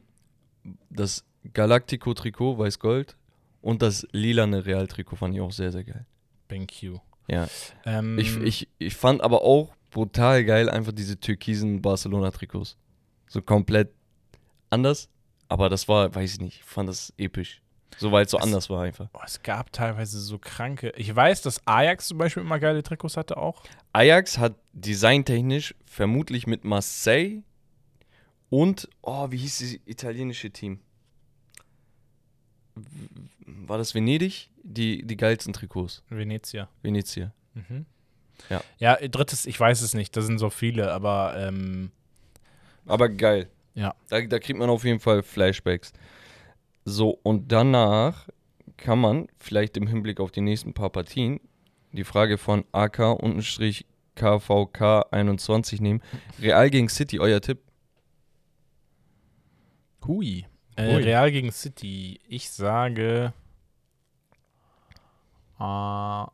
Das Galactico-Trikot, weiß-gold, und das lilane Real-Trikot fand ich auch sehr, sehr geil. Thank you. Ja. Ähm, Ich, ich, ich fand aber auch brutal geil einfach diese türkisen Barcelona-Trikots. So komplett anders. Aber das war, weiß ich nicht, ich fand das episch. So weil es so Es- anders war einfach. oh, es gab teilweise so kranke. Ich weiß, dass Ajax zum Beispiel immer geile Trikots hatte auch. Ajax hat designtechnisch vermutlich mit Marseille und, oh, wie hieß das italienische Team? War das Venedig? Die, die geilsten Trikots. Venezia. Venezia. Mhm. Ja. Ja, drittes, ich weiß es nicht. Das sind so viele, aber ähm, Aber geil. Ja. Da, da kriegt man auf jeden Fall Flashbacks. So, und danach kann man vielleicht im Hinblick auf die nächsten paar Partien die Frage von AK-KVK21 nehmen. Real gegen City, euer Tipp? hui. Äh. Real gegen City. Ich sage. Äh,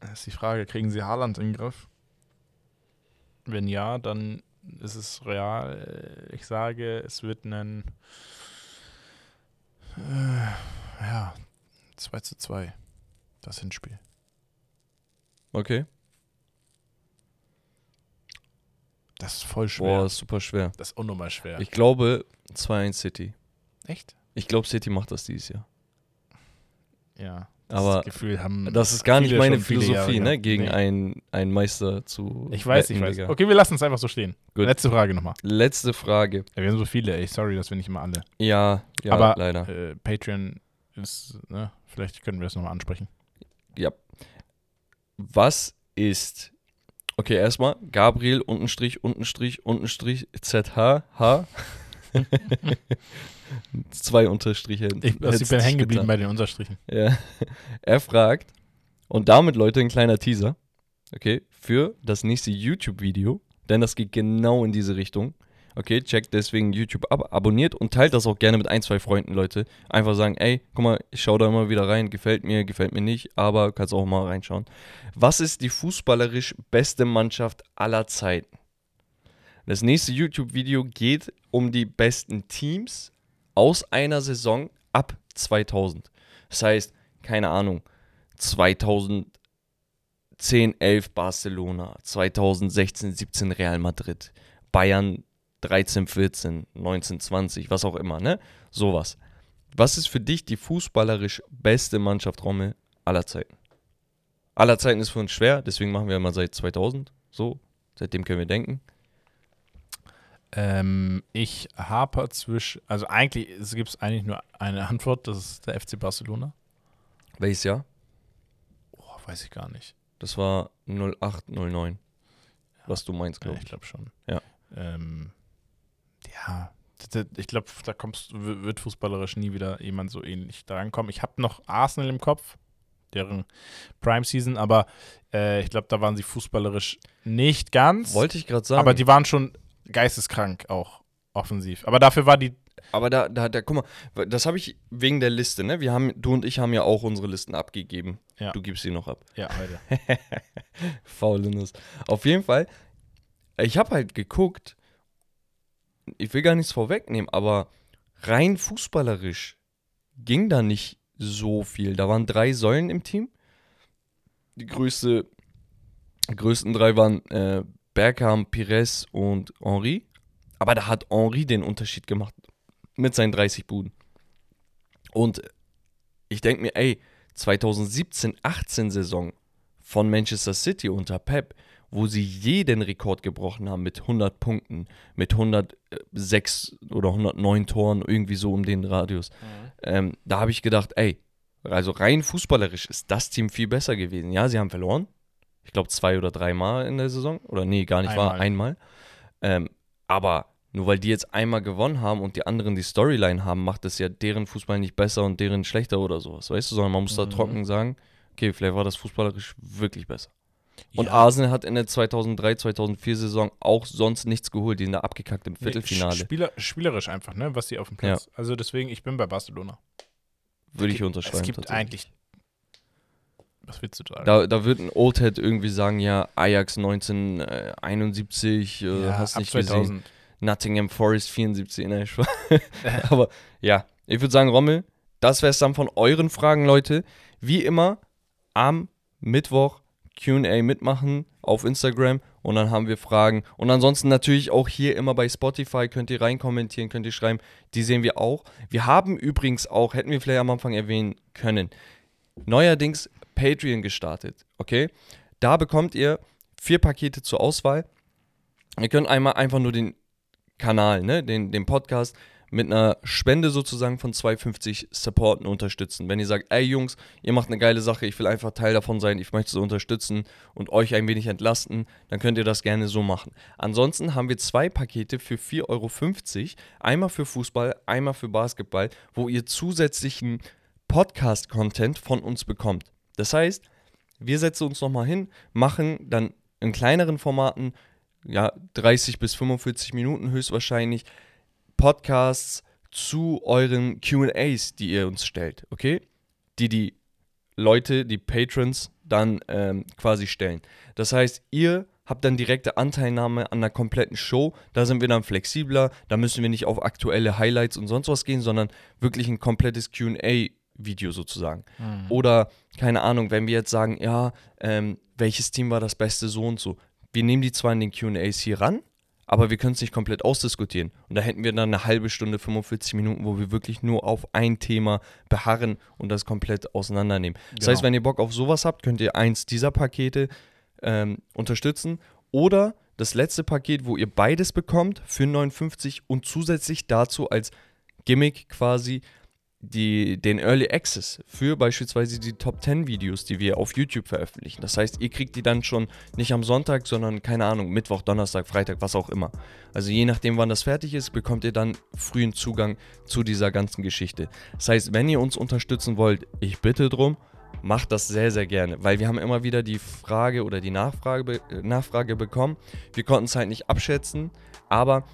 das ist die Frage, kriegen sie Haaland in den Griff? Wenn ja, dann ist es real. Ich sage, es wird ein äh, ja, 2 zu 2. Das Hinspiel. Okay. Das ist voll schwer. Boah, ist super schwer. Das ist unnormal schwer. Ich glaube 2-1 City. Echt? Ich glaube, City macht das dieses Jahr. Ja. Aber das Gefühl haben. Das ist gar nicht meine Philosophie, Jahre ne? Gegen Nee. einen, einen Meister zu. Ich weiß, ich wetten, weiß. Digga. Okay, wir lassen es einfach so stehen. Gut. Letzte Frage nochmal. Letzte Frage. Ja, wir haben so viele, ey. Sorry, dass wir nicht immer alle. Ja, ja, Aber leider. Äh, Patreon ist, ne? Vielleicht können wir das nochmal ansprechen. Ja. Was ist. Okay, erstmal Gabriel, Untenstrich, Untenstrich, Untenstrich, ZHH. <laughs> Zwei Unterstriche. Ich, also ich bin hängen geblieben bei den Unterstrichen. Ja. <laughs> Er fragt, und damit, Leute, ein kleiner Teaser, okay, für das nächste YouTube-Video, denn das geht genau in diese Richtung. Okay, checkt deswegen YouTube ab, abonniert und teilt das auch gerne mit ein, zwei Freunden, Leute. Einfach sagen, ey, guck mal, ich schaue da immer wieder rein, gefällt mir, gefällt mir nicht, aber kannst auch mal reinschauen. Was ist die fußballerisch beste Mannschaft aller Zeiten? Das nächste YouTube-Video geht um die besten Teams aus einer Saison ab 2000. Das heißt, keine Ahnung, 2010, 11 Barcelona, 2016, 17 Real Madrid, Bayern 13, 14, 19, 20, was auch immer, ne? Sowas. Was ist für dich die fußballerisch beste Mannschaft, Rommel, aller Zeiten? Aller Zeiten ist für uns schwer, deswegen machen wir mal seit 2000, so. Seitdem können wir denken. Ähm, ich haper zwischen, also eigentlich gibt es eigentlich nur eine Antwort, das ist der FC Barcelona. Welches Jahr? Oh, weiß ich gar nicht. Das war 0809. Was du meinst, Ja, glaube ich ich. glaube schon. Ja. Ähm, ja, ich glaube, da kommst, wird fußballerisch nie wieder jemand so ähnlich da rankommen. Ich habe noch Arsenal im Kopf, deren Prime Season, aber äh, ich glaube, da waren sie fußballerisch nicht ganz. Wollte ich gerade sagen. aber die waren schon geisteskrank auch offensiv. Aber dafür war die. Aber da, da, da, guck mal, das habe ich wegen der Liste, ne? Wir haben, du und ich haben ja auch unsere Listen abgegeben. Ja. Du gibst sie noch ab. Ja, heute. <laughs> Faule Nuss. Auf jeden Fall, ich habe halt geguckt, ich will gar nichts vorwegnehmen, aber rein fußballerisch ging da nicht so viel. Da waren drei Säulen im Team. Die größte, die größten drei waren äh, Bergham, Pires und Henri. Aber da hat Henri den Unterschied gemacht mit seinen 30 Buden. Und ich denke mir, ey, 2017-18 Saison von Manchester City unter Pep, wo sie jeden Rekord gebrochen haben mit 100 Punkten, mit 106 oder 109 Toren, irgendwie so um den Radius. Ähm, da habe ich gedacht, ey, also rein fußballerisch ist das Team viel besser gewesen. Ja, sie haben verloren. Ich glaube zwei oder dreimal in der Saison. Oder nee, gar nicht war Einmal. einmal. Ähm, aber nur weil die jetzt einmal gewonnen haben und die anderen die Storyline haben, macht das ja deren Fußball nicht besser und deren schlechter oder sowas. Weißt du, sondern man muss da Mhm. trocken sagen, okay, vielleicht war das fußballerisch wirklich besser. Und Ja. Arsenal hat in der 2003, 2004 Saison auch sonst nichts geholt. Die sind da abgekackt im Nee, Viertelfinale. sch- Spieler, spielerisch einfach, ne, was sie auf dem Platz. Also deswegen, ich bin bei Barcelona. Würde ich unterschreiben. Es gibt eigentlich. Was willst du sagen? Da, da wird ein Oldhead irgendwie sagen, ja, Ajax 1971, äh, ja, hast nicht gesehen. 2000. Nottingham Forest 74, ne, ich <laughs> <laughs> Aber ja, ich würde sagen, Rommel, das wäre es dann von euren Fragen, Leute. Wie immer am Mittwoch QA mitmachen auf Instagram und dann haben wir Fragen. Und ansonsten natürlich auch hier immer bei Spotify könnt ihr reinkommentieren, könnt ihr schreiben. Die sehen wir auch. Wir haben übrigens auch, hätten wir vielleicht am Anfang erwähnen können, neuerdings Patreon gestartet. Okay? Da bekommt ihr vier Pakete zur Auswahl. Ihr könnt einmal einfach nur den Kanal, ne, den, den Podcast mit einer Spende sozusagen von 2,50 supporten, unterstützen. Wenn ihr sagt, ey Jungs, ihr macht eine geile Sache, ich will einfach Teil davon sein, ich möchte so unterstützen und euch ein wenig entlasten, dann könnt ihr das gerne so machen. Ansonsten haben wir zwei Pakete für 4,50 Euro, einmal für Fußball, einmal für Basketball, wo ihr zusätzlichen Podcast-Content von uns bekommt. Das heißt, wir setzen uns nochmal hin, machen dann in kleineren Formaten, ja, 30 bis 45 Minuten höchstwahrscheinlich, Podcasts zu euren QAs, die ihr uns stellt, okay? Die die Leute, die Patrons dann ähm, quasi stellen. Das heißt, ihr habt dann direkte Anteilnahme an der kompletten Show. Da sind wir dann flexibler. Da müssen wir nicht auf aktuelle Highlights und sonst was gehen, sondern wirklich ein komplettes QA-Video sozusagen. Mhm. Oder, keine Ahnung, wenn wir jetzt sagen, ja, ähm, welches Team war das beste so und so. Wir nehmen die zwar in den QAs hier ran, aber wir können es nicht komplett ausdiskutieren. Und da hätten wir dann eine halbe Stunde, 45 Minuten, wo wir wirklich nur auf ein Thema beharren und das komplett auseinandernehmen. Das heißt, Genau. wenn ihr Bock auf sowas habt, könnt ihr eins dieser Pakete ähm, unterstützen. Oder das letzte Paket, wo ihr beides bekommt für 59 und zusätzlich dazu als Gimmick quasi die, den Early Access für beispielsweise die Top 10 Videos, die wir auf YouTube veröffentlichen. Das heißt, ihr kriegt die dann schon nicht am Sonntag, sondern keine Ahnung, Mittwoch, Donnerstag, Freitag, was auch immer. Also je nachdem, wann das fertig ist, bekommt ihr dann frühen Zugang zu dieser ganzen Geschichte. Das heißt, wenn ihr uns unterstützen wollt, ich bitte drum, macht das sehr, sehr gerne, weil wir haben immer wieder die Frage oder die Nachfrage, äh, Nachfrage bekommen. Wir konnten es halt nicht abschätzen, aber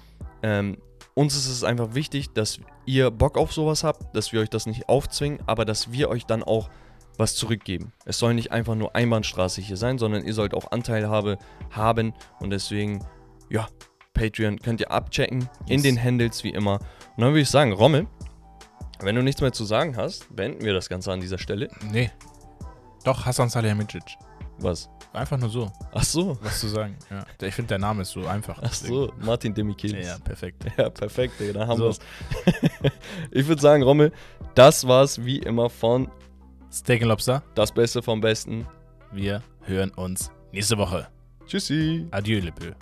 Ähm, uns ist es einfach wichtig, dass ihr Bock auf sowas habt, dass wir euch das nicht aufzwingen, aber dass wir euch dann auch was zurückgeben. Es soll nicht einfach nur Einbahnstraße hier sein, sondern ihr sollt auch Anteilhabe haben und deswegen, ja, Patreon könnt ihr abchecken in Yes. den Handles wie immer. Und dann würde ich sagen, Rommel, wenn du nichts mehr zu sagen hast, beenden wir das Ganze an dieser Stelle. Nee. Doch, Hassan Salihamidzic. Was? Einfach nur so, Ach so. was zu sagen. Ja. <laughs> Ich finde, der Name ist so einfach. Ach so, Martin Demichelis. Ja, perfekt. Ja, perfekt, Digga, da haben So. wir's. <laughs> ich würde sagen, Rommel, das war's wie immer von Steak and Lobster. Das Beste vom Besten. Wir hören uns nächste Woche. Tschüssi. Adieu, peu.